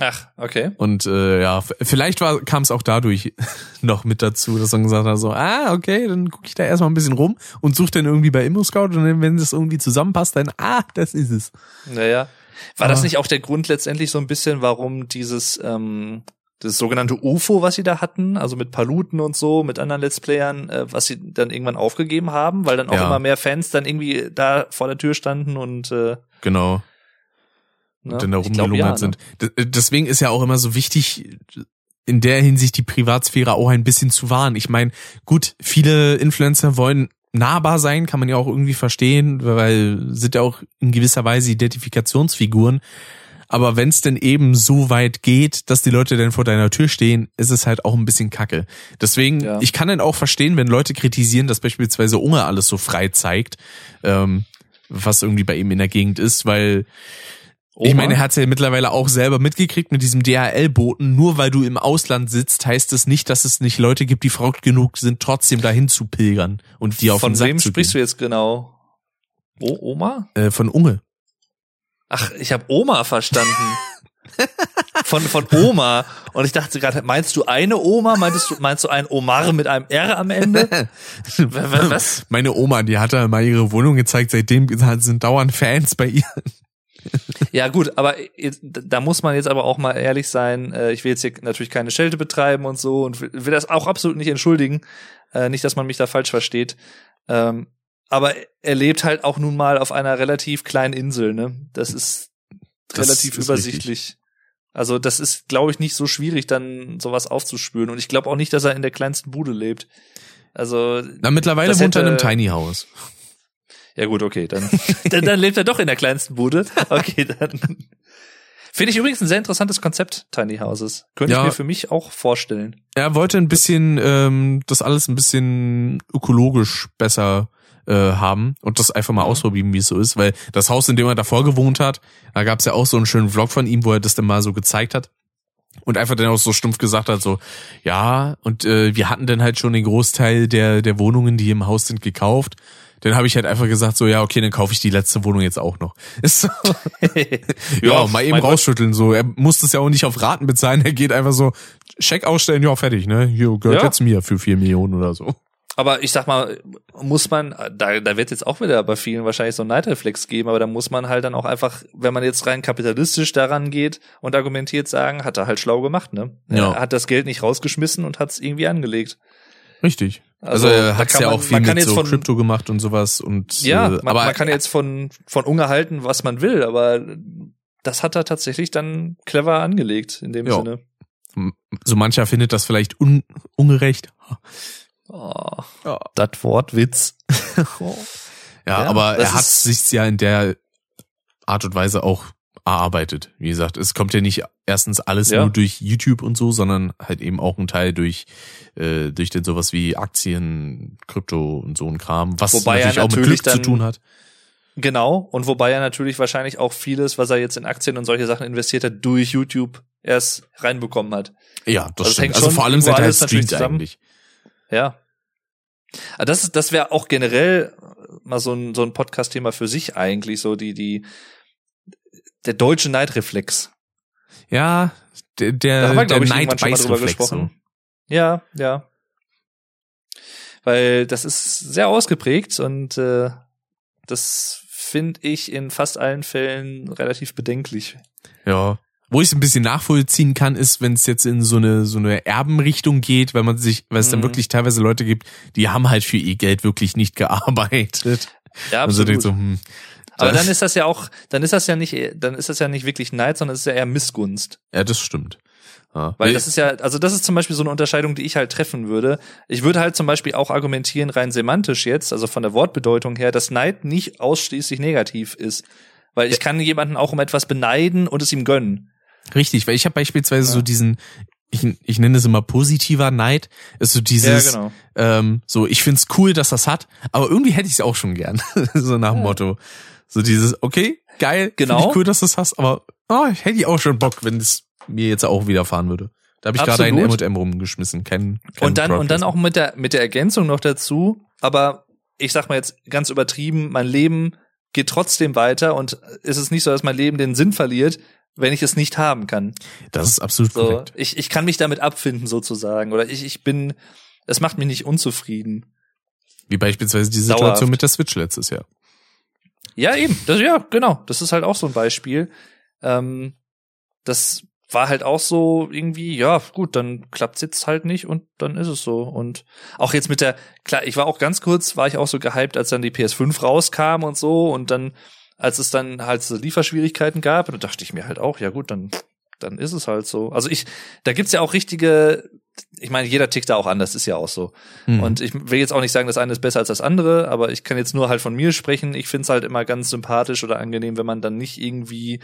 B: Ach, okay.
A: Und äh, ja, vielleicht war kam es auch dadurch noch mit dazu, dass man gesagt hat, so, ah, okay, dann gucke ich da erstmal ein bisschen rum und suche dann irgendwie bei Immo Scout und dann, wenn das irgendwie zusammenpasst, dann, ah, das ist es.
B: Naja. War das
A: Aber-
B: nicht auch der Grund letztendlich so ein bisschen, warum dieses, ähm, das sogenannte UFO, was sie da hatten, also mit Paluten und so, mit anderen Let's Playern, äh, was sie dann irgendwann aufgegeben haben, weil dann auch
A: Ja.
B: immer mehr Fans dann irgendwie da vor der Tür standen und äh,
A: Genau.
B: Ne?
A: und dann da rumgelungert
B: ja, ne?
A: sind. Deswegen ist ja auch immer so wichtig, in der Hinsicht die Privatsphäre auch ein bisschen zu wahren. Ich meine, gut, viele Influencer wollen nahbar sein, kann man ja auch irgendwie verstehen, weil sind ja auch in gewisser Weise Identifikationsfiguren. Aber wenn es denn eben so weit geht, dass die Leute dann vor deiner Tür stehen, ist es halt auch ein bisschen kacke. Deswegen,
B: Ja.
A: ich kann dann auch verstehen, wenn Leute kritisieren, dass beispielsweise Unge alles so frei zeigt, ähm, was irgendwie bei ihm in der Gegend ist, weil ich
B: Oma?
A: meine, er hat ja mittlerweile auch selber mitgekriegt mit diesem DHL-Boten. Nur weil du im Ausland sitzt, heißt es nicht, dass es nicht Leute gibt, die verrückt genug sind, trotzdem dahin zu pilgern und die auf
B: Von
A: den Sack
B: wem
A: zu
B: sprichst
A: gehen.
B: du jetzt genau? O Oma?
A: Äh, von Unge.
B: Ach, ich habe Oma verstanden. von von Oma und ich dachte gerade, meinst du eine Oma? Meintest du meinst du ein Omar mit einem R am Ende? Was?
A: Meine Oma, die hat da mal ihre Wohnung gezeigt, seitdem sind dauernd Fans bei ihr.
B: Ja gut, aber da muss man jetzt aber auch mal ehrlich sein. äh, Ich will jetzt hier natürlich keine Schelte betreiben und so und will das auch absolut nicht entschuldigen. Äh, Nicht, dass man mich da falsch versteht. Ähm, Aber er lebt halt auch nun mal auf einer relativ kleinen Insel. Ne, das ist
A: Das
B: relativ
A: ist
B: übersichtlich. Also das ist, glaube ich, nicht so schwierig, dann sowas aufzuspüren. Und ich glaube auch nicht, dass er in der kleinsten Bude lebt. Also
A: Na, mittlerweile wohnt er in einem Tiny House.
B: Ja gut, okay, dann, dann, dann lebt er doch in der kleinsten Bude. Okay, dann. Finde ich übrigens ein sehr interessantes Konzept, Tiny Houses. Könnte
A: Ja.
B: ich mir für mich auch vorstellen.
A: Er wollte ein bisschen ähm, das alles ein bisschen ökologisch besser äh, haben und das einfach mal
B: Mhm.
A: ausprobieren, wie es so ist, weil das Haus, in dem er davor gewohnt hat, da gab es ja auch so einen schönen Vlog von ihm, wo er das dann mal so gezeigt hat und einfach dann auch so stumpf gesagt hat, so ja und äh, wir hatten dann halt schon den Großteil der der Wohnungen, die im Haus sind, gekauft. Dann habe ich halt einfach gesagt, so ja okay, dann kaufe ich die letzte Wohnung jetzt auch noch. So, ja, mal eben rausschütteln so. Er muss das ja auch nicht auf Raten bezahlen. Er geht einfach so Scheck ausstellen, ja fertig, ne? Hier gehört
B: Ja.
A: jetzt mir für vier Millionen oder so.
B: Aber ich sag mal, muss man, da, da wird jetzt auch wieder bei vielen wahrscheinlich so ein Neidreflex geben, aber da muss man halt dann auch einfach, wenn man jetzt rein kapitalistisch daran geht und argumentiert sagen, hat er halt schlau gemacht, ne?
A: Ja.
B: Er hat das Geld nicht rausgeschmissen und hat es irgendwie angelegt.
A: Richtig. Also,
B: Also,
A: er hat ja
B: man-
A: auch viel mit
B: jetzt
A: so
B: von-
A: Krypto gemacht und sowas und
B: Ja,
A: äh,
B: man,
A: aber
B: man kann jetzt von, von Unge halten, was man will, aber das hat er tatsächlich dann clever angelegt, in dem
A: Ja.
B: Sinne.
A: so mancher findet das vielleicht un ungerecht.
B: Oh,
A: Ja.
B: das Wortwitz.
A: Ja,
B: Ja,
A: aber er hat sich's ja in der Art und Weise auch erarbeitet. Wie gesagt, es kommt ja nicht erstens alles
B: Ja.
A: nur durch YouTube und so, sondern halt eben auch ein Teil durch äh, durch den sowas wie Aktien, Krypto und so ein Kram, was
B: Wobei er
A: natürlich auch mit
B: natürlich
A: Glück zu
B: dann-
A: tun hat.
B: Genau. Und wobei er natürlich wahrscheinlich auch vieles, was er jetzt in Aktien und solche Sachen investiert hat, durch YouTube erst reinbekommen hat.
A: Ja, das
B: Also
A: stimmt.
B: hängt
A: Also vor allem seit er
B: natürlich
A: streamt eigentlich.
B: Ja. Aber das, ist- das wäre auch generell mal so ein, so ein Podcast-Thema für sich eigentlich, so die, die, der deutsche Neidreflex.
A: Ja, der,
B: Da
A: der,
B: haben wir,
A: der Neid-Beißreflex. So.
B: Ja, ja. Weil das ist sehr ausgeprägt und äh, das finde ich in fast allen Fällen relativ bedenklich.
A: Ja. Wo ich es ein bisschen nachvollziehen kann, ist, wenn es jetzt in so eine so eine Erbenrichtung geht, weil man sich, weil es dann
B: Mhm.
A: wirklich teilweise Leute gibt, die haben halt für ihr Geld wirklich nicht gearbeitet.
B: Ja,
A: Also
B: absolut.
A: denkt so, hm,
B: Aber
A: da-
B: dann ist das ja auch, dann ist das ja nicht, dann ist das ja nicht wirklich Neid, sondern es ist ja eher Missgunst.
A: ja, das stimmt. Ja.
B: Weil das ist ja, also das ist zum Beispiel so eine Unterscheidung, die ich halt treffen würde. Ich würde halt zum Beispiel auch argumentieren, rein semantisch jetzt, also von der Wortbedeutung her, dass Neid nicht ausschließlich negativ ist. Weil ich kann jemanden auch um etwas beneiden und es ihm gönnen.
A: Richtig, weil ich habe beispielsweise
B: Ja.
A: so diesen, ich, ich nenne es immer positiver Neid, ist so dieses,
B: ja, genau.
A: ähm, so ich find's cool, dass das hat, aber irgendwie hätte ich es auch schon gern, so nach dem
B: Ja.
A: Motto. So dieses, okay, geil,
B: Genau.
A: cool, dass du das hast, aber oh, ich hätte ich auch schon Bock, wenn es mir jetzt auch widerfahren würde. Da habe ich gerade einen. M&M rumgeschmissen, kein, kein
B: Und dann, und dann auch mit der, mit der Ergänzung noch dazu, aber ich sag mal jetzt ganz übertrieben, mein Leben geht trotzdem weiter und ist es nicht so, dass mein Leben den Sinn verliert, wenn ich es nicht haben kann.
A: Das ist absolut
B: So,
A: korrekt.
B: ich, ich kann mich damit abfinden sozusagen oder ich, ich bin, es macht mich nicht unzufrieden.
A: Wie beispielsweise die Situation
B: Dauerhaft.
A: mit der Switch letztes Jahr.
B: Ja, eben. Das, ja, genau. Das ist halt auch so ein Beispiel. Ähm, das war halt auch so irgendwie, ja, gut, dann klappt's jetzt halt nicht und dann ist es so. Und auch jetzt mit der, klar, ich war auch ganz kurz, war ich auch so gehypt, als dann die PS5 rauskam und so und dann, als es dann halt so Lieferschwierigkeiten gab, da dachte ich mir halt auch, ja gut, dann, dann ist es halt so. Also ich, da gibt's ja auch richtige, ich meine, jeder tickt da auch anders, ist ja auch so.
A: Hm.
B: Und ich will jetzt auch nicht sagen, das eine ist besser als das andere, aber ich kann jetzt nur halt von mir sprechen. Ich find's halt immer ganz sympathisch oder angenehm, wenn man dann nicht irgendwie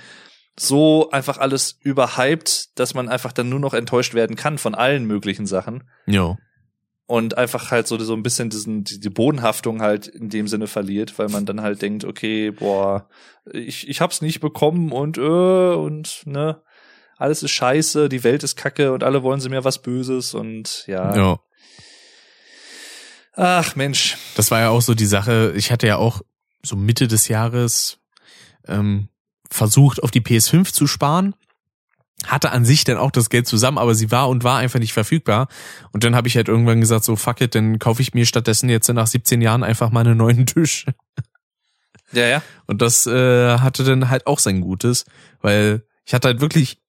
B: so einfach alles überhypt, dass man einfach dann nur noch enttäuscht werden kann von allen möglichen Sachen
A: ja.
B: und einfach halt so, so ein bisschen diesen, die, die Bodenhaftung halt in dem Sinne verliert, weil man dann halt denkt, okay, boah, ich, ich hab's nicht bekommen und äh, und ne, alles ist scheiße, die Welt ist kacke und alle wollen sie mir was Böses und ja.
A: ja.
B: Ach Mensch.
A: Das war ja auch so die Sache. Ich hatte ja auch so Mitte des Jahres ähm, versucht, auf die PS5 zu sparen. Hatte an sich dann auch das Geld zusammen, aber sie war und war einfach nicht verfügbar. Und dann habe ich halt irgendwann gesagt, so fuck it, dann kaufe ich mir stattdessen jetzt nach 17 Jahren einfach mal einen neuen Tisch.
B: Ja, ja.
A: Und das äh, hatte dann halt auch sein Gutes, weil ich hatte halt wirklich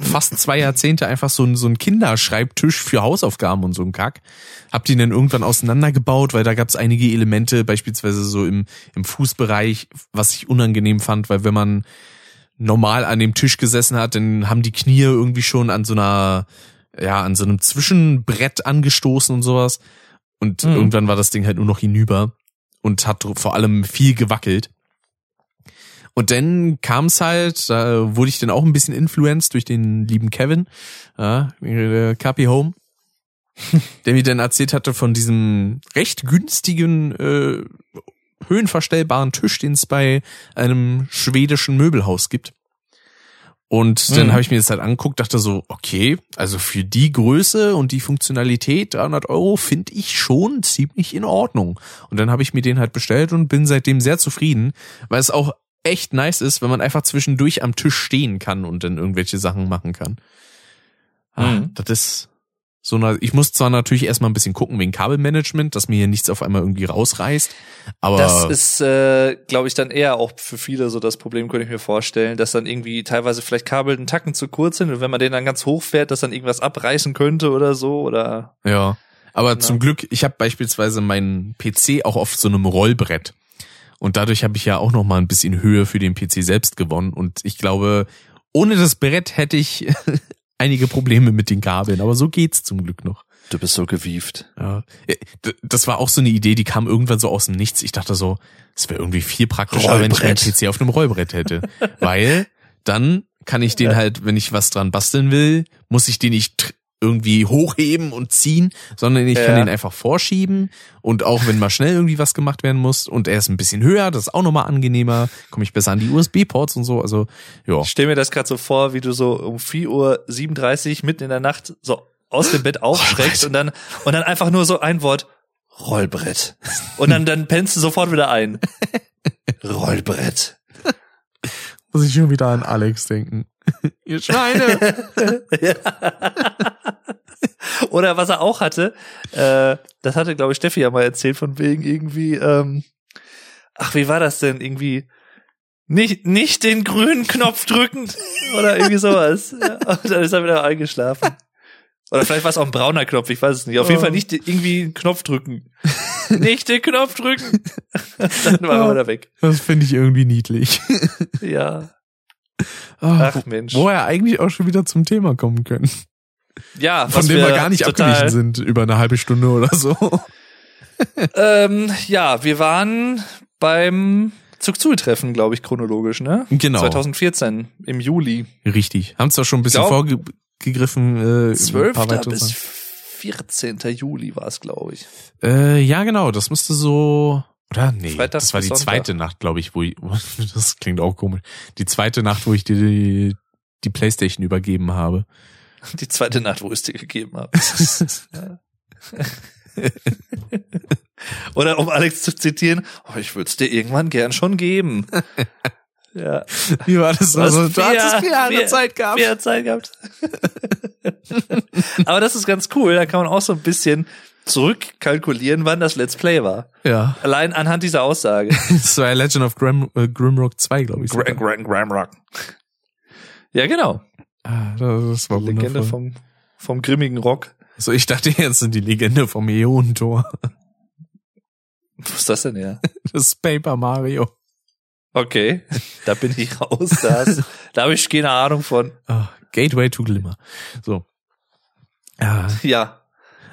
A: fast zwei Jahrzehnte einfach so ein, so ein Kinderschreibtisch für Hausaufgaben und so ein Kack. Hab die dann irgendwann auseinandergebaut, weil da gab es einige Elemente, beispielsweise so im, im Fußbereich, was ich unangenehm fand, weil wenn man normal an dem Tisch gesessen hat, dann haben die Knie irgendwie schon an so einer, ja, an so einem Zwischenbrett angestoßen und sowas. Und
B: Mhm.
A: irgendwann war das Ding halt nur noch hinüber und hat vor allem viel gewackelt. Und dann kam es halt, da wurde ich dann auch ein bisschen influenced durch den lieben Kevin, ja, der Cappy Home, der mir dann erzählt hatte von diesem recht günstigen, äh, höhenverstellbaren Tisch, den es bei einem schwedischen Möbelhaus gibt. Und dann
B: Mhm.
A: habe ich mir das halt angeguckt, dachte so, okay, also für die Größe und die Funktionalität 300 Euro finde ich schon ziemlich in Ordnung. Und dann habe ich mir den halt bestellt und bin seitdem sehr zufrieden, weil es auch echt nice ist, wenn man einfach zwischendurch am Tisch stehen kann und dann irgendwelche Sachen machen kann. Ah,
B: Mhm.
A: Das ist so eine, ich muss zwar natürlich erstmal ein bisschen gucken wegen Kabelmanagement, dass mir hier nichts auf einmal irgendwie rausreißt, aber
B: Das ist, äh, glaube ich, dann eher auch für viele so das Problem, könnte ich mir vorstellen, dass dann irgendwie teilweise vielleicht Kabel einen Tacken zu kurz sind und wenn man den dann ganz hoch fährt, dass dann irgendwas abreißen könnte oder so oder
A: Ja, aber
B: Genau.
A: zum Glück, ich habe beispielsweise meinen PC auch auf so einem Rollbrett. Und dadurch habe ich ja auch noch mal ein bisschen Höhe für den PC selbst gewonnen. Und ich glaube, ohne das Brett hätte ich einige Probleme mit den Kabeln. Aber so geht's zum Glück noch.
B: du bist so gewieft.
A: Ja. Äh, Das war auch so eine Idee, die kam irgendwann so aus dem Nichts. Ich dachte so, es wäre irgendwie viel praktischer, wenn ich meinen
B: Rollbrett.
A: PC auf einem Rollbrett hätte. Weil dann kann ich den halt, wenn ich was dran basteln will, muss ich den nicht irgendwie hochheben und ziehen, sondern ich kann
B: Ja.
A: den einfach vorschieben und auch wenn mal schnell irgendwie was gemacht werden muss und er ist ein bisschen höher, das ist auch nochmal angenehmer, komme ich besser an die USB-Ports und so, also ja.
B: Ich stell mir das gerade so vor, wie du so um 4.37 Uhr mitten in der Nacht so aus dem Bett aufschreckst und dann und dann einfach nur so ein Wort Rollbrett. Und dann dann pennst du sofort wieder ein. Rollbrett.
A: Muss ich schon wieder an Alex denken. Ihr Schweine.
B: Oder was er auch hatte, äh, das hatte, glaube ich, Steffi ja mal erzählt, von wegen irgendwie, ähm, ach, wie war das denn? Irgendwie nicht, nicht den grünen Knopf drücken oder irgendwie sowas. Ja, und dann ist er wieder eingeschlafen. Oder vielleicht war es auch ein brauner Knopf, ich weiß es nicht. Auf jeden
A: Oh.
B: Fall nicht irgendwie einen Knopf drücken. nicht den Knopf drücken. dann war er wieder weg.
A: Das finde ich irgendwie niedlich.
B: Ja.
A: Ah,
B: Ach Mensch.
A: Wo er eigentlich auch schon wieder zum Thema kommen können.
B: Ja,
A: Von dem wir gar nicht abgewichen sind über eine halbe Stunde oder so.
B: Ähm, ja, wir waren beim Zugzui-Treffen, glaube ich, chronologisch, ne?
A: Genau.
B: 2014, im Juli.
A: Richtig. Haben zwar schon ein bisschen vorgegriffen. Äh,
B: 12.
A: ein paar weitere
B: bis
A: Sachen.
B: 14. Juli war es, glaube ich.
A: Äh, ja, genau. Das müsste so. Oder? Nee,
B: Freitag
A: das war die
B: Sonntag.
A: zweite Nacht, glaube ich, wo ich. Das klingt auch komisch. Die zweite Nacht, wo ich dir die, die Playstation übergeben habe.
B: Die zweite Nacht, wo ich es dir gegeben habe. Oder um Alex zu zitieren, oh, ich würde es dir irgendwann gern schon geben. ja.
A: Wie war das? Also, du hattest vier Jahre Zeit gehabt.
B: Vier Zeit gehabt. Aber das ist ganz cool. Da kann man auch so ein bisschen zurückkalkulieren, wann das Let's Play war.
A: Ja.
B: Allein anhand dieser Aussage.
A: Das war ja Legend of Grim, äh, Grimrock 2, glaube ich.
B: Gra Gra Gramrock. Ja, genau.
A: Ah, das war
B: Legende
A: wundervoll.
B: vom, vom grimmigen Rock.
A: So, ich dachte jetzt sind die Legende vom Ionentor.
B: Wo ist das denn her?
A: Das Paper Mario.
B: Okay, da bin ich raus. Das, da habe ich keine Ahnung von.
A: Ah, Gateway to Glimmer. So. Ja,
B: Ja.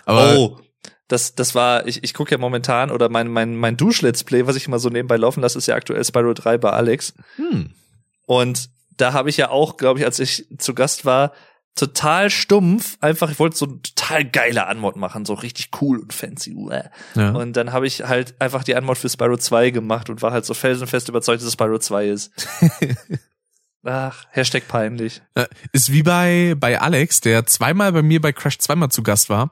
A: aber
B: oh, das, das war, ich, ich gucke ja momentan, oder mein, mein, mein Dusch-Let's Play, was ich immer so nebenbei laufen lasse, ist ja aktuell Spyro 3 bei Alex.
A: hm,
B: Und da habe ich ja auch, glaube ich, als ich zu Gast war, total stumpf, einfach, ich wollte so eine total geile Anmod machen, so richtig cool und fancy.
A: ja.
B: Und dann habe ich halt einfach die Anmod für Spyro 2 gemacht und war halt so felsenfest überzeugt, dass es Spyro 2 ist. Ach, Hashtag peinlich.
A: Äh, Ist wie bei, bei Alex, der zweimal bei mir bei Crash zweimal zu Gast war.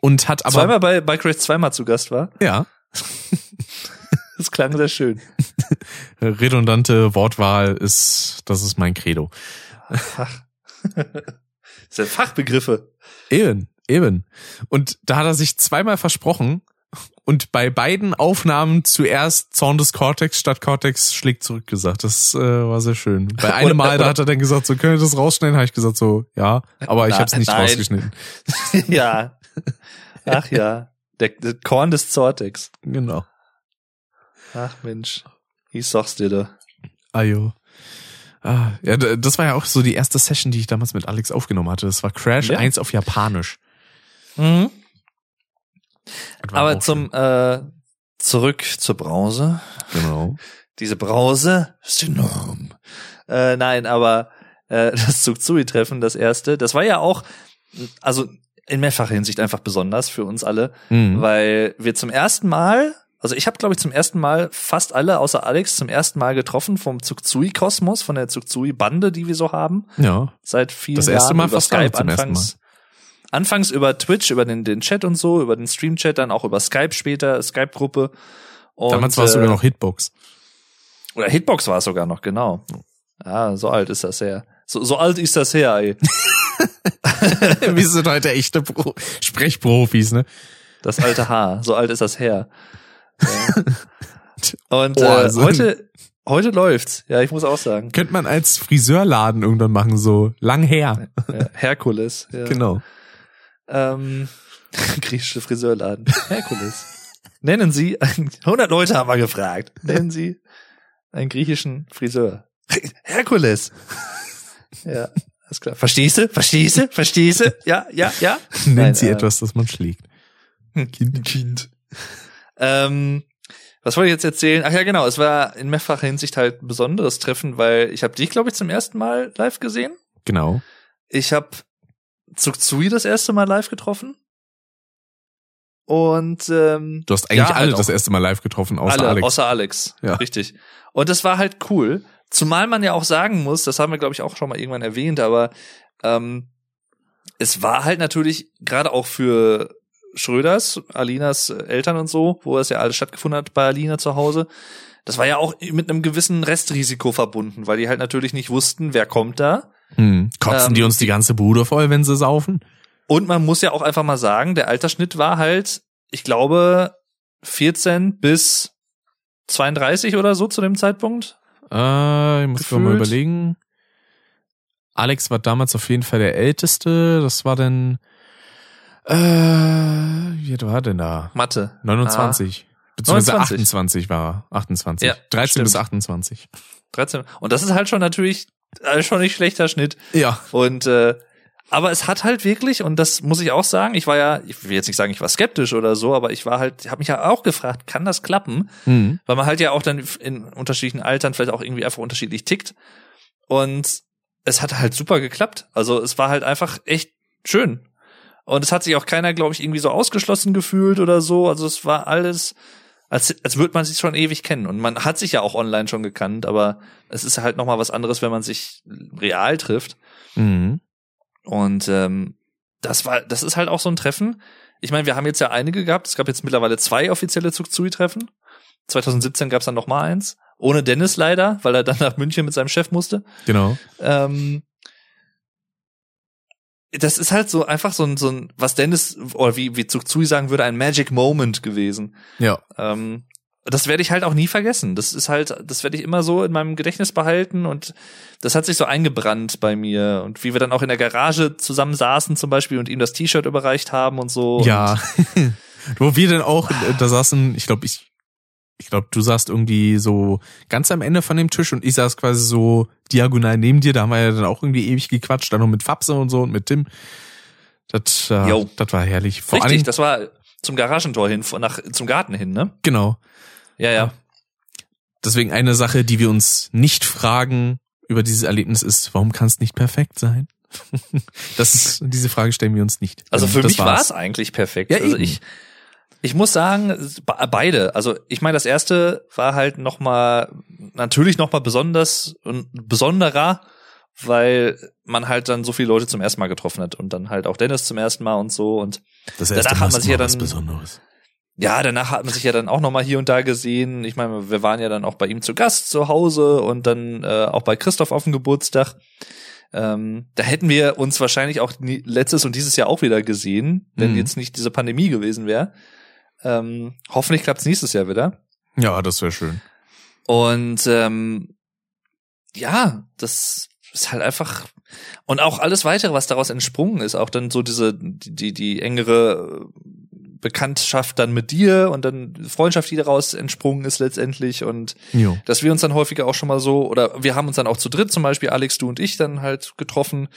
A: Und hat aber,
B: zweimal bei, bei Crash zweimal zu Gast war.
A: ja,
B: Das klang sehr schön.
A: redundante Wortwahl ist, das ist mein Credo.
B: Das sind Fachbegriffe.
A: Eben, eben. Und da hat er sich zweimal versprochen und bei beiden Aufnahmen zuerst Zorn des Cortex statt Cortex schlägt zurück gesagt. Das äh, war sehr schön. Bei einem Mal, da hat er dann gesagt, so können wir das rausschneiden, habe ich gesagt so, ja, aber ich habe es nicht
B: nein.
A: rausgeschnitten.
B: ja. Ach ja. Der, der Korn des Zortex.
A: Genau.
B: Ach Mensch. Ich sag's dir da.
A: Ajo. Ah, ja, das war ja auch so die erste Session, die ich damals mit Alex aufgenommen hatte. Das war Crash
B: Ja.
A: 1 auf Japanisch.
B: Mhm. Aber zum äh, zurück zur Brause.
A: Genau.
B: Diese Brause ist enorm. Äh, nein, aber äh, das Zugzui-Treffen, das erste, das war ja auch, also in mehrfacher Hinsicht einfach besonders für uns alle,
A: Mhm.
B: weil wir zum ersten Mal, also ich habe glaube ich zum ersten Mal fast alle außer Alex zum ersten Mal getroffen vom Zugzui-Kosmos, von der Zugzui-Bande, die wir so haben,
A: Ja.
B: seit vielen
A: Das erste
B: Jahren
A: Mal
B: über
A: fast
B: Skype
A: zum ersten
B: anfangs. Anfangs über Twitch, über den, den Chat und so, über den Stream-Chat, dann auch über Skype später, Skype-Gruppe. Und,
A: Damals war es
B: äh,
A: sogar noch Hitbox.
B: Oder Hitbox war es sogar noch, genau. Ja, so alt ist das her. So, so alt ist das her, ey.
A: Wir sind heute echte Pro Sprechprofis, ne?
B: Das alte Haar. So alt ist das her. Und äh, heute, heute läuft's. Ja, ich muss auch sagen.
A: Könnte man als Friseurladen irgendwann machen, so lang her.
B: Ja, Herkules. Ja.
A: Genau.
B: Ähm, griechische Friseurladen. Herkules. Nennen Sie, 100 Leute haben wir gefragt. Nennen Sie einen griechischen Friseur. Herkules. Ja, alles klar. Verstehst du? Verstehst du? Verstehst du? Ja, ja, ja.
A: Nennt
B: Nein,
A: sie
B: äh,
A: etwas, das man schlägt.
B: Kind. kind. Ähm, was wollte ich jetzt erzählen? Ach ja, genau. Es war in mehrfacher Hinsicht halt ein besonderes Treffen, weil ich habe dich, glaube ich, zum ersten Mal live gesehen.
A: Genau.
B: Ich habe Zugzui das erste Mal live getroffen. Und ähm,
A: Du hast eigentlich
B: Ja, halt
A: alle
B: auch.
A: das erste Mal live getroffen, außer
B: alle,
A: Alex.
B: außer Alex.
A: Ja.
B: Richtig. Und das war halt cool. Zumal man ja auch sagen muss, das haben wir, glaube ich, auch schon mal irgendwann erwähnt, aber ähm, es war halt natürlich gerade auch für Schröders, Alinas Eltern und so, wo es ja alles stattgefunden hat bei Alina zu Hause. Das war ja auch mit einem gewissen Restrisiko verbunden, weil die halt natürlich nicht wussten, wer kommt da.
A: Hm. Kotzen
B: Ähm,
A: die uns die ganze Bude voll, wenn sie saufen?
B: Und man muss ja auch einfach mal sagen, der Altersschnitt war halt, ich glaube, 14 bis 32 oder so zu dem Zeitpunkt.
A: Äh, ich muss gerade mal überlegen. Alex war damals auf jeden Fall der Älteste. Das war dann, äh, wie alt war denn da?
B: Mathe.
A: 29. Beziehungsweise
B: 29.
A: 28 war er. 28.
B: Ja,
A: 13
B: stimmt.
A: bis 28.
B: 13. Und das ist halt schon natürlich äh, schon nicht schlechter Schnitt.
A: Ja.
B: Und äh, aber es hat halt wirklich, und das muss ich auch sagen, ich war ja, ich will jetzt nicht sagen, ich war skeptisch oder so, aber ich war halt, habe mich ja auch gefragt, kann das klappen?
A: Hm.
B: Weil man halt ja auch dann in unterschiedlichen Altern vielleicht auch irgendwie einfach unterschiedlich tickt. Und es hat halt super geklappt. Also es war halt einfach echt schön. Und es hat sich auch keiner, glaube ich, irgendwie so ausgeschlossen gefühlt oder so. Also es war alles, als, als würde man sich schon ewig kennen. Und man hat sich ja auch online schon gekannt, aber es ist halt nochmal was anderes, wenn man sich real trifft.
A: Mhm.
B: Und ähm, das war, das ist halt auch so ein Treffen. Ich meine, wir haben jetzt ja einige gehabt. Es gab jetzt mittlerweile zwei offizielle Zugzui-Treffen. 2017 gab es dann noch mal eins. Ohne Dennis leider, weil er dann nach München mit seinem Chef musste.
A: Genau.
B: Ähm, das ist halt so einfach so ein, so ein, was Dennis, oder wie, wie Zugzui sagen würde, ein Magic Moment gewesen.
A: Ja.
B: Ähm, das werde ich halt auch nie vergessen. Das ist halt, das werde ich immer so in meinem Gedächtnis behalten und das hat sich so eingebrannt bei mir. Und wie wir dann auch in der Garage zusammen saßen zum Beispiel und ihm das T-Shirt überreicht haben und so.
A: Ja. Wo wir dann auch äh, da saßen, ich glaube, ich, ich glaube, du saßt irgendwie so ganz am Ende von dem Tisch und ich saß quasi so diagonal neben dir. Da haben wir ja dann auch irgendwie ewig gequatscht, dann noch mit Fabse und so und mit Tim. Das, äh, das war herrlich. Vor
B: Richtig,
A: allem,
B: das war zum Garagentor hin, nach, zum Garten hin, ne?
A: genau.
B: Ja, ja.
A: Deswegen eine Sache, die wir uns nicht fragen über dieses Erlebnis ist, warum kann es nicht perfekt sein? das diese Frage stellen wir uns nicht.
B: Also
A: Ähm,
B: für
A: das
B: mich war es eigentlich perfekt.
A: Ja,
B: also
A: eben.
B: ich, ich muss sagen, be- beide. Also ich meine, das erste war halt noch mal natürlich noch mal besonders und besonderer, weil man halt dann so viele Leute zum ersten Mal getroffen hat und dann halt auch Dennis zum ersten Mal und so und
A: Das
B: danach
A: erste
B: hat man sich ja
A: immer was
B: dann-
A: Besonderes.
B: Ja, danach hat man sich ja dann auch noch mal hier und da gesehen. Ich meine, wir waren ja dann auch bei ihm zu Gast zu Hause und dann äh, auch bei Christoph auf dem Geburtstag. Ähm, da hätten wir uns wahrscheinlich auch nie, letztes und dieses Jahr auch wieder gesehen, wenn
A: Mhm.
B: jetzt nicht diese Pandemie gewesen wäre. Ähm, hoffentlich klappt's nächstes Jahr wieder.
A: Ja, das wäre schön.
B: Und ähm, ja, das ist halt einfach und auch alles weitere, was daraus entsprungen ist, auch dann so diese die die, die engere Bekanntschaft dann mit dir und dann Freundschaft, die daraus entsprungen ist letztendlich und
A: Jo.
B: dass wir uns dann häufiger auch schon mal so oder wir haben uns dann auch zu dritt zum Beispiel Alex, du und ich dann halt getroffen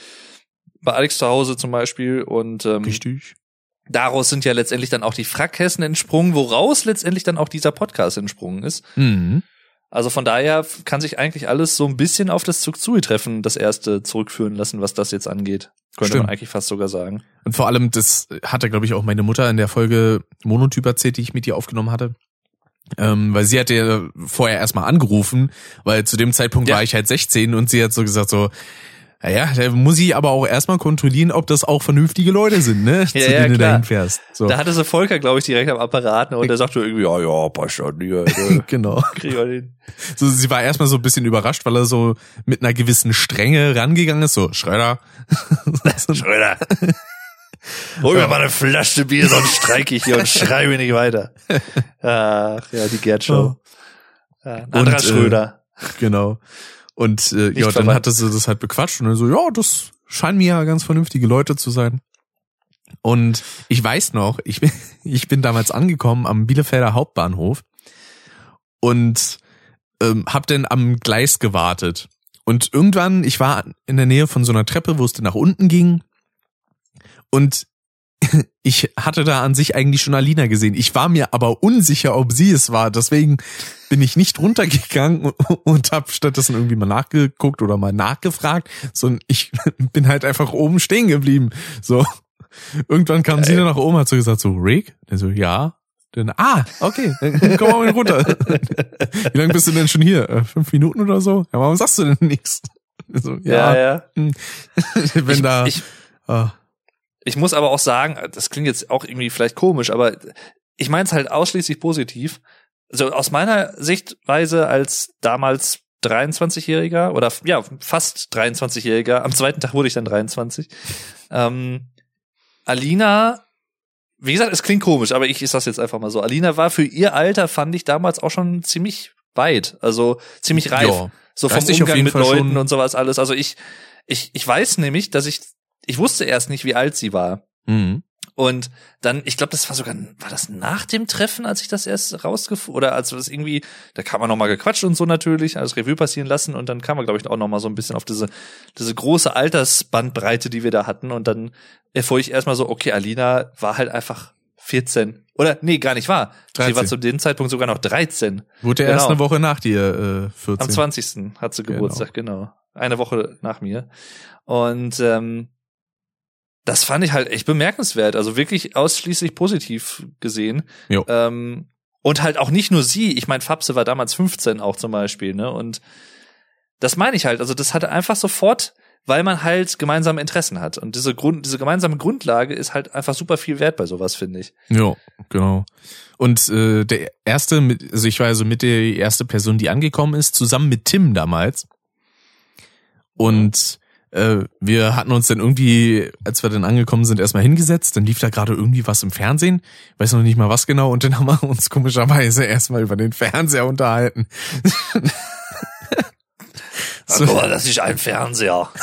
B: bei Alex zu Hause zum Beispiel und ähm,
A: Richtig.
B: daraus sind ja letztendlich dann auch die Frackhessen entsprungen, woraus letztendlich dann auch dieser Podcast entsprungen ist.
A: Mhm.
B: Also von daher kann sich eigentlich alles so ein bisschen auf das Zugzui-Treffen, das erste, zurückführen lassen, was das jetzt angeht. Könnte
A: Stimmt.
B: man eigentlich fast sogar sagen.
A: Und vor allem, das hatte, glaube ich, auch meine Mutter in der Folge Monotyp erzählt, die ich mit ihr aufgenommen hatte. Ähm, weil sie hatte ja vorher erstmal angerufen, weil zu dem Zeitpunkt
B: Ja.
A: war ich halt 16 und sie hat so gesagt so, naja, da muss ich aber auch erstmal kontrollieren, ob das auch vernünftige Leute sind, ne? zu
B: Ja, ja,
A: denen du
B: klar.
A: dahin fährst. So.
B: Da hatte sie Volker, glaube ich, direkt am Apparat ne, und der sagte irgendwie, ja, ja, passt schon, ja, ja,
A: genau.
B: kriegen wir hin.
A: So, sie war erstmal so ein bisschen überrascht, weil er so mit einer gewissen Strenge rangegangen ist, so, Schröder.
B: Schröder. Hol mir mal eine Flasche Bier, sonst streike ich hier und schreibe nicht weiter. Ach, ja, die Gerd-Show. Ja, ein anderer
A: Und, äh,
B: Schröder.
A: Genau. Und äh, ja, dann hatte sie das halt bequatscht und dann so, ja, das scheinen mir ja ganz vernünftige Leute zu sein. Und ich weiß noch, ich bin, ich bin damals angekommen am Bielefelder Hauptbahnhof und ähm, hab dann am Gleis gewartet. Und irgendwann, ich war in der Nähe von so einer Treppe, wo es dann nach unten ging. Und ich hatte da an sich eigentlich schon Alina gesehen. Ich war mir aber unsicher, ob sie es war. Deswegen bin ich nicht runtergegangen und, und habe stattdessen irgendwie mal nachgeguckt oder mal nachgefragt, sondern ich bin halt einfach oben stehen geblieben. So. Irgendwann kam sie dann nach oben, hat so gesagt, so, Rick? Der so, ja. Dann, ah, okay, dann komm mal runter. Wie lange bist du denn schon hier? Äh, Fünf Minuten oder so? Ja, warum sagst du denn nichts? So,
B: Ja,
A: ja,
B: ja.
A: wenn
B: ich,
A: da,
B: ich,
A: ah,
B: ich muss aber auch sagen, das klingt jetzt auch irgendwie vielleicht komisch, aber ich meine es halt ausschließlich positiv. Also aus meiner Sichtweise als damals 23-Jähriger oder ja, fast 23-Jähriger, am zweiten Tag wurde ich dann 23. Ähm, Alina, wie gesagt, es klingt komisch, aber ich, ich sag's jetzt einfach mal so. Alina war für ihr Alter, fand ich damals auch schon ziemlich weit, also ziemlich reif.
A: Ja,
B: so vom Umgang mit
A: Fall
B: Leuten und sowas alles. Also ich, ich, ich weiß nämlich, dass ich, ich wusste erst nicht, wie alt sie war.
A: Mhm.
B: Und dann, ich glaube, das war sogar, war das nach dem Treffen, als ich das erst rausgefunden, oder als das irgendwie, da kam man nochmal gequatscht und so natürlich, alles Revue passieren lassen und dann kam man, glaube ich, auch nochmal so ein bisschen auf diese, diese große Altersbandbreite, die wir da hatten und dann erfuhr ich erstmal so, okay, Alina war halt einfach 14. Oder, nee, gar nicht wahr. Sie
A: 13.
B: war zu dem Zeitpunkt sogar noch 13.
A: Wurde ja erst
B: Genau.
A: eine Woche nach dir äh, 14.
B: Am 20. hat sie
A: Genau.
B: Geburtstag, genau. Eine Woche nach mir. Und ähm, das fand ich halt echt bemerkenswert. Also wirklich ausschließlich positiv gesehen.
A: Jo.
B: Ähm, und halt auch nicht nur sie. Ich meine, Fabse war damals 15 auch zum Beispiel, ne? Und das meine ich halt. Also das hatte einfach sofort, weil man halt gemeinsame Interessen hat. Und diese Grund, diese gemeinsame Grundlage ist halt einfach super viel wert bei sowas, finde ich.
A: Ja, genau. Und äh, der erste, mit, also ich war also mit der erste Person, die angekommen ist, zusammen mit Tim damals. Und äh, wir hatten uns dann irgendwie, als wir dann angekommen sind, erstmal hingesetzt. Dann lief da gerade irgendwie was im Fernsehen. Weiß noch nicht mal was genau. Und dann haben wir uns komischerweise erstmal über den Fernseher unterhalten. So.
B: Boah, das ist ein Fernseher.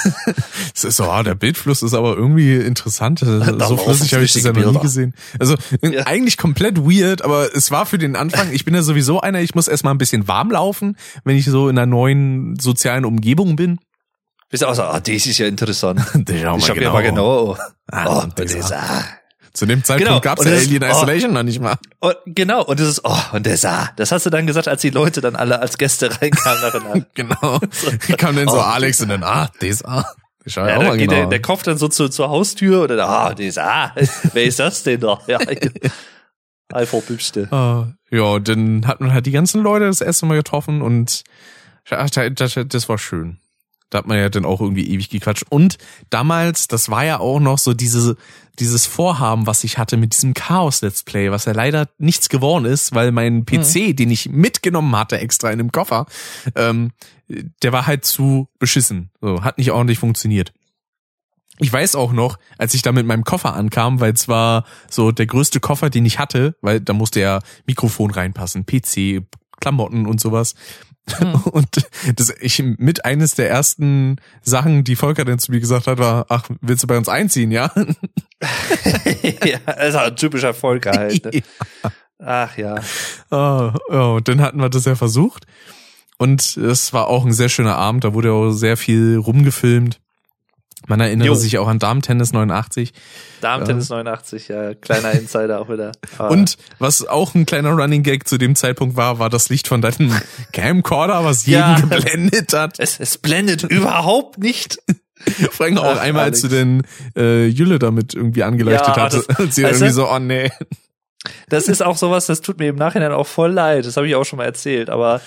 A: Es ist so, ah, der Bildfluss ist aber irgendwie interessant. So flüssig habe ich das ja noch nie gesehen. Also
B: Ja.
A: eigentlich komplett weird, aber es war für den Anfang, ich bin ja sowieso einer, ich muss erstmal ein bisschen warm laufen, wenn ich so in einer neuen sozialen Umgebung bin.
B: Bist du auch so, ah, das ist ja interessant.
A: Das schau
B: Ich hab ja mal genau.
A: Ah,
B: Oh,
A: und
B: das
A: das
B: ist, ah.
A: Zu dem Zeitpunkt
B: Genau,
A: gab's
B: und
A: ja
B: das ist-
A: Alien
B: oh.
A: Isolation noch nicht mal.
B: Und, genau, und das ist, oh, und der sah. Das hast du dann gesagt, als die Leute dann alle als Gäste reinkamen.
A: Genau. Kam dann so
B: Oh.
A: Alex und dann, ah, das, ah. Das schau
B: Ja,
A: auch
B: da
A: mal
B: geht
A: genau.
B: der, der Kopf dann so zur, zur Haustür und dann, ah, der ist, ah, wer ist das denn da? Ja, einfach Bübste.
A: Ah, ja, und dann hat man halt die ganzen Leute das erste Mal getroffen und das, das, das war schön. Da hat man ja dann auch irgendwie ewig gequatscht. Und damals, das war ja auch noch so diese, dieses Vorhaben, was ich hatte mit diesem Chaos-Let's Play, was ja leider nichts geworden ist, weil mein PC, den ich mitgenommen hatte, extra in dem Koffer, ähm, der war halt zu beschissen. So, hat nicht ordentlich funktioniert. Ich weiß auch noch, als ich da mit meinem Koffer ankam, weil es war so der größte Koffer, den ich hatte, weil da musste ja Mikrofon reinpassen, PC, Klamotten und sowas. Und das ich mit eines der ersten Sachen, die Volker dann zu mir gesagt hat, war, ach, willst du bei uns einziehen, ja?
B: ja, das ist ein typischer Volker halt. Ne? Ach ja.
A: Ah, ja, und dann hatten wir das ja versucht. Und es war auch ein sehr schöner Abend, da wurde auch sehr viel rumgefilmt. Man erinnere
B: Jo.
A: sich auch an Darmtennis 89.
B: Darmtennis 89, ja, kleiner Insider auch wieder. Aber
A: Und was auch ein kleiner Running Gag zu dem Zeitpunkt war, war das Licht von deinem Camcorder, was jeden
B: Ja.
A: geblendet hat.
B: es, es blendet überhaupt nicht.
A: Vor allem auch
B: Ach,
A: einmal, als du den äh, Jülle damit irgendwie angeleuchtet
B: Ja,
A: hatte.
B: das-
A: Und sie irgendwie so, oh nee.
B: Das ist auch sowas, das tut mir im Nachhinein auch voll leid. Das habe ich auch schon mal erzählt, aber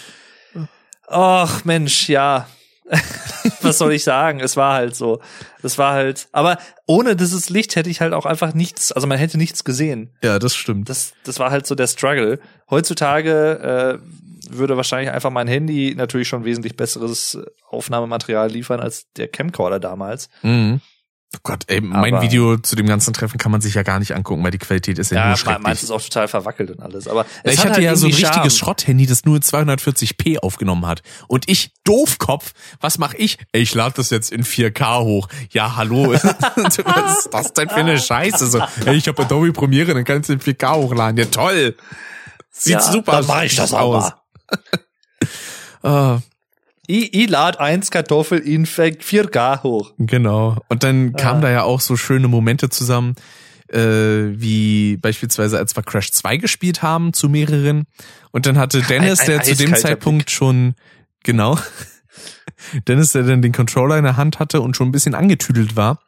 B: ach Mensch, ja. Was soll ich sagen? Es war halt so. Es war halt, aber ohne dieses Licht hätte ich halt auch einfach nichts, also man hätte nichts gesehen.
A: Ja, das stimmt.
B: Das, das war halt so der Struggle. Heutzutage äh, würde wahrscheinlich einfach mein Handy natürlich schon wesentlich besseres Aufnahmematerial liefern als der Camcorder damals.
A: Mhm. Oh Gott, ey, mein
B: Aber-
A: Video zu dem ganzen Treffen kann man sich ja gar nicht angucken, weil die Qualität ist ja,
B: Ja,
A: nur schrecklich.
B: meins ist auch total verwackelt und alles. Aber
A: Ja,
B: es
A: ich
B: hat
A: hatte
B: halt
A: ja so ein
B: irgendwie
A: richtiges
B: Charme.
A: Schrotthandy, das nur 240p aufgenommen hat. Und ich, Doofkopf, was mach ich? Ey, Ich lade das jetzt in 4K hoch. Ja, hallo. was ist das denn für eine Scheiße? So, ey, ich habe Adobe Premiere, dann kannst du in 4K hochladen. Ja, toll. Sieht
B: Ja,
A: super
B: dann mach ich das auch
A: aus. Ah,
B: Ich, ich lad eins Kartoffel in 4K hoch.
A: Genau. Und dann kamen
B: Ah.
A: da ja auch so schöne Momente zusammen, äh, wie beispielsweise als wir Crash 2 gespielt haben zu mehreren. Und dann hatte Dennis,
B: ein
A: der zu dem Zeitpunkt schon, genau, Dennis, der dann den Controller in der Hand hatte und schon ein bisschen angetüdelt war,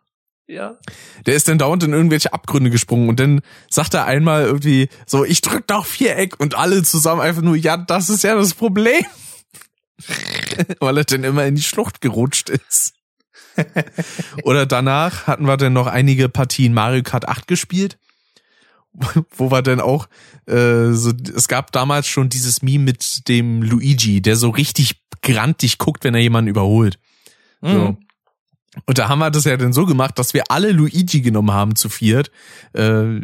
B: Ja.
A: der ist dann dauernd in irgendwelche Abgründe gesprungen und dann sagt er einmal irgendwie so, ich drück doch Viereck und alle zusammen einfach nur, ja, das ist ja das Problem. Weil er dann immer in die Schlucht gerutscht ist. Oder danach hatten wir dann noch einige Partien Mario Kart 8 gespielt, wo wir dann auch, äh, so, es gab damals schon dieses Meme mit dem Luigi, der so richtig grantig guckt, wenn er jemanden überholt. So.
B: Mhm.
A: Und da haben wir das ja dann so gemacht, dass wir alle Luigi genommen haben zu viert. Äh,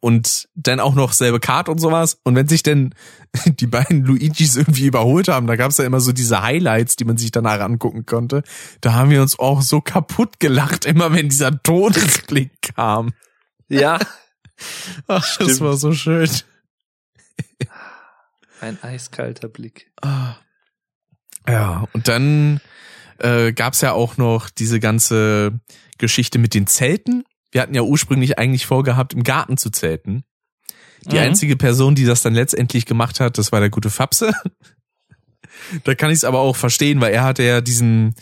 A: und dann auch noch selbe Karte und sowas. Und wenn sich denn die beiden Luigis irgendwie überholt haben, da gab's ja immer so diese Highlights, die man sich danach angucken konnte. Da haben wir uns auch so kaputt gelacht, immer wenn dieser Todesblick kam.
B: Ja.
A: Ach, das
B: Stimmt.
A: war so schön.
B: Ein eiskalter Blick.
A: Ah. Ja, und dann äh, gab's ja auch noch diese ganze Geschichte mit den Zelten. Wir hatten ja ursprünglich eigentlich vorgehabt, im Garten zu zelten. Die
B: Mhm.
A: einzige Person, die das dann letztendlich gemacht hat, das war der gute Fapse. da kann ich es aber auch verstehen, weil er hatte ja diesen,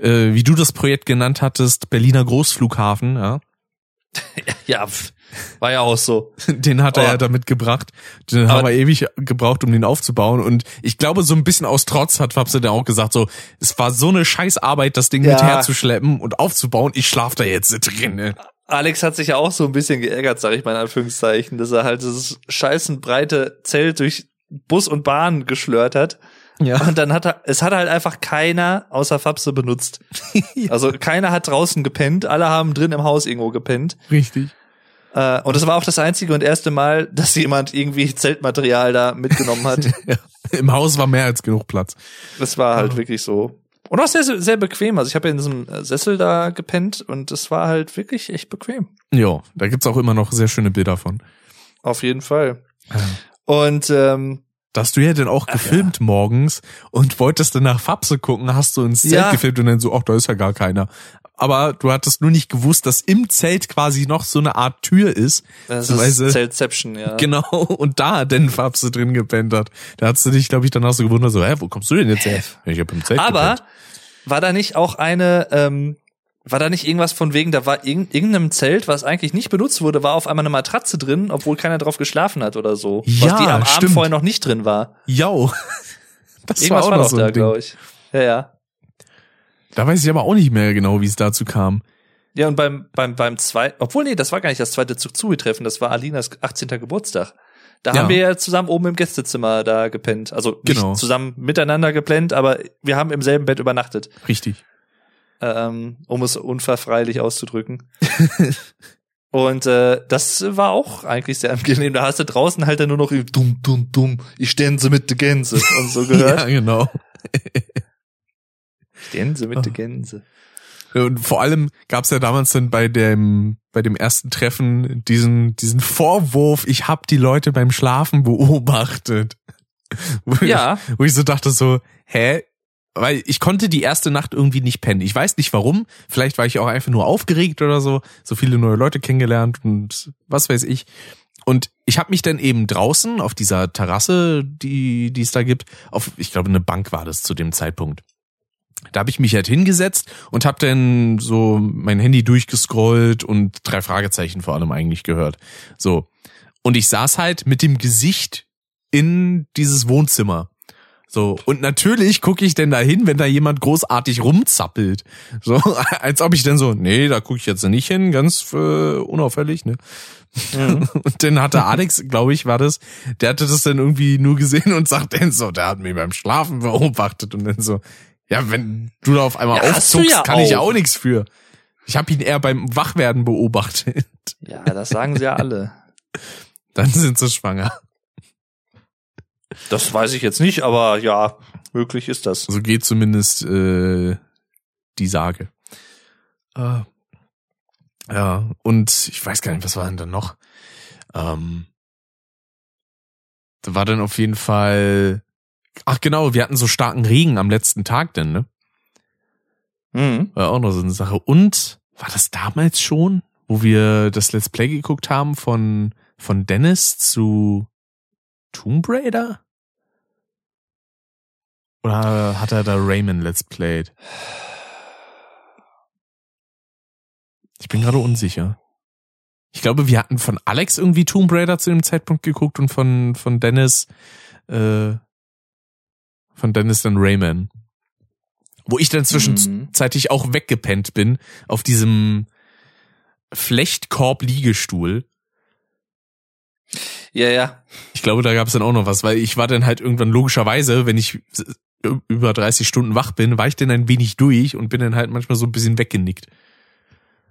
A: äh, wie du das Projekt genannt hattest, Berliner Großflughafen, ja.
B: Ja, war ja auch so.
A: Den hat er
B: Oh.
A: ja damit gebracht. Den haben wir ewig gebraucht, um den aufzubauen. Und ich glaube, so ein bisschen aus Trotz hat Fapse dann auch gesagt, so, es war so eine Scheißarbeit, das Ding
B: Ja.
A: mit herzuschleppen und aufzubauen. Ich schlaf da jetzt drin. Ne?
B: Alex hat sich ja auch so ein bisschen geärgert, sag ich mal in Anführungszeichen, dass er halt dieses scheißen breite Zelt durch Bus und Bahn geschlört hat.
A: Ja.
B: Und dann hat er, es hat halt einfach keiner außer Fabse benutzt. Also keiner hat draußen gepennt, alle haben drin im Haus irgendwo gepennt.
A: Richtig.
B: Äh, und das war auch das einzige und erste Mal, dass jemand irgendwie Zeltmaterial da mitgenommen hat.
A: Ja. Im Haus war mehr als genug Platz.
B: Das war halt wirklich so. Und auch sehr, sehr bequem. Also ich habe ja in diesem Sessel da gepennt und es war halt wirklich echt bequem.
A: Ja, da gibt's auch immer noch sehr schöne Bilder von.
B: Auf jeden Fall. Und ähm,
A: Da hast du ja dann auch gefilmt morgens und wolltest dann nach Fapse gucken, hast du ins Zelt
B: Ja.
A: gefilmt und dann so, ach, da ist ja gar keiner. Aber du hattest nur nicht gewusst, dass im Zelt quasi noch so eine Art Tür ist.
B: das ist Zeltception, ja.
A: Genau, und da denn Fapse drin gepennt hat. Da hast du dich, glaube ich, danach so gewundert, so, hä, wo kommst du denn jetzt her? Ich hab im Zelt
B: Aber
A: gepennt.
B: war da nicht auch eine, ähm, war da nicht irgendwas von wegen, da war irg irgendeinem Zelt, was eigentlich nicht benutzt wurde, war auf einmal eine Matratze drin, obwohl keiner drauf geschlafen hat oder so.
A: Ja,
B: was die am Abend
A: stimmt.
B: vorher noch nicht drin war.
A: Jau. Das
B: Irgendwas
A: war
B: war,
A: auch noch
B: doch
A: so
B: da, glaube ich. Ja, ja.
A: Da weiß ich aber auch nicht mehr genau, wie es dazu kam.
B: Ja, und beim, beim, beim zweiten, obwohl, nee, das war gar nicht das zweite Zug-Zui-Treffen, das war Alinas 18. Geburtstag. Da
A: Ja.
B: haben wir ja zusammen oben im Gästezimmer da gepennt. Also nicht
A: Genau.
B: zusammen miteinander gepennt, aber wir haben im selben Bett übernachtet,
A: Richtig.
B: ähm, um es unverfreilich auszudrücken. Und äh, das war auch eigentlich sehr angenehm. Da hast du draußen halt dann nur noch dumm, dumm, dumm, ich stänze mit de Gänse und so gehört.
A: Ja, genau.
B: Stänze mit de Gänse.
A: Und vor allem gab's ja damals dann bei dem bei dem ersten Treffen diesen diesen Vorwurf, ich hab die Leute beim Schlafen beobachtet. Wo
B: Ja.
A: Ich, wo ich so dachte so, hä? Weil ich konnte die erste Nacht irgendwie nicht pennen. Ich weiß nicht warum. Vielleicht war ich auch einfach nur aufgeregt oder so. So viele neue Leute kennengelernt und was weiß ich. Und ich habe mich dann eben draußen auf dieser Terrasse, die die es da gibt, auf ich glaube eine Bank war das zu dem Zeitpunkt. Da habe ich mich halt hingesetzt und habe dann so mein Handy durchgescrollt und drei Fragezeichen vor allem eigentlich gehört. So. Und ich saß halt mit dem Gesicht in dieses Wohnzimmer. So, und natürlich gucke ich denn da hin, wenn da jemand großartig rumzappelt. So, als ob ich dann so, nee, da gucke ich jetzt nicht hin, ganz äh, unauffällig, ne? Und dann hatte Alex, glaube ich, war das, der hatte das dann irgendwie nur gesehen und sagt dann so, der hat mich beim Schlafen beobachtet und dann so, ja, wenn du da auf einmal
B: Ja,
A: aufzuckst,
B: ja
A: kann ich ja
B: auch.
A: auch nichts für. Ich habe ihn eher beim Wachwerden beobachtet.
B: Ja, das sagen sie ja alle.
A: Dann sind sie schwanger.
B: Das weiß ich jetzt nicht, aber ja, möglich ist das.
A: So geht zumindest äh, die Sage. Äh, ja, und ich weiß gar nicht, was war denn da noch? Ähm, da war dann auf jeden Fall. Ach genau, wir hatten so starken Regen am letzten Tag denn, ne?
B: Mhm.
A: War auch noch so eine Sache. Und war das damals schon, wo wir das Let's Play geguckt haben von, von Dennis zu Tomb Raider? Oder hat er da Rayman Let's Played? Ich bin gerade unsicher. Ich glaube, wir hatten von Alex irgendwie Tomb Raider zu dem Zeitpunkt geguckt und von, von Dennis, äh, von Dennis dann Rayman. Wo ich dann zwischenzeitlich auch weggepennt bin auf diesem Flechtkorb-Liegestuhl.
B: Ja, ja.
A: Ich glaube, da gab es dann auch noch was, weil ich war dann halt irgendwann logischerweise, wenn ich über 30 Stunden wach bin, war ich dann ein wenig durch und bin dann halt manchmal so ein bisschen weggenickt.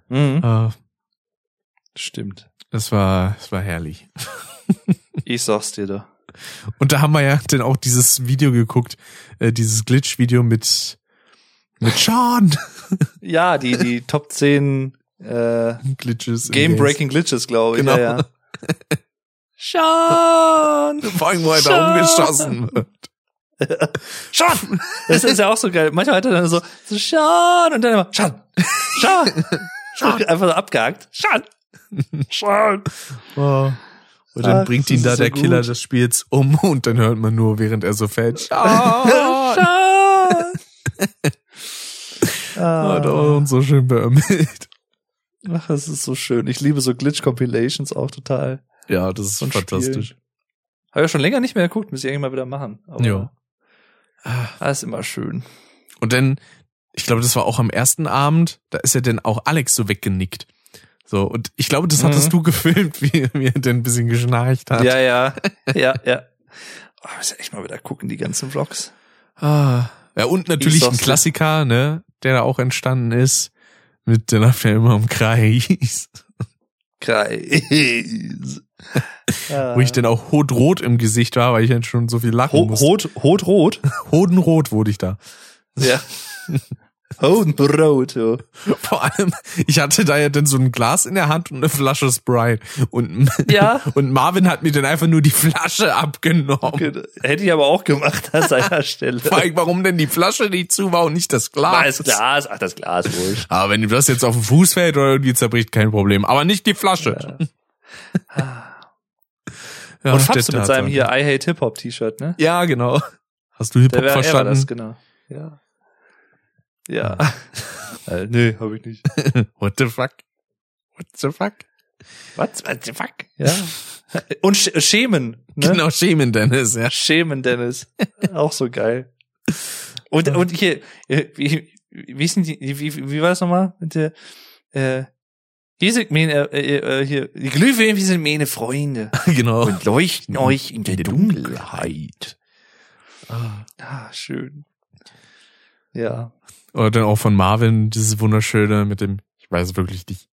B: Mhm.
A: Äh,
B: Stimmt.
A: das war, das war herrlich.
B: Ich sag's dir da.
A: Und da haben wir ja dann auch dieses Video geguckt, äh, dieses Glitch-Video mit mit Sean.
B: Ja, die, die Top 10 äh,
A: Glitches.
B: Game-Breaking Glitches, glaube ich.
A: Genau.
B: Ja, ja. Sean!
A: Vor allem, wo er da
B: Sean!
A: umgeschossen wird.
B: Sean! Das ist ja auch so geil. Manchmal hat er dann so, so Sean! Und dann immer, Sean! Sean! Sean! Einfach so abgehakt. Sean! Sean!
A: Oh. Und dann
B: Ach,
A: bringt ihn da
B: so
A: der Killer
B: gut.
A: des Spiels um und dann hört man nur, während er so fällt. Sean!
B: Sean!
A: Hat
B: ah,
A: er uns so schön beömmelt.
B: ach, das ist so schön. Ich liebe so Glitch-Compilations auch total.
A: Ja, das ist
B: Von
A: fantastisch.
B: Spielen. Habe ja schon länger nicht mehr geguckt, muss ich irgendwann mal wieder machen. Aber
A: Ja.
B: Das ist immer schön.
A: Und dann, ich glaube, das war auch am ersten Abend, da ist ja dann auch Alex so weggenickt. So, und ich glaube, das hattest
B: Mhm.
A: du gefilmt, wie, wie er denn ein bisschen geschnarcht hat.
B: Ja, ja, ja, ja. Oh, muss ja echt mal wieder gucken, die ganzen Vlogs.
A: Ah. Ja, und natürlich ein. Klassiker, ne, der da auch entstanden ist. Mit, der läuft ja immer im Kreis.
B: Kreis.
A: Wo ich dann auch hotrot im Gesicht war, weil ich dann schon so viel lachen
B: Ho
A: musste.
B: Rot, Rot, Rot.
A: Hodenrot wurde ich da.
B: Ja. Hodenbrot, ja.
A: Vor allem, ich hatte da ja dann so ein Glas in der Hand und eine Flasche Sprite. Und,
B: Ja.
A: und Marvin hat mir dann einfach nur die Flasche abgenommen.
B: Hätte ich aber auch gemacht an seiner Stelle.
A: Vor allem, warum denn die Flasche nicht zu war und nicht das Glas?
B: das Glas? Ach, das Glas wurscht.
A: Aber wenn ihm das jetzt auf den Fuß fällt oder irgendwie zerbricht, kein Problem. Aber nicht die Flasche. Ja,
B: Und Fabs mit seinem hier I Hate Hip Hop T-Shirt, ne?
A: Ja, genau. Hast du
B: er war
A: verstanden?
B: das, genau. Ja. Ja. äh, nee, hab ich nicht.
A: What the fuck? What the fuck?
B: Was? What the fuck? Ja. Und sch schämen, ne?
A: Genau, schämen Dennis, ja.
B: Schämen, Dennis. Auch so geil. Und, und hier, äh, wie, wie, sind die, wie, wie, war das nochmal? Mit der, äh, hier sind meine, äh, äh, hier, die Glühwürmchen sind meine Freunde
A: genau.
B: und leuchten euch in der Dunkelheit.
A: Ah.
B: Ah, schön. Ja.
A: Oder dann auch von Marvin, dieses wunderschöne mit dem, ich weiß es wirklich nicht.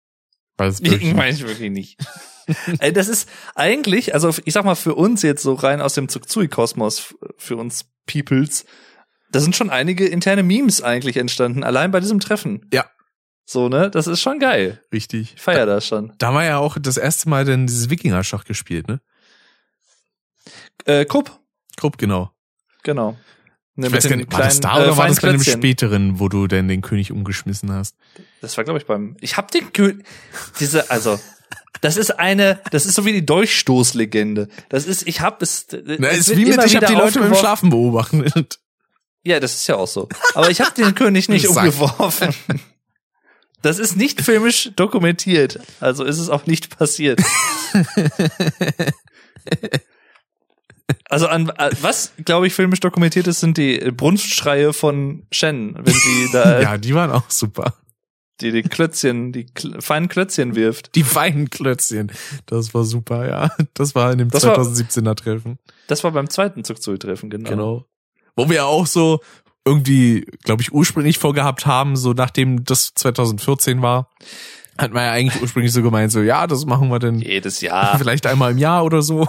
A: Ich weiß es wirklich
B: Ich
A: nicht.
B: weiß wirklich nicht. Ey, das ist eigentlich, also ich sag mal, für uns jetzt so rein aus dem Zugzui-Kosmos, für uns Peoples, da sind schon einige interne Memes eigentlich entstanden, allein bei diesem Treffen.
A: Ja.
B: So, ne? Das ist schon geil.
A: Richtig.
B: Ich feier das schon.
A: Da war ja auch das erste Mal dann dieses Wikinger-Schach gespielt, ne?
B: Äh, Kupp,
A: Grob, genau.
B: genau. Ne, mit den
A: war das da oder
B: äh,
A: war das bei dem späteren, wo du denn den König umgeschmissen hast?
B: Das war, glaube ich, beim. Ich hab den Kö diese, also. Das ist eine, das ist so wie die Dolchstoßlegende. Das ist, ich hab es.
A: Na,
B: es
A: ist wie mit, ich
B: wieder
A: die Leute beim. Schlafen beobachtet.
B: Ja, das ist ja auch so. Aber ich habe den König nicht umgeworfen. Das ist nicht filmisch dokumentiert. Also ist es auch nicht passiert. Also an äh, was, glaube ich, filmisch dokumentiert ist, sind die Brunstschreie von Shen, wenn sie da
A: ja, die waren auch super.
B: die, die Klötzchen, die kl feinen Klötzchen wirft.
A: Die feinen Klötzchen. Das war super, ja. Das war in dem
B: Das war-
A: 2017er Treffen.
B: Das war beim zweiten Zugzui-Treffen, genau.
A: Genau. Wo wir auch so irgendwie, glaube ich, ursprünglich vorgehabt haben, so nachdem das 2014 war, hat man ja eigentlich ursprünglich so gemeint, so, ja, das machen wir dann
B: Jedes Jahr.
A: vielleicht einmal im Jahr oder so.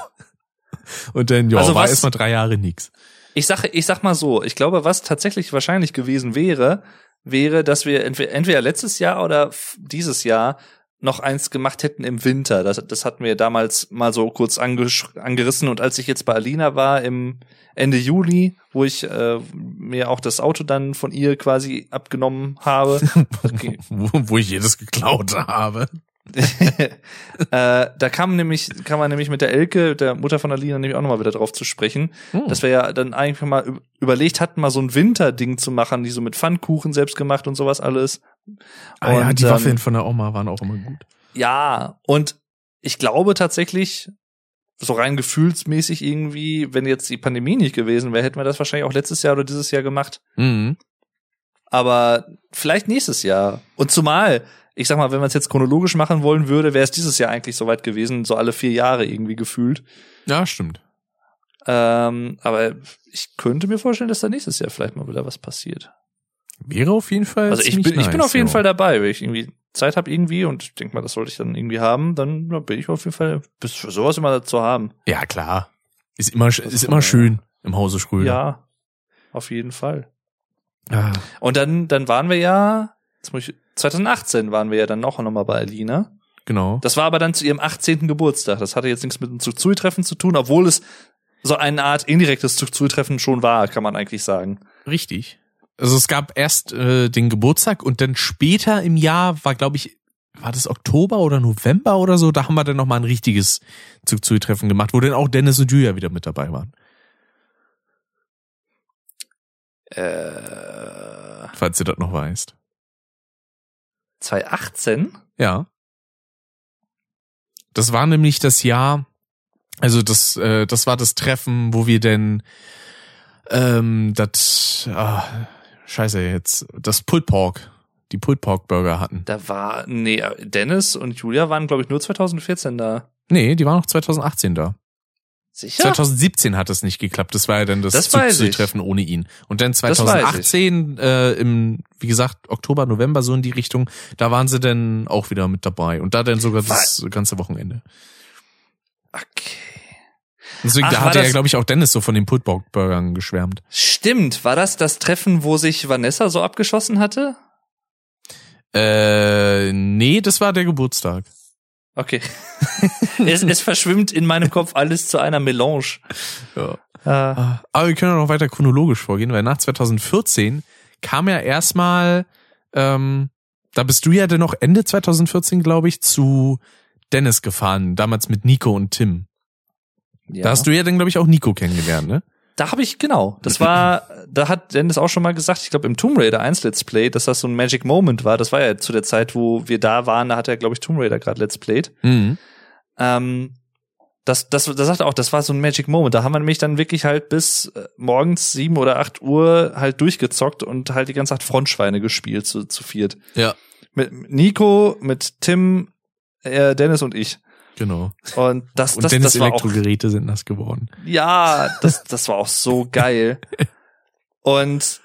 A: Und dann, ja,
B: Also
A: war
B: was-
A: erstmal drei Jahre nix.
B: Ich sage, ich sag mal so, ich glaube, was tatsächlich wahrscheinlich gewesen wäre, wäre, dass wir entweder, entweder letztes Jahr oder dieses Jahr noch eins gemacht hätten im Winter. Das, das hatten wir damals mal so kurz angerissen. Und als ich jetzt bei Alina war im Ende Juli, wo ich äh, mir auch das Auto dann von ihr quasi abgenommen habe, okay.
A: Wo, wo ich jedes geklaut habe.
B: äh, da kam nämlich, kam man nämlich mit der Elke, der Mutter von Alina, nämlich auch nochmal wieder drauf zu sprechen,
A: Hm.
B: dass wir ja dann eigentlich mal üb- überlegt hatten, mal so ein Winterding zu machen, die so mit Pfannkuchen selbst gemacht und sowas alles.
A: Ah ja,
B: Und,
A: die
B: ähm,
A: Waffeln von der Oma waren auch immer gut.
B: Ja, und ich glaube tatsächlich, so rein gefühlsmäßig irgendwie, wenn jetzt die Pandemie nicht gewesen wäre, hätten wir das wahrscheinlich auch letztes Jahr oder dieses Jahr gemacht.
A: Mhm.
B: Aber vielleicht nächstes Jahr. Und zumal, ich sag mal, wenn man es jetzt chronologisch machen wollen würde, wäre es dieses Jahr eigentlich soweit gewesen, so alle vier Jahre irgendwie gefühlt.
A: Ja, stimmt.
B: Ähm, aber ich könnte mir vorstellen, dass da nächstes Jahr vielleicht mal wieder was passiert.
A: Wäre auf jeden Fall.
B: Also ich bin, ich bin
A: nice,
B: auf jeden
A: ja.
B: Fall dabei, wenn ich irgendwie Zeit habe irgendwie und ich denke mal, das sollte ich dann irgendwie haben, dann bin ich auf jeden Fall bis für sowas immer zu haben.
A: Ja, klar. Ist immer, ist immer schön im Hause Schröder.
B: Ja, auf jeden Fall.
A: Ah,
B: Und dann, dann waren wir ja, jetzt muss ich, 2018 waren wir ja dann noch, noch mal bei Alina.
A: genau.
B: Das war aber dann zu ihrem 18. Geburtstag. Das hatte jetzt nichts mit dem Zug-Zui-Treffen zu tun, obwohl es so eine Art indirektes Zug-Zui-Treffen schon war, kann man eigentlich sagen.
A: Richtig. Also es gab erst äh, den Geburtstag und dann später im Jahr war, glaube ich, war das Oktober oder November oder so, da haben wir dann nochmal ein richtiges Zug-Zui-Treffen gemacht, wo dann auch Dennis und Julia wieder mit dabei waren.
B: Äh,
A: Falls ihr das noch weißt.
B: 2018?
A: Ja. Das war nämlich das Jahr, also das, äh, das war das Treffen, wo wir denn ähm, das, ah, scheiße jetzt, das Pulled Pork, die Pulled Pork Burger hatten.
B: Da war, nee, Dennis und Julia waren, glaube ich, nur 2014 da.
A: Nee, die waren noch 2018 da.
B: Sicher?
A: 2017 hat es nicht geklappt. Das war ja dann das,
B: Das weiß ich.
A: Treffen ohne ihn. Und dann
B: weiß ich.
A: 2018 äh, im, wie gesagt, Oktober, November so in die Richtung, da waren sie dann auch wieder mit dabei. Und da dann sogar das ganze Wochenende.
B: Okay.
A: Deswegen,
B: Ach,
A: da
B: war
A: hatte ja, glaube ich, auch Dennis so von den Putbock-Burgern geschwärmt.
B: Stimmt, war das das Treffen, wo sich Vanessa so abgeschossen hatte?
A: Äh, nee, das war der Geburtstag.
B: Okay. es, es verschwimmt in meinem Kopf alles zu einer Melange.
A: Ja.
B: Äh,
A: Aber wir können auch noch weiter chronologisch vorgehen, weil nach 2014 kam ja erstmal, ähm, da bist du ja dann noch Ende 2014, glaube ich, zu Dennis gefahren, damals mit Nico und Tim.
B: ja.
A: Da hast du ja dann, glaube ich, auch Nico kennengelernt, ne?
B: Da habe ich, genau. Das war, da hat Dennis auch schon mal gesagt, ich glaube im Tomb Raider 1 Let's Play, dass das so ein Magic Moment war. Das war ja zu der Zeit, wo wir da waren, da hat er, glaube ich, Tomb Raider gerade Let's Played.
A: Mhm.
B: Ähm, das, das, das sagt er auch, das war so ein Magic Moment. Da haben wir nämlich dann wirklich halt bis äh, morgens sieben oder acht Uhr halt durchgezockt und halt die ganze Zeit Frontschweine gespielt zu, zu viert.
A: Ja,
B: Mit Nico, mit Tim, äh, Dennis und ich.
A: Genau.
B: Und das,
A: Und
B: das,
A: Dennis
B: das war auch
A: Elektrogeräte sind nass geworden.
B: ja, das, das war auch so geil. Und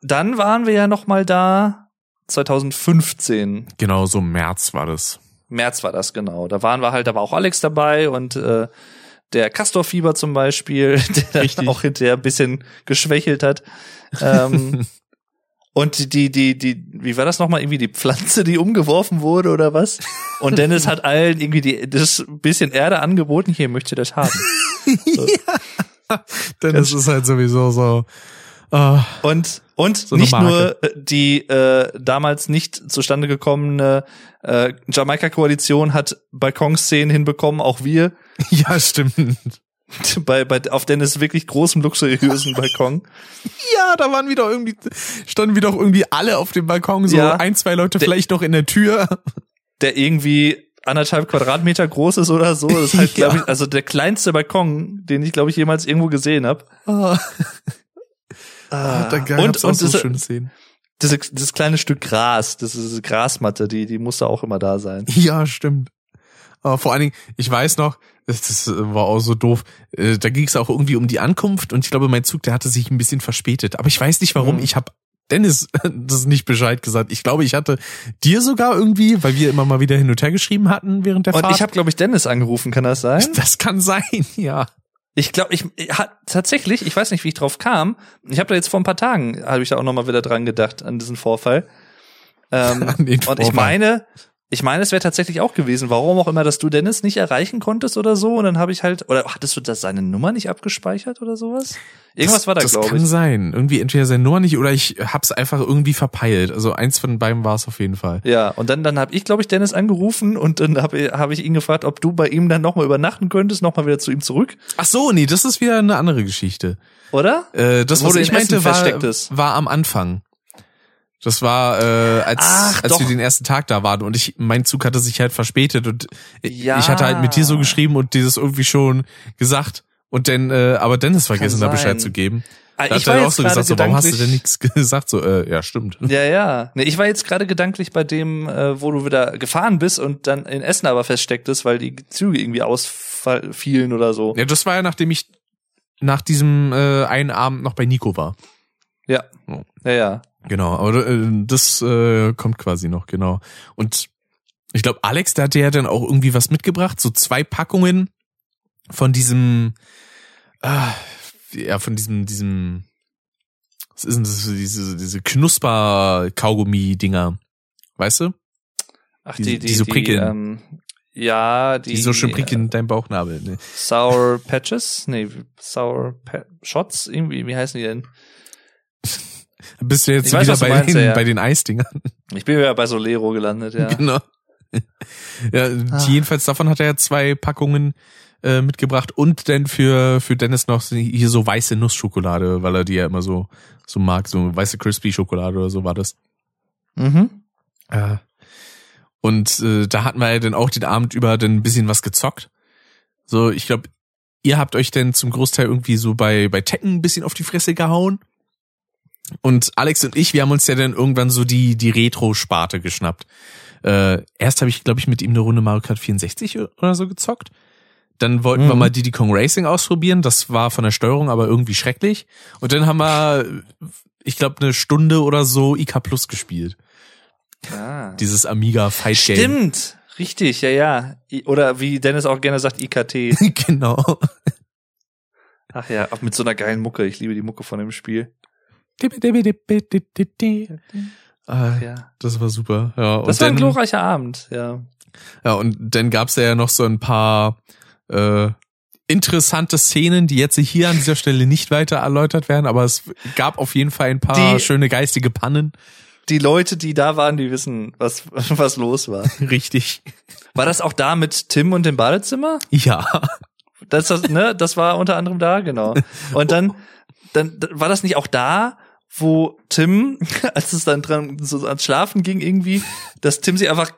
B: dann waren wir ja noch mal da 2015.
A: Genau, so März war das.
B: März war das genau. Da waren wir halt, da war auch Alex dabei und äh, der Castor-Fieber zum Beispiel, der dann
A: Richtig.
B: auch hinterher ein bisschen geschwächelt hat. Ähm, und die, die, die, wie war das nochmal? Irgendwie die Pflanze, die umgeworfen wurde oder was? Und Dennis hat allen irgendwie die, das bisschen Erde angeboten. Hier, möchtet ihr das haben?
A: Dennis ist halt sowieso so. Uh,
B: Und, und
A: So
B: nicht nur äh, die äh, damals nicht zustande gekommene äh, Jamaika-Koalition hat Balkonszenen hinbekommen, auch wir.
A: ja, stimmt.
B: bei, bei, auf Dennis wirklich großem, luxuriösen Balkon.
A: Ja, da waren wieder irgendwie, standen wieder auch irgendwie alle auf dem Balkon, so
B: Ja.
A: ein, zwei Leute
B: Der-
A: vielleicht noch in der Tür.
B: der irgendwie anderthalb Quadratmeter groß ist oder so. Das ist halt,
A: Ja.
B: glaube ich, also der kleinste Balkon, den ich, glaube ich, jemals irgendwo gesehen habe.
A: Ah,
B: Ah,
A: da
B: und
A: auch
B: und
A: so
B: diese,
A: schöne Szenen.
B: diese, dieses kleine Stück Gras, das ist diese Grasmatte, die, die musste auch immer da sein.
A: Ja, stimmt. Aber vor allen Dingen, ich weiß noch, das, das war auch so doof, äh, da ging es auch irgendwie um die Ankunft und ich glaube, mein Zug, der hatte sich ein bisschen verspätet. Aber ich weiß nicht warum,
B: Mhm.
A: ich habe Dennis das nicht Bescheid gesagt. Ich glaube, ich hatte dir sogar irgendwie, weil wir immer mal wieder hin und her geschrieben hatten während der
B: Und
A: Fahrt.
B: ich habe, glaube ich, Dennis angerufen, kann das sein?
A: das kann sein, ja.
B: Ich glaube, ich tatsächlich, ich weiß nicht, wie ich drauf kam. Ich habe da jetzt vor ein paar Tagen habe ich da auch noch mal wieder dran gedacht an diesen Vorfall. Ähm,
A: An den
B: und ich
A: Vorfall.
B: meine, ich meine, es wäre tatsächlich auch gewesen. Warum auch immer, dass du Dennis nicht erreichen konntest oder so. Und dann habe ich halt, oder hattest du das seine Nummer nicht abgespeichert oder sowas? Irgendwas
A: das,
B: war da,
A: Das
B: glaube
A: kann
B: ich.
A: sein. Irgendwie entweder seine Nummer nicht oder ich hab's einfach irgendwie verpeilt. Also eins von beiden war es auf jeden Fall.
B: Ja, und dann, dann habe ich, glaube ich, Dennis angerufen und dann habe hab ich ihn gefragt, ob du bei ihm dann nochmal übernachten könntest, nochmal wieder zu ihm zurück,
A: Ach so, nee, das ist wieder eine andere Geschichte.
B: oder?
A: Äh, das,
B: Wo
A: was
B: du
A: ich meinte, war, war am Anfang. Das war, äh, als,
B: Ach,
A: als
B: doch.
A: wir den ersten Tag da waren und ich, mein Zug hatte sich halt verspätet und
B: Ja.
A: ich hatte halt mit dir so geschrieben und dieses irgendwie schon gesagt und dann, äh, aber Dennis vergessen, da. Bescheid zu geben.
B: Ah,
A: Da
B: ich
A: hat er auch so gesagt, so, warum hast du denn nichts gesagt? So, äh, ja, stimmt.
B: Ja, ja. Nee, ich war jetzt gerade gedanklich bei dem, äh, wo du wieder gefahren bist und dann in Essen aber feststecktest, weil die Züge irgendwie ausfielen oder so.
A: Ja, das war ja, nachdem ich nach diesem äh, einen Abend noch bei Nico war.
B: Ja.
A: Oh.
B: Ja, ja.
A: Genau, aber äh, das äh, kommt quasi noch, genau. Und ich glaube, Alex, der hatte ja dann auch irgendwie was mitgebracht, so zwei Packungen von diesem, ah, ja, von diesem, diesem, was ist denn das, diese, diese Knusper-Kaugummi-Dinger, weißt du?
B: Ach,
A: Die-
B: die, die,
A: die so
B: die,
A: prickeln.
B: ähm, ja, die,
A: Die, so schön prickeln in deinem Bauchnabel. Ne?
B: Äh, Sour Patches? Nee, Sour pa Shots? Irgendwie, wie heißen die denn?
A: Bist du jetzt
B: Ich weiß,
A: wieder
B: was du
A: bei,
B: meinst,
A: den,
B: ja, ja.
A: bei den Eisdingern?
B: Ich bin ja bei Solero gelandet, ja.
A: Genau. Ja,
B: Ah.
A: jedenfalls davon hat er ja zwei Packungen äh, mitgebracht und dann für für Dennis noch so- hier so weiße Nussschokolade, weil er die ja immer so so mag, so weiße crispy Schokolade oder so war das.
B: Mhm.
A: Äh, und äh, da hatten wir ja dann auch den Abend über dann ein bisschen was gezockt. So, ich glaube, ihr habt euch dann zum Großteil irgendwie so bei bei Tekken ein bisschen auf die Fresse gehauen. Und Alex und ich, wir haben uns ja dann irgendwann so die die Retro-Sparte geschnappt. Äh, erst habe ich, glaube ich, mit ihm eine Runde Mario Kart 64 oder so gezockt. Dann wollten wir
B: Mhm.
A: mal Diddy Kong Racing ausprobieren. Das war von der Steuerung aber irgendwie schrecklich. Und dann haben wir, ich glaube, eine Stunde oder so IK Plus gespielt.
B: Ah.
A: Dieses Amiga Fight Game.
B: Stimmt. Richtig, ja, ja. Oder wie Dennis auch gerne sagt, IKT.
A: genau.
B: Ach ja, auch mit so einer geilen Mucke. Ich liebe die Mucke von dem Spiel.
A: Ah,
B: Ja.
A: Das war super. Ja,
B: Das war ein
A: dann,
B: glorreicher Abend, ja.
A: ja, und dann gab's ja noch so ein paar äh, interessante Szenen, die jetzt hier an dieser Stelle nicht weiter erläutert werden, aber es gab auf jeden Fall ein paar
B: Die-
A: schöne geistige Pannen.
B: Die Leute, die da waren, die wissen, was, was los war.
A: Richtig.
B: War das auch da mit Tim und dem Badezimmer?
A: Ja.
B: Das, das, ne, das war unter anderem da, genau. Und dann, dann war das nicht auch da, wo Tim, als es dann dran so ans Schlafen ging irgendwie, dass Tim sie einfach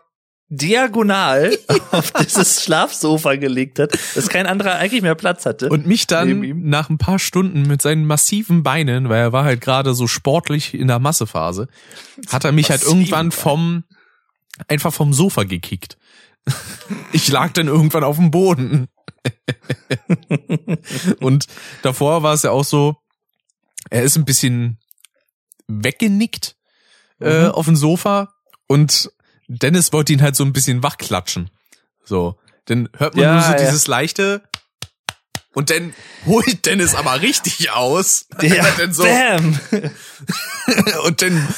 B: diagonal auf dieses Schlafsofa gelegt hat, dass kein anderer eigentlich mehr Platz hatte.
A: Und mich dann nach ein paar Stunden mit seinen massiven Beinen, weil er war halt gerade so sportlich in der Massephase, hat er mich halt irgendwann vom, einfach vom Sofa gekickt. Ich lag dann irgendwann auf dem Boden. Und davor war es ja auch so, er ist ein bisschen weggenickt äh,
B: Mhm.
A: auf dem Sofa und Dennis wollte ihn halt so ein bisschen wachklatschen. So. Dann hört man
B: Ja,
A: nur so
B: ja.
A: dieses leichte und dann holt Dennis aber richtig aus. Wenn er dann so,
B: Bam!
A: und dann,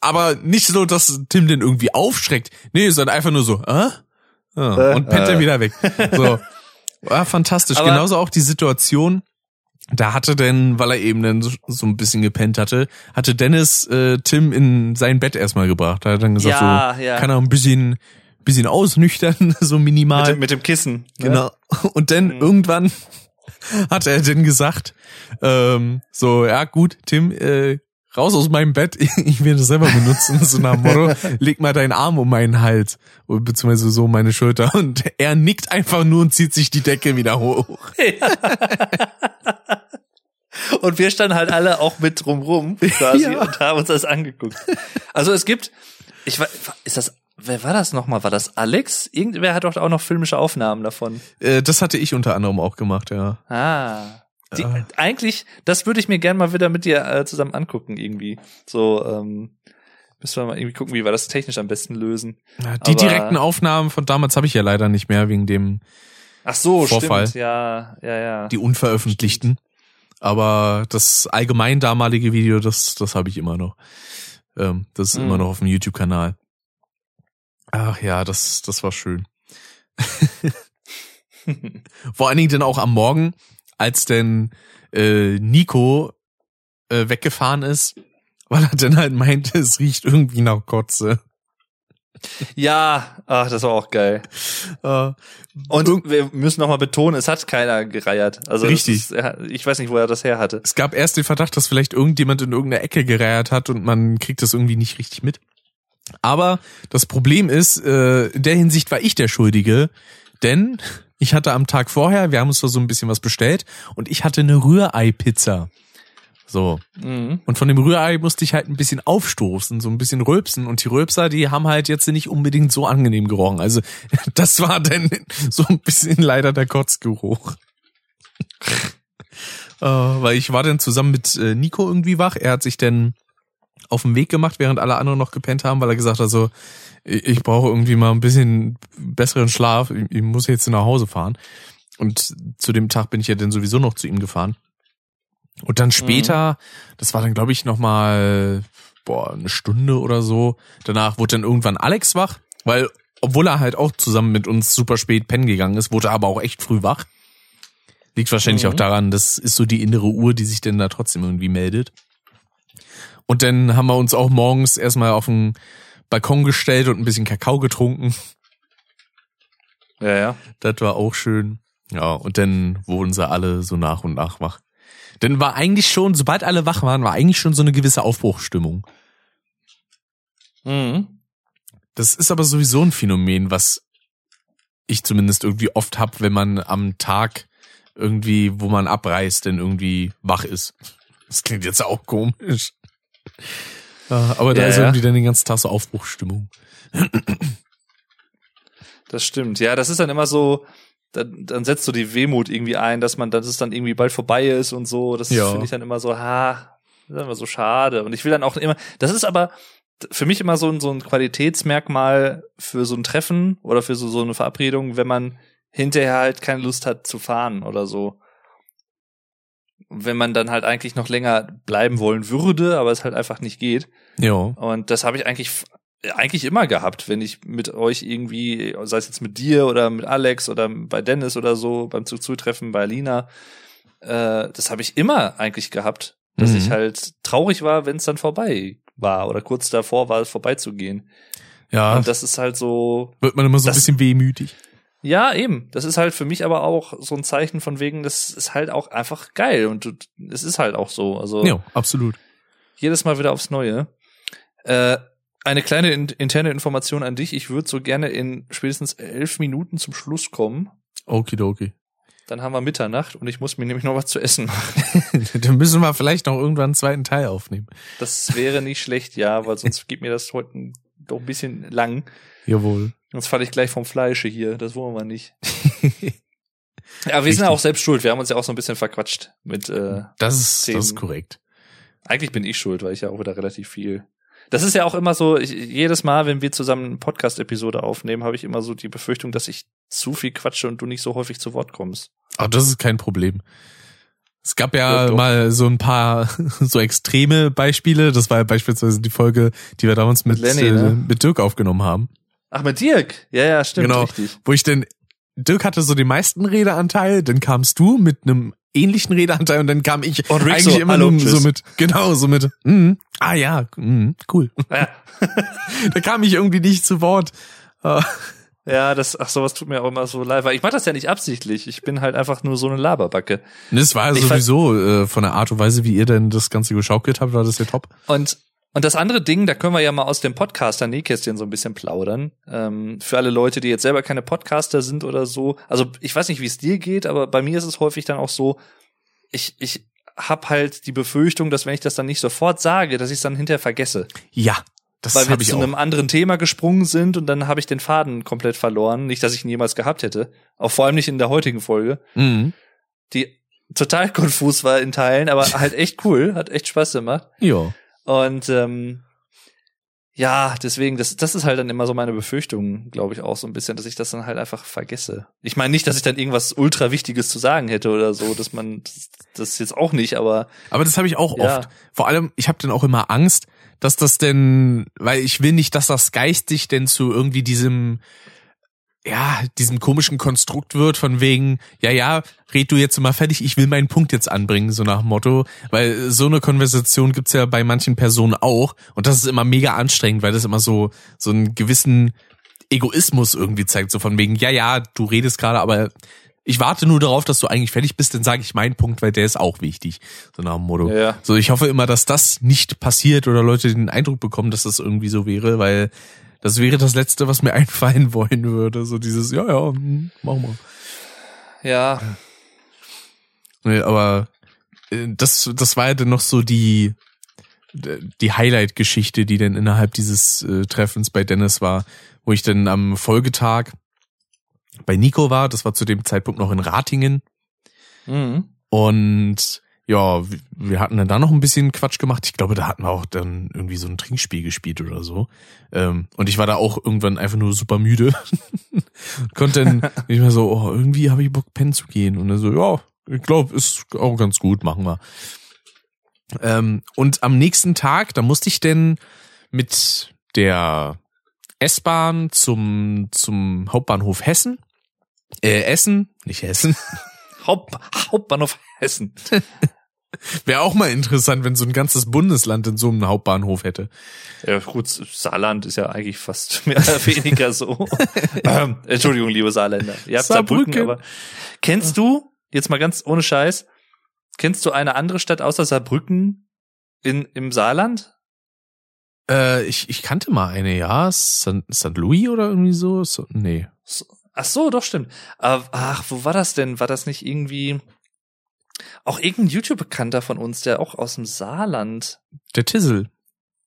A: aber nicht so, dass Tim den irgendwie aufschreckt. Nee, sondern einfach nur so, äh? Ah, und pennt dann wieder weg. So. War fantastisch.
B: Aber-
A: Genauso auch die Situation, da hatte denn, weil er eben dann so, so ein bisschen gepennt hatte, hatte Dennis äh, Tim in sein Bett erstmal gebracht. Da hat er dann gesagt,
B: Ja,
A: so,
B: ja.
A: kann er ein bisschen, bisschen ausnüchtern, so minimal.
B: Mit, dem- mit dem Kissen. ne?
A: Genau. Und dann
B: Mhm.
A: irgendwann hat er dann gesagt, ähm, so, ja gut, Tim, äh, raus aus meinem Bett, ich will das selber benutzen, so nach Motto, leg mal deinen Arm um meinen Hals, beziehungsweise so um meine Schulter. Und er nickt einfach nur und zieht sich die Decke wieder hoch.
B: Und wir standen halt alle auch mit drumrum quasi
A: Ja.
B: und haben uns das angeguckt. Also es gibt, ich war, ist das, wer war das nochmal? War das Alex? Irgendwer hat doch auch noch filmische Aufnahmen davon.
A: Äh, das hatte ich unter anderem auch gemacht, ja.
B: Ah. Die,
A: Ah.
B: Eigentlich, das würde ich mir gern mal wieder mit dir äh, zusammen angucken irgendwie. So, ähm, müssen wir mal irgendwie gucken, wie wir das technisch am besten lösen.
A: Ja, Die
B: Aber-
A: direkten Aufnahmen von damals habe ich ja leider nicht mehr, wegen dem,
B: Ach so,
A: Vorfall.
B: stimmt. Ja, ja, ja.
A: die unveröffentlichten. Aber das allgemein damalige Video, das, das habe ich immer noch. Ähm, das ist
B: Mhm.
A: immer noch auf dem YouTube-Kanal. Ach ja, das, das war schön. Vor allen Dingen dann auch am Morgen, als denn äh, Nico äh, weggefahren ist, weil er dann halt meinte, es riecht irgendwie nach Kotze.
B: ja, ach, das war auch geil.
A: Äh,
B: Und wir müssen nochmal betonen, es hat keiner gereiert. Also
A: Richtig.
B: Ist, ich weiß nicht, wo er das her hatte.
A: es gab erst den Verdacht, dass vielleicht irgendjemand in irgendeiner Ecke gereiert hat und man kriegt das irgendwie nicht richtig mit. Aber das Problem ist, äh, in der Hinsicht war ich der Schuldige, denn ich hatte am Tag vorher, wir haben uns da so ein bisschen was bestellt und ich hatte eine Rührei-Pizza. So.
B: Mhm.
A: Und von dem Rührei musste ich halt ein bisschen aufstoßen, so ein bisschen rülpsen. Und die Rülpser, die haben halt jetzt nicht unbedingt so angenehm gerochen. Also das war dann so ein bisschen leider der Kotzgeruch. äh, weil ich war dann zusammen mit äh, Nico irgendwie wach. Er hat sich dann auf den Weg gemacht, während alle anderen noch gepennt haben, weil er gesagt hat, so, ich, brauche irgendwie mal ein bisschen besseren Schlaf. Ich, muss jetzt nach Hause fahren. Und zu dem Tag bin ich ja dann sowieso noch zu ihm gefahren. Und dann später, das war dann glaube ich noch mal boah, eine Stunde oder so. Danach wurde dann irgendwann Alex wach, weil obwohl er halt auch zusammen mit uns super spät pennen gegangen ist, wurde er aber auch echt früh wach. Liegt wahrscheinlich
B: Mhm.
A: auch daran, das ist so die innere Uhr, die sich denn da trotzdem irgendwie meldet. Und dann haben wir uns auch morgens erstmal auf den Balkon gestellt und ein bisschen Kakao getrunken.
B: Ja, ja.
A: Das war auch schön. Ja, und dann wurden sie alle so nach und nach wach. Denn war eigentlich schon, sobald alle wach waren, war eigentlich schon so eine gewisse Aufbruchstimmung.
B: Mhm.
A: Das ist aber sowieso ein Phänomen, was ich zumindest irgendwie oft hab, wenn man am Tag irgendwie, wo man abreist, denn irgendwie wach ist. Das klingt jetzt auch komisch. Ja, Aber da
B: Ja,
A: ist irgendwie dann den ganzen Tag so Aufbruchstimmung.
B: Das stimmt. Ja, das ist dann immer so, dann, dann setzt so die Wehmut irgendwie ein, dass man, dass es dann irgendwie bald vorbei ist und so. Das
A: Ja.
B: finde ich dann immer so, ha, das ist immer so schade. Und ich will dann auch immer, das ist aber für mich immer so ein, so ein Qualitätsmerkmal für so ein Treffen oder für so, so eine Verabredung, wenn man hinterher halt keine Lust hat zu fahren oder so. Wenn man dann halt eigentlich noch länger bleiben wollen würde, aber es halt einfach nicht geht.
A: Ja.
B: Und das habe ich eigentlich eigentlich immer gehabt, wenn ich mit euch irgendwie, sei es jetzt mit dir oder mit Alex oder bei Dennis oder so, beim Zuzutreffen bei Lina, äh, das habe ich immer eigentlich gehabt, dass
A: Mhm.
B: ich halt traurig war, wenn es dann vorbei war oder kurz davor war, vorbeizugehen.
A: Ja,
B: Und das ist halt so,
A: wird man immer so ein bisschen wehmütig.
B: Ja, eben. Das ist halt für mich aber auch so ein Zeichen von wegen, das ist halt auch einfach geil und es ist halt auch so. Also
A: Ja, absolut.
B: jedes Mal wieder aufs Neue. Äh, eine kleine in interne Information an dich. Ich würde so gerne in spätestens elf Minuten zum Schluss kommen.
A: Okidoki.
B: Dann haben wir Mitternacht und ich muss mir nämlich noch was zu essen machen.
A: Dann müssen wir vielleicht noch irgendwann einen zweiten Teil aufnehmen.
B: Das wäre nicht schlecht, ja, weil sonst geht mir das heute doch ein bisschen lang.
A: Jawohl.
B: Sonst falle ich gleich vom Fleische hier. Das wollen wir nicht. Ja, wir sind ja auch selbst schuld. Wir haben uns ja auch so ein bisschen verquatscht mit, äh,
A: Das ist, das ist korrekt.
B: Eigentlich bin ich schuld, weil ich ja auch wieder relativ viel. Das ist ja auch immer so, ich, jedes Mal, wenn wir zusammen eine Podcast-Episode aufnehmen, habe ich immer so die Befürchtung, dass ich zu viel quatsche und du nicht so häufig zu Wort kommst.
A: Aber das ist kein Problem. Es gab ja
B: doch.
A: mal so ein paar so extreme Beispiele. Das war ja beispielsweise die Folge, die wir damals mit,
B: Mit Lenny,
A: äh,
B: ne?
A: mit Dirk aufgenommen haben.
B: Ach, mit Dirk? Ja, ja, stimmt,
A: Genau.
B: richtig.
A: Wo ich denn, Dirk hatte so den meisten Redeanteil, dann kamst du mit einem ähnlichen Redeanteil und dann kam ich
B: Und Rick
A: eigentlich
B: so,
A: immer
B: hallo,
A: nur so mit, genau, so mit, mm, ah ja, mm, cool.
B: Ja,
A: da kam ich irgendwie nicht zu Wort.
B: Ja, das, ach, sowas tut mir auch immer so leid, weil ich mache das ja nicht absichtlich. Ich bin halt einfach nur so eine Laberbacke.
A: Das war
B: fand-
A: sowieso äh, von der Art und Weise, wie ihr denn das Ganze geschaukelt habt, war das ja top.
B: Und und das andere Ding, da können wir ja mal aus dem Podcaster Nähkästchen so ein bisschen plaudern. Ähm, für alle Leute, die jetzt selber keine Podcaster sind oder so. Also ich weiß nicht, wie es dir geht, aber bei mir ist es häufig dann auch so, ich, ich hab halt die Befürchtung, dass wenn ich das dann nicht sofort sage, dass ich es dann hinterher vergesse.
A: Ja, das
B: weil wir zu
A: auch.
B: einem anderen Thema gesprungen sind und dann habe ich den Faden komplett verloren. Nicht, dass ich ihn jemals gehabt hätte. Auch vor allem nicht in der heutigen Folge,
A: Mhm.
B: die total konfus war in Teilen, aber halt echt cool, hat echt Spaß gemacht.
A: Ja.
B: Und ähm, ja, deswegen, das, das ist halt dann immer so meine Befürchtung, glaube ich, auch so ein bisschen, dass ich das dann halt einfach vergesse. Ich meine nicht, dass ich dann irgendwas ultra Wichtiges zu sagen hätte oder so, dass man das, das jetzt auch nicht, aber
A: Aber das habe ich auch
B: Ja.
A: oft. Vor allem, ich habe dann auch immer Angst, dass das denn, weil ich will nicht, dass das geistig denn zu irgendwie diesem, ja, diesem komischen Konstrukt wird von wegen, ja, ja, red du jetzt mal fertig, ich will meinen Punkt jetzt anbringen, so nach dem Motto. Weil so eine Konversation gibt's ja bei manchen Personen auch und das ist immer mega anstrengend, weil das immer so, so einen gewissen Egoismus irgendwie zeigt, so von wegen, ja, ja, du redest gerade, aber ich warte nur darauf, dass du eigentlich fertig bist, dann sage ich meinen Punkt, weil der ist auch wichtig. So nach dem Motto.
B: Ja.
A: So, ich hoffe immer, dass das nicht passiert oder Leute den Eindruck bekommen, dass das irgendwie so wäre, weil das wäre das Letzte, was mir einfallen wollen würde. So dieses, ja, ja, hm, mach mal.
B: ja,
A: Nee, aber äh, das, das war ja dann noch so die, die Highlight-Geschichte, die dann innerhalb dieses äh, Treffens bei Dennis war, wo ich dann am Folgetag bei Nico war. Das war zu dem Zeitpunkt noch in Ratingen.
B: Mhm.
A: Und ja, wir hatten dann da noch ein bisschen Quatsch gemacht. Ich glaube, da hatten wir auch dann irgendwie so ein Trinkspiel gespielt oder so. Ähm, und ich war da auch irgendwann einfach nur super müde. Konnte dann nicht mehr so, oh, irgendwie habe ich Bock, pennen zu gehen. Und dann so, ja, ich glaube, ist auch ganz gut, machen wir. Ähm, und am nächsten Tag, da musste ich denn mit der S-Bahn zum, zum Hauptbahnhof Hessen. Äh, Essen, nicht Hessen.
B: Haupt, Hauptbahnhof Hessen.
A: Wäre auch mal interessant, wenn so ein ganzes Bundesland in so einem Hauptbahnhof hätte.
B: Ja, gut, Saarland ist ja eigentlich fast mehr oder weniger so. ähm, Entschuldigung, liebe Saarländer. Ihr habt Saarbrücken,
A: Saarbrücken.
B: aber kennst du, jetzt mal ganz ohne Scheiß, kennst du eine andere Stadt außer Saarbrücken in, im Saarland?
A: Äh, ich, ich kannte mal eine, ja. St. Louis oder irgendwie so? so nee.
B: So, ach so, doch stimmt. Aber, ach, wo war das denn? War das nicht irgendwie auch irgendein YouTube-Bekannter von uns, der auch aus dem Saarland?
A: Der Tissel.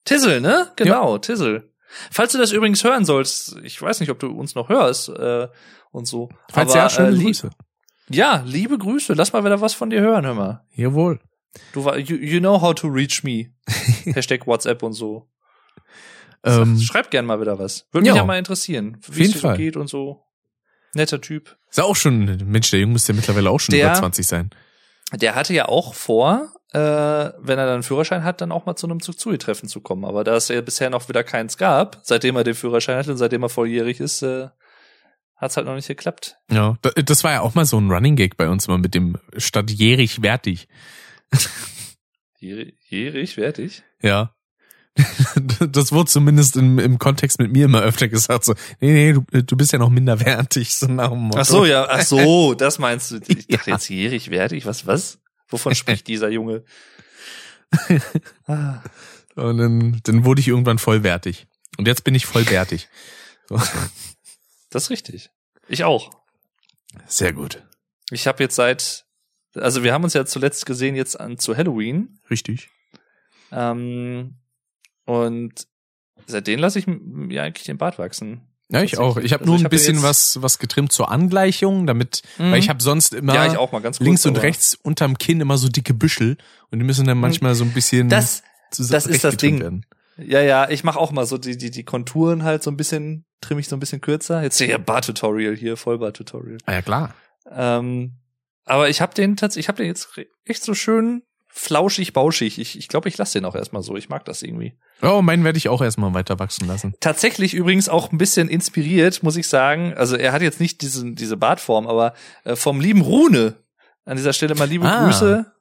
B: Tissel, ne? Genau, Tissel. Falls du das übrigens hören sollst, ich weiß nicht, ob du uns noch hörst äh, und so.
A: Falls
B: aber,
A: ja, schöne
B: äh,
A: Grüße.
B: Ja, liebe Grüße. Lass mal wieder was von dir hören, hör mal.
A: Jawohl.
B: Du you, you know how to reach me. Hashtag WhatsApp und so.
A: Ähm,
B: Schreib gern mal wieder was. Würde mich
A: ja.
B: ja mal interessieren, wie es dir so geht und so. Netter Typ.
A: ist ja auch schon, Mensch, der Junge müsste ja mittlerweile auch schon
B: Der-
A: über 20 sein.
B: Der hatte ja auch vor, äh, wenn er dann einen Führerschein hat, dann auch mal zu einem Zug-Zui-Treffen zu kommen. Aber da es ja bisher noch wieder keins gab, seitdem er den Führerschein hat und seitdem er volljährig ist, äh, hat's halt noch nicht geklappt.
A: Ja, da- das war ja auch mal so ein Running Gag bei uns immer mit dem statt jährig wertig.
B: Jährig, wertig.
A: Ja. Das wurde zumindest im, im Kontext mit mir immer öfter gesagt, so, nee, nee, du, du bist ja noch minderwertig, so nach dem Motto.
B: Ach so, ja, ach so, das meinst du. Ich
A: Ja.
B: dachte jetzt jährig, wertig, was, was? Wovon spricht dieser Junge? Ah.
A: Und dann, dann wurde ich irgendwann vollwertig. Und jetzt bin ich vollwertig. So.
B: Das ist richtig. Ich auch.
A: Sehr gut.
B: Ich habe jetzt seit, also wir haben uns ja zuletzt gesehen jetzt an zu Halloween.
A: Richtig.
B: Ähm, und seitdem lasse ich mir eigentlich den Bart wachsen.
A: Ja, ich auch. Ich habe
B: Also
A: nur
B: ich
A: ein
B: hab
A: bisschen was, was getrimmt zur Angleichung, damit,
B: Mhm.
A: weil ich habe sonst immer
B: ja, ich kurz.
A: links und rechts unterm Kinn immer so dicke Büschel und die müssen dann manchmal so ein bisschen
B: Das,
A: zusammen-
B: das ist das Ding.
A: werden.
B: ja, ja, ich mache auch mal so die, die, die Konturen halt so ein bisschen, trimme ich so ein bisschen kürzer. Jetzt hier Bart-Tutorial hier, Vollbart-Tutorial.
A: Ah ja, klar.
B: Ähm, aber ich habe den tatsächlich, ich habe den jetzt echt so schön flauschig, bauschig. Ich, ich glaube, ich lasse den auch erstmal so. Ich mag das irgendwie.
A: Oh, meinen werde ich auch erstmal weiter wachsen lassen.
B: Tatsächlich übrigens auch ein bisschen inspiriert, muss ich sagen. Also er hat jetzt nicht diesen, diese Bartform, aber äh, vom lieben Rune. An dieser Stelle mal liebe
A: Ah.
B: Grüße.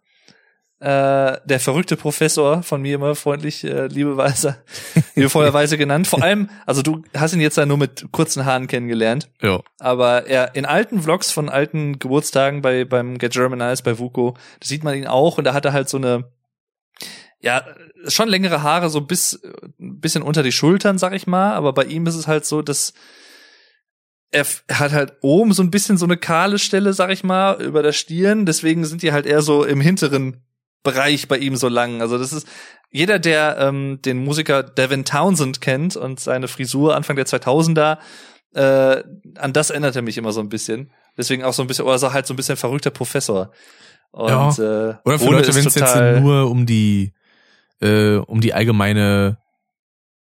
B: Äh, der verrückte Professor von mir immer freundlich, äh, liebeweise, liebevollerweise genannt. Vor allem, also du hast ihn jetzt ja nur mit kurzen Haaren kennengelernt.
A: Ja.
B: Aber er in alten Vlogs von alten Geburtstagen bei beim Get Germanized bei Vuko, da sieht man ihn auch und da hat er halt so eine ja, schon längere Haare so bis ein bisschen unter die Schultern, sag ich mal, aber bei ihm ist es halt so, dass er er hat halt oben so ein bisschen so eine kahle Stelle, sag ich mal, über der Stirn, deswegen sind die halt eher so im hinteren Bereich bei ihm so lang. Also das ist jeder, der ähm, den Musiker Devin Townsend kennt und seine Frisur Anfang der 2000er, äh, an das erinnert er mich immer so ein bisschen. Deswegen auch so ein bisschen, oder so halt so ein bisschen verrückter Professor. Und,
A: Ja.
B: äh,
A: Oder für Leute, wenn es jetzt nur um die, äh, um die allgemeine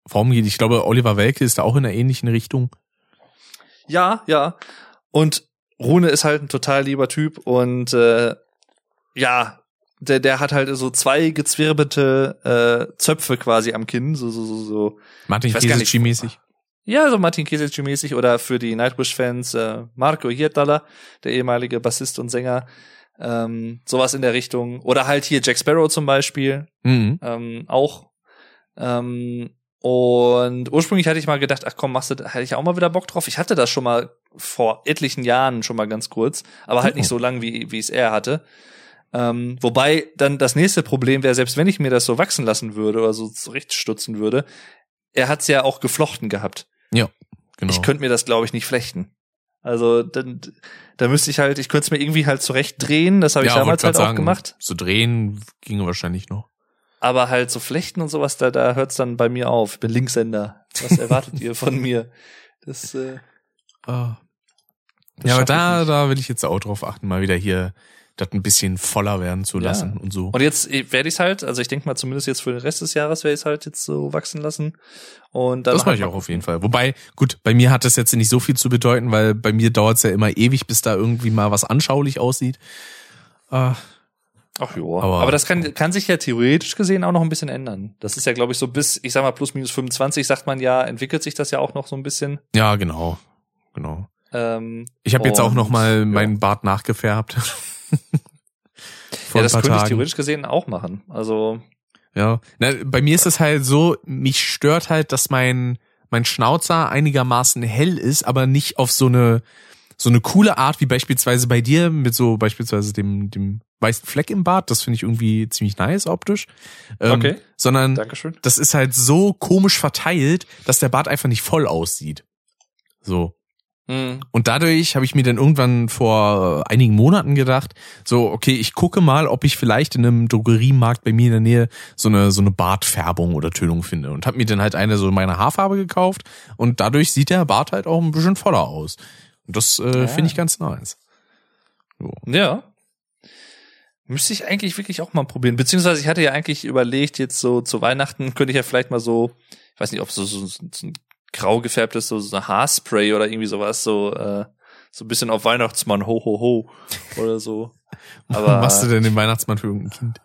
A: Form geht. Ich glaube, Oliver Welke ist da auch in einer ähnlichen Richtung.
B: Ja, ja. Und Rune ist halt ein total lieber Typ und äh, ja, der, der hat halt so zwei gezwirbelte äh, Zöpfe quasi am Kinn, so, so, so, so.
A: Martin Kesici-mäßig.
B: Ja, so Martin Kesic-mäßig oder für die Nightwish-Fans äh, Marco Hietala, der ehemalige Bassist und Sänger, ähm, sowas in der Richtung. Oder halt hier Jack Sparrow zum Beispiel,
A: Mhm.
B: ähm, auch. Ähm, und ursprünglich hatte ich mal gedacht, ach komm, machst du, hatte ich auch mal wieder Bock drauf. Ich hatte das schon mal vor etlichen Jahren schon mal ganz kurz, aber halt
A: Oh.
B: nicht so lang, wie, wie es er hatte. Ähm, wobei dann das nächste Problem wäre, selbst wenn ich mir das so wachsen lassen würde oder so zurechtstutzen würde, er hat's ja auch geflochten gehabt.
A: Genau.
B: Ich könnte mir das, glaube ich, nicht flechten. Also dann, da müsste ich halt, ich könnte es mir irgendwie halt zurechtdrehen, das habe ich
A: Ja,
B: damals
A: wollte
B: halt auch
A: sagen,
B: gemacht.
A: So drehen ginge wahrscheinlich noch.
B: Aber halt so Flechten und sowas, da, da hört's dann bei mir auf. Ich bin Linkshänder. Was erwartet ihr von mir? Das, äh,
A: Ah.
B: das
A: Ja, aber
B: ich
A: da, da will ich jetzt auch drauf achten, mal wieder hier das ein bisschen voller werden zu
B: Ja.
A: lassen und so.
B: Und jetzt äh, werde ich halt, also ich denke mal zumindest jetzt für den Rest des Jahres werde ich halt jetzt so wachsen lassen. Und dann
A: das mache ich auch auf jeden Fall. Wobei, gut, bei mir hat das jetzt nicht so viel zu bedeuten, weil bei mir dauert es ja immer ewig, bis da irgendwie mal was anschaulich aussieht. Äh,
B: Ach jo.
A: Aber-
B: Aber, das kann, kann sich ja theoretisch gesehen auch noch ein bisschen ändern. Das ist ja, glaube ich, so bis, ich sag mal, plus minus 25, sagt man ja, entwickelt sich das ja auch noch so ein bisschen.
A: ja, genau. Genau.
B: Ähm,
A: Ich habe jetzt auch noch mal
B: ja.
A: meinen Bart nachgefärbt.
B: Ja, das könnte ich
A: Tagen.
B: theoretisch gesehen auch machen. Also,
A: Ja, Na, bei mir ist es halt so, mich stört halt, dass mein mein Schnauzer einigermaßen hell ist, aber nicht auf so eine so eine coole Art wie beispielsweise bei dir mit so beispielsweise dem dem weißen Fleck im Bart. Das finde ich irgendwie ziemlich nice optisch. Ähm,
B: Okay.
A: Sondern
B: Dankeschön.
A: das ist halt so komisch verteilt, dass der Bart einfach nicht voll aussieht. So.
B: Hm.
A: Und dadurch habe ich mir dann irgendwann vor einigen Monaten gedacht, so, okay, ich gucke mal, ob ich vielleicht in einem Drogeriemarkt bei mir in der Nähe so eine, so eine Bartfärbung oder Tönung finde. Und habe mir dann halt eine so meine Haarfarbe gekauft und dadurch sieht der Bart halt auch ein bisschen voller aus. Und das äh,
B: Ja.
A: finde ich ganz nice. So.
B: Ja. Müsste ich eigentlich wirklich auch mal probieren. Beziehungsweise ich hatte ja eigentlich überlegt, jetzt so zu Weihnachten könnte ich ja vielleicht mal so, ich weiß nicht, ob so, so, so ein grau gefärbtes, so, so ein Haarspray oder irgendwie sowas, so, äh, so ein bisschen auf Weihnachtsmann, ho, ho, ho, oder so. Aber
A: Was machst du denn den Weihnachtsmann für irgendein Kind?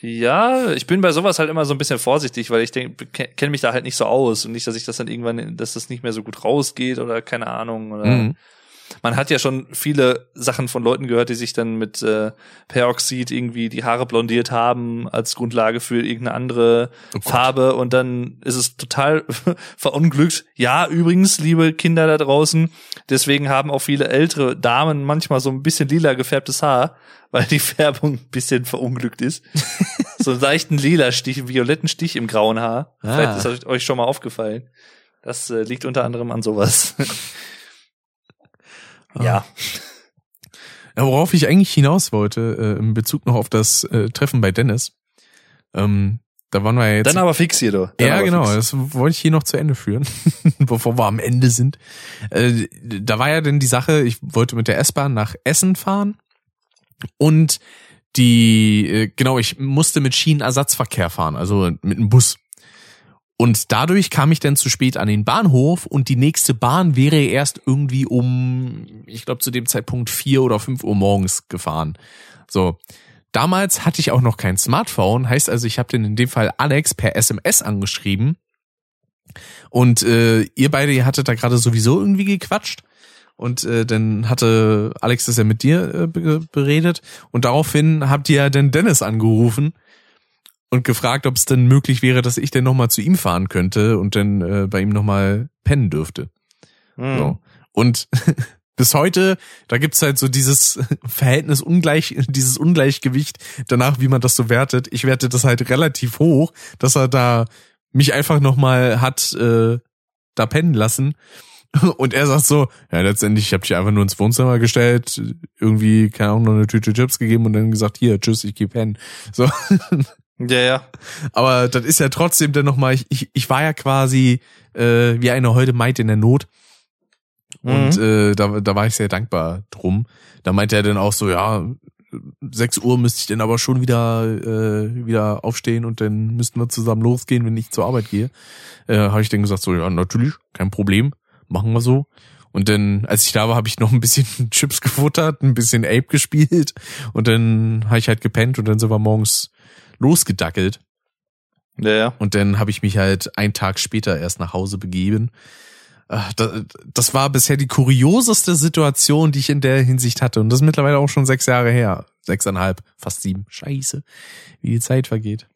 B: ja, ich bin bei sowas halt immer so ein bisschen vorsichtig, weil ich denke, kenne mich da halt nicht so aus und nicht, dass ich das dann irgendwann, dass das nicht mehr so gut rausgeht oder keine Ahnung oder
A: Mhm.
B: Man hat ja schon viele Sachen von Leuten gehört, die sich dann mit äh, Peroxid irgendwie die Haare blondiert haben als Grundlage für irgendeine andere
A: Oh.
B: Farbe und dann ist es total verunglückt. Ja, übrigens, liebe Kinder da draußen, deswegen haben auch viele ältere Damen manchmal so ein bisschen lila gefärbtes Haar, weil die Färbung ein bisschen verunglückt ist. so einen leichten lila Stich, einen violetten Stich im grauen Haar.
A: Ah.
B: Vielleicht ist das euch schon mal aufgefallen. Das äh, liegt unter anderem an sowas. ja.
A: Ja, worauf ich eigentlich hinaus wollte, äh, in Bezug noch auf das äh, Treffen bei Dennis. Ähm, da waren wir ja jetzt.
B: Dann aber fix hier, du. Dann
A: ja, genau.
B: fix.
A: Das wollte ich hier noch zu Ende führen, bevor wir am Ende sind. Äh, da war ja denn die Sache, ich wollte mit der S-Bahn nach Essen fahren und die, äh, genau, ich musste mit Schienenersatzverkehr fahren, also mit einem Bus. Und dadurch kam ich dann zu spät an den Bahnhof und die nächste Bahn wäre erst irgendwie um, ich glaube zu dem Zeitpunkt vier oder fünf Uhr morgens gefahren. So. Damals hatte ich auch noch kein Smartphone, heißt also, ich habe den in dem Fall Alex per SMS angeschrieben. Und äh, ihr beide, ihr hattet da gerade sowieso irgendwie gequatscht. Und äh, dann hatte Alex das ja mit dir äh, be beredet. Und daraufhin habt ihr ja dann Dennis angerufen und gefragt, ob es denn möglich wäre, dass ich denn nochmal zu ihm fahren könnte und dann äh, bei ihm nochmal pennen dürfte.
B: Mhm.
A: So. Und bis heute, da gibt's halt so dieses Verhältnis ungleich, dieses Ungleichgewicht danach, wie man das so wertet. Ich werte das halt relativ hoch, dass er da mich einfach nochmal hat äh, da pennen lassen. Und er sagt so, ja, letztendlich, ich habe dich einfach nur ins Wohnzimmer gestellt, irgendwie, keine Ahnung, noch eine Tüte Chips gegeben und dann gesagt, hier, tschüss, ich geh pennen. So.
B: Ja, ja.
A: Aber das ist ja trotzdem dann nochmal, ich, ich, ich war ja quasi äh, wie eine heute Maid in der Not. Und
B: Mhm.
A: äh, da, da war ich sehr dankbar drum. Da meinte er dann auch so, ja, 6 Uhr müsste ich dann aber schon wieder äh, wieder aufstehen und dann müssten wir zusammen losgehen, wenn ich zur Arbeit gehe. Äh, habe ich dann gesagt, so, ja, natürlich, kein Problem, machen wir so. Und dann, als ich da war, habe ich noch ein bisschen Chips gefuttert, ein bisschen Ape gespielt und dann habe ich halt gepennt und dann sind wir morgens losgedackelt.
B: Ja, ja.
A: Und dann habe ich mich halt einen Tag später erst nach Hause begeben. Da- Das war bisher die kurioseste Situation, die ich in der Hinsicht hatte. Und das ist mittlerweile auch schon sechs Jahre her. Sechseinhalb, fast sieben. Scheiße, wie die Zeit vergeht.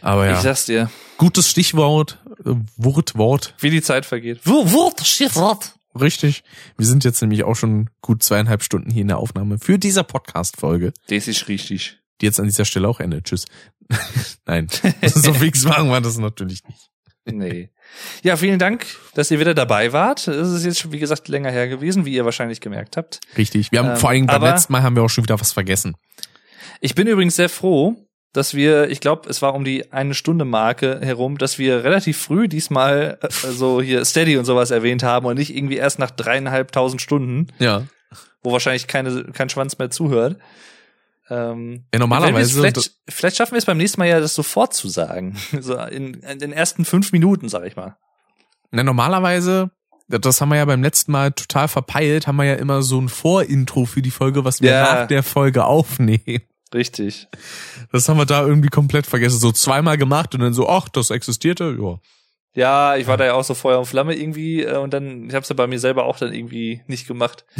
A: Aber
B: Ich
A: ja,
B: sag's dir.
A: gutes Stichwort, äh, Wortwort,
B: Wie die Zeit vergeht. Wo, Wort, Stichwort.
A: richtig. Wir sind jetzt nämlich auch schon gut zweieinhalb Stunden hier in der Aufnahme für dieser Podcast-Folge,
B: Das ist richtig.
A: Die jetzt an dieser Stelle auch endet. Tschüss. Nein, so fix machen wir das natürlich nicht.
B: Nee. Ja, vielen Dank, dass ihr wieder dabei wart. Es ist jetzt, wie gesagt, länger her gewesen, wie ihr wahrscheinlich gemerkt habt.
A: Richtig. Wir haben
B: Ähm,
A: vor allem beim letzten Mal haben wir auch schon wieder was vergessen.
B: Ich bin übrigens sehr froh, dass wir, ich glaube, es war um die eine Stunde Marke herum, dass wir relativ früh diesmal äh, so hier Steady und sowas erwähnt haben und nicht irgendwie erst nach dreieinhalbtausend Stunden,
A: Ja.
B: wo wahrscheinlich keine, kein Schwanz mehr zuhört. Ähm,
A: Ja, normalerweise.
B: vielleicht, vielleicht schaffen wir es beim nächsten Mal ja, das sofort zu sagen. So in, in den ersten fünf Minuten, sag ich mal.
A: Na, normalerweise, das haben wir ja beim letzten Mal total verpeilt, haben wir ja immer so ein Vorintro für die Folge, was wir
B: Ja.
A: nach der Folge aufnehmen.
B: Richtig.
A: Das haben wir da irgendwie komplett vergessen. So zweimal gemacht und dann so, ach, das existierte, ja.
B: Ja, ich war da ja auch so Feuer und Flamme irgendwie äh, und dann, ich hab's ja bei mir selber auch dann irgendwie nicht gemacht.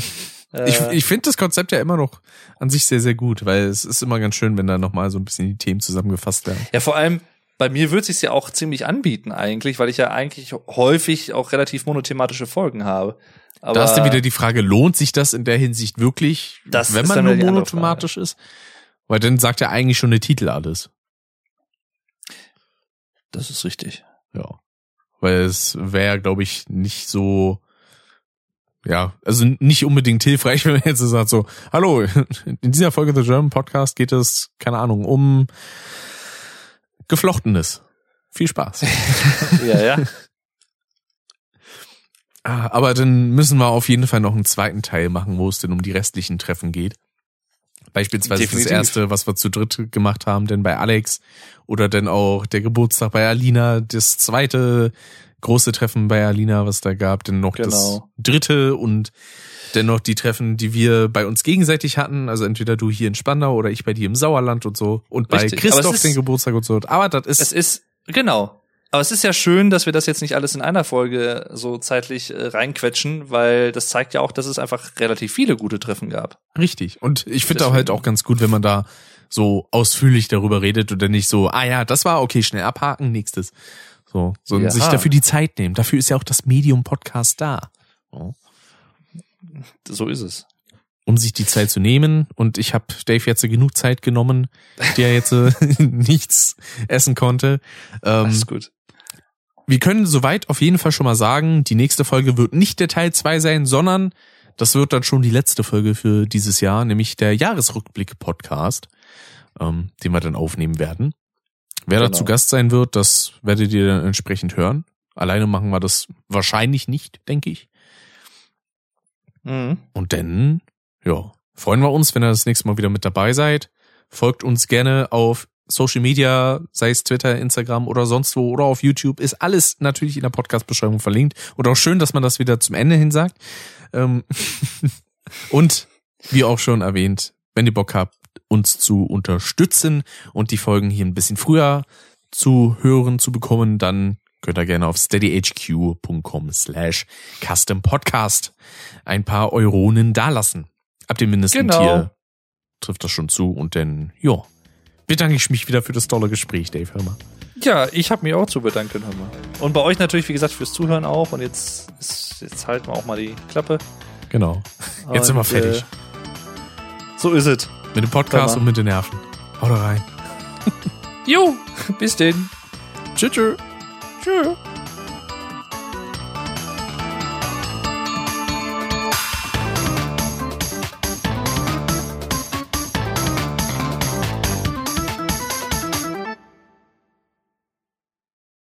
B: Äh,
A: Ich, ich finde das Konzept ja immer noch an sich sehr, sehr gut, weil es ist immer ganz schön, wenn da nochmal so ein bisschen die Themen zusammengefasst werden.
B: Ja, vor allem, bei mir wird sich's ja auch ziemlich anbieten eigentlich, weil ich ja eigentlich häufig auch relativ monothematische Folgen habe. Aber
A: da ist dann wieder die Frage, lohnt sich das in der Hinsicht wirklich,
B: Das
A: wenn man nur monothematisch ist? Weil dann sagt ja eigentlich schon der Titel alles.
B: das ist richtig.
A: Ja. Weil es wäre, glaube ich, nicht so, ja, also nicht unbedingt hilfreich, wenn man jetzt sagt, so, hallo, in dieser Folge The German Podcast geht es, keine Ahnung, um Geflochtenes. Viel Spaß.
B: Ja, ja.
A: Ah, Aber dann müssen wir auf jeden Fall noch einen zweiten Teil machen, wo es denn um die restlichen Treffen geht. Beispielsweise
B: Definitiv.
A: das erste, was wir zu dritt gemacht haben, denn bei Alex oder dann auch der Geburtstag bei Alina, das zweite große Treffen bei Alina, was da gab, dann noch das
B: Genau.
A: dritte und dann noch die Treffen, die wir bei uns gegenseitig hatten, also entweder du hier in Spandau oder ich bei dir im Sauerland und so und bei
B: Richtig,
A: Christoph
B: ist-
A: den Geburtstag und so. Aber das ist
B: Es ist, genau. Aber es ist ja schön, dass wir das jetzt nicht alles in einer Folge so zeitlich äh, reinquetschen, weil das zeigt ja auch, dass es einfach relativ viele gute Treffen gab.
A: Richtig. Und ich finde auch halt auch ganz gut, wenn man da so ausführlich darüber redet oder nicht so, ah ja, das war okay, schnell abhaken, nächstes. So, so
B: Ja.
A: sich dafür die Zeit nehmen. Dafür ist ja auch das Medium Podcast da. So.
B: So ist es.
A: Um sich die Zeit zu nehmen. Und ich habe Dave jetzt genug Zeit genommen, der jetzt äh, nichts essen konnte. Ähm,
B: Alles gut.
A: Wir können soweit auf jeden Fall schon mal sagen, die nächste Folge wird nicht der Teil 2 sein, sondern das wird dann schon die letzte Folge für dieses Jahr, nämlich der Jahresrückblick-Podcast, ähm, den wir dann aufnehmen werden. Wer da
B: Genau.
A: zu Gast sein wird, das werdet ihr dann entsprechend hören. Alleine machen wir das wahrscheinlich nicht, denke ich.
B: Mhm.
A: Und dann, ja, freuen wir uns, wenn ihr das nächste Mal wieder mit dabei seid. Folgt uns gerne auf Social Media, sei es Twitter, Instagram oder sonst wo oder auf YouTube, ist alles natürlich in der Podcast-Beschreibung verlinkt. Und auch schön, dass man das wieder zum Ende hin sagt. Ähm, und wie auch schon erwähnt, wenn ihr Bock habt, uns zu unterstützen und die Folgen hier ein bisschen früher zu hören, zu bekommen, dann könnt ihr gerne auf steadyhq.com slash custom podcast ein paar Euronen dalassen. Ab dem Mindesttier
B: Genau.
A: trifft das schon zu und dann, ja, bedanke ich mich wieder für das tolle Gespräch, Dave, hör mal.
B: Ja, ich habe mich auch zu bedanken, hör mal. Und bei euch natürlich, wie gesagt, fürs Zuhören auch. Und jetzt, ist, jetzt halten wir auch mal die Klappe.
A: Genau. Jetzt sind wir
B: Und,
A: fertig.
B: Äh, so ist es.
A: mit dem Podcast und mit den Nerven. Haut rein.
B: Jo, bis denn.
A: Tschüss. tschüss.
B: Tschüss.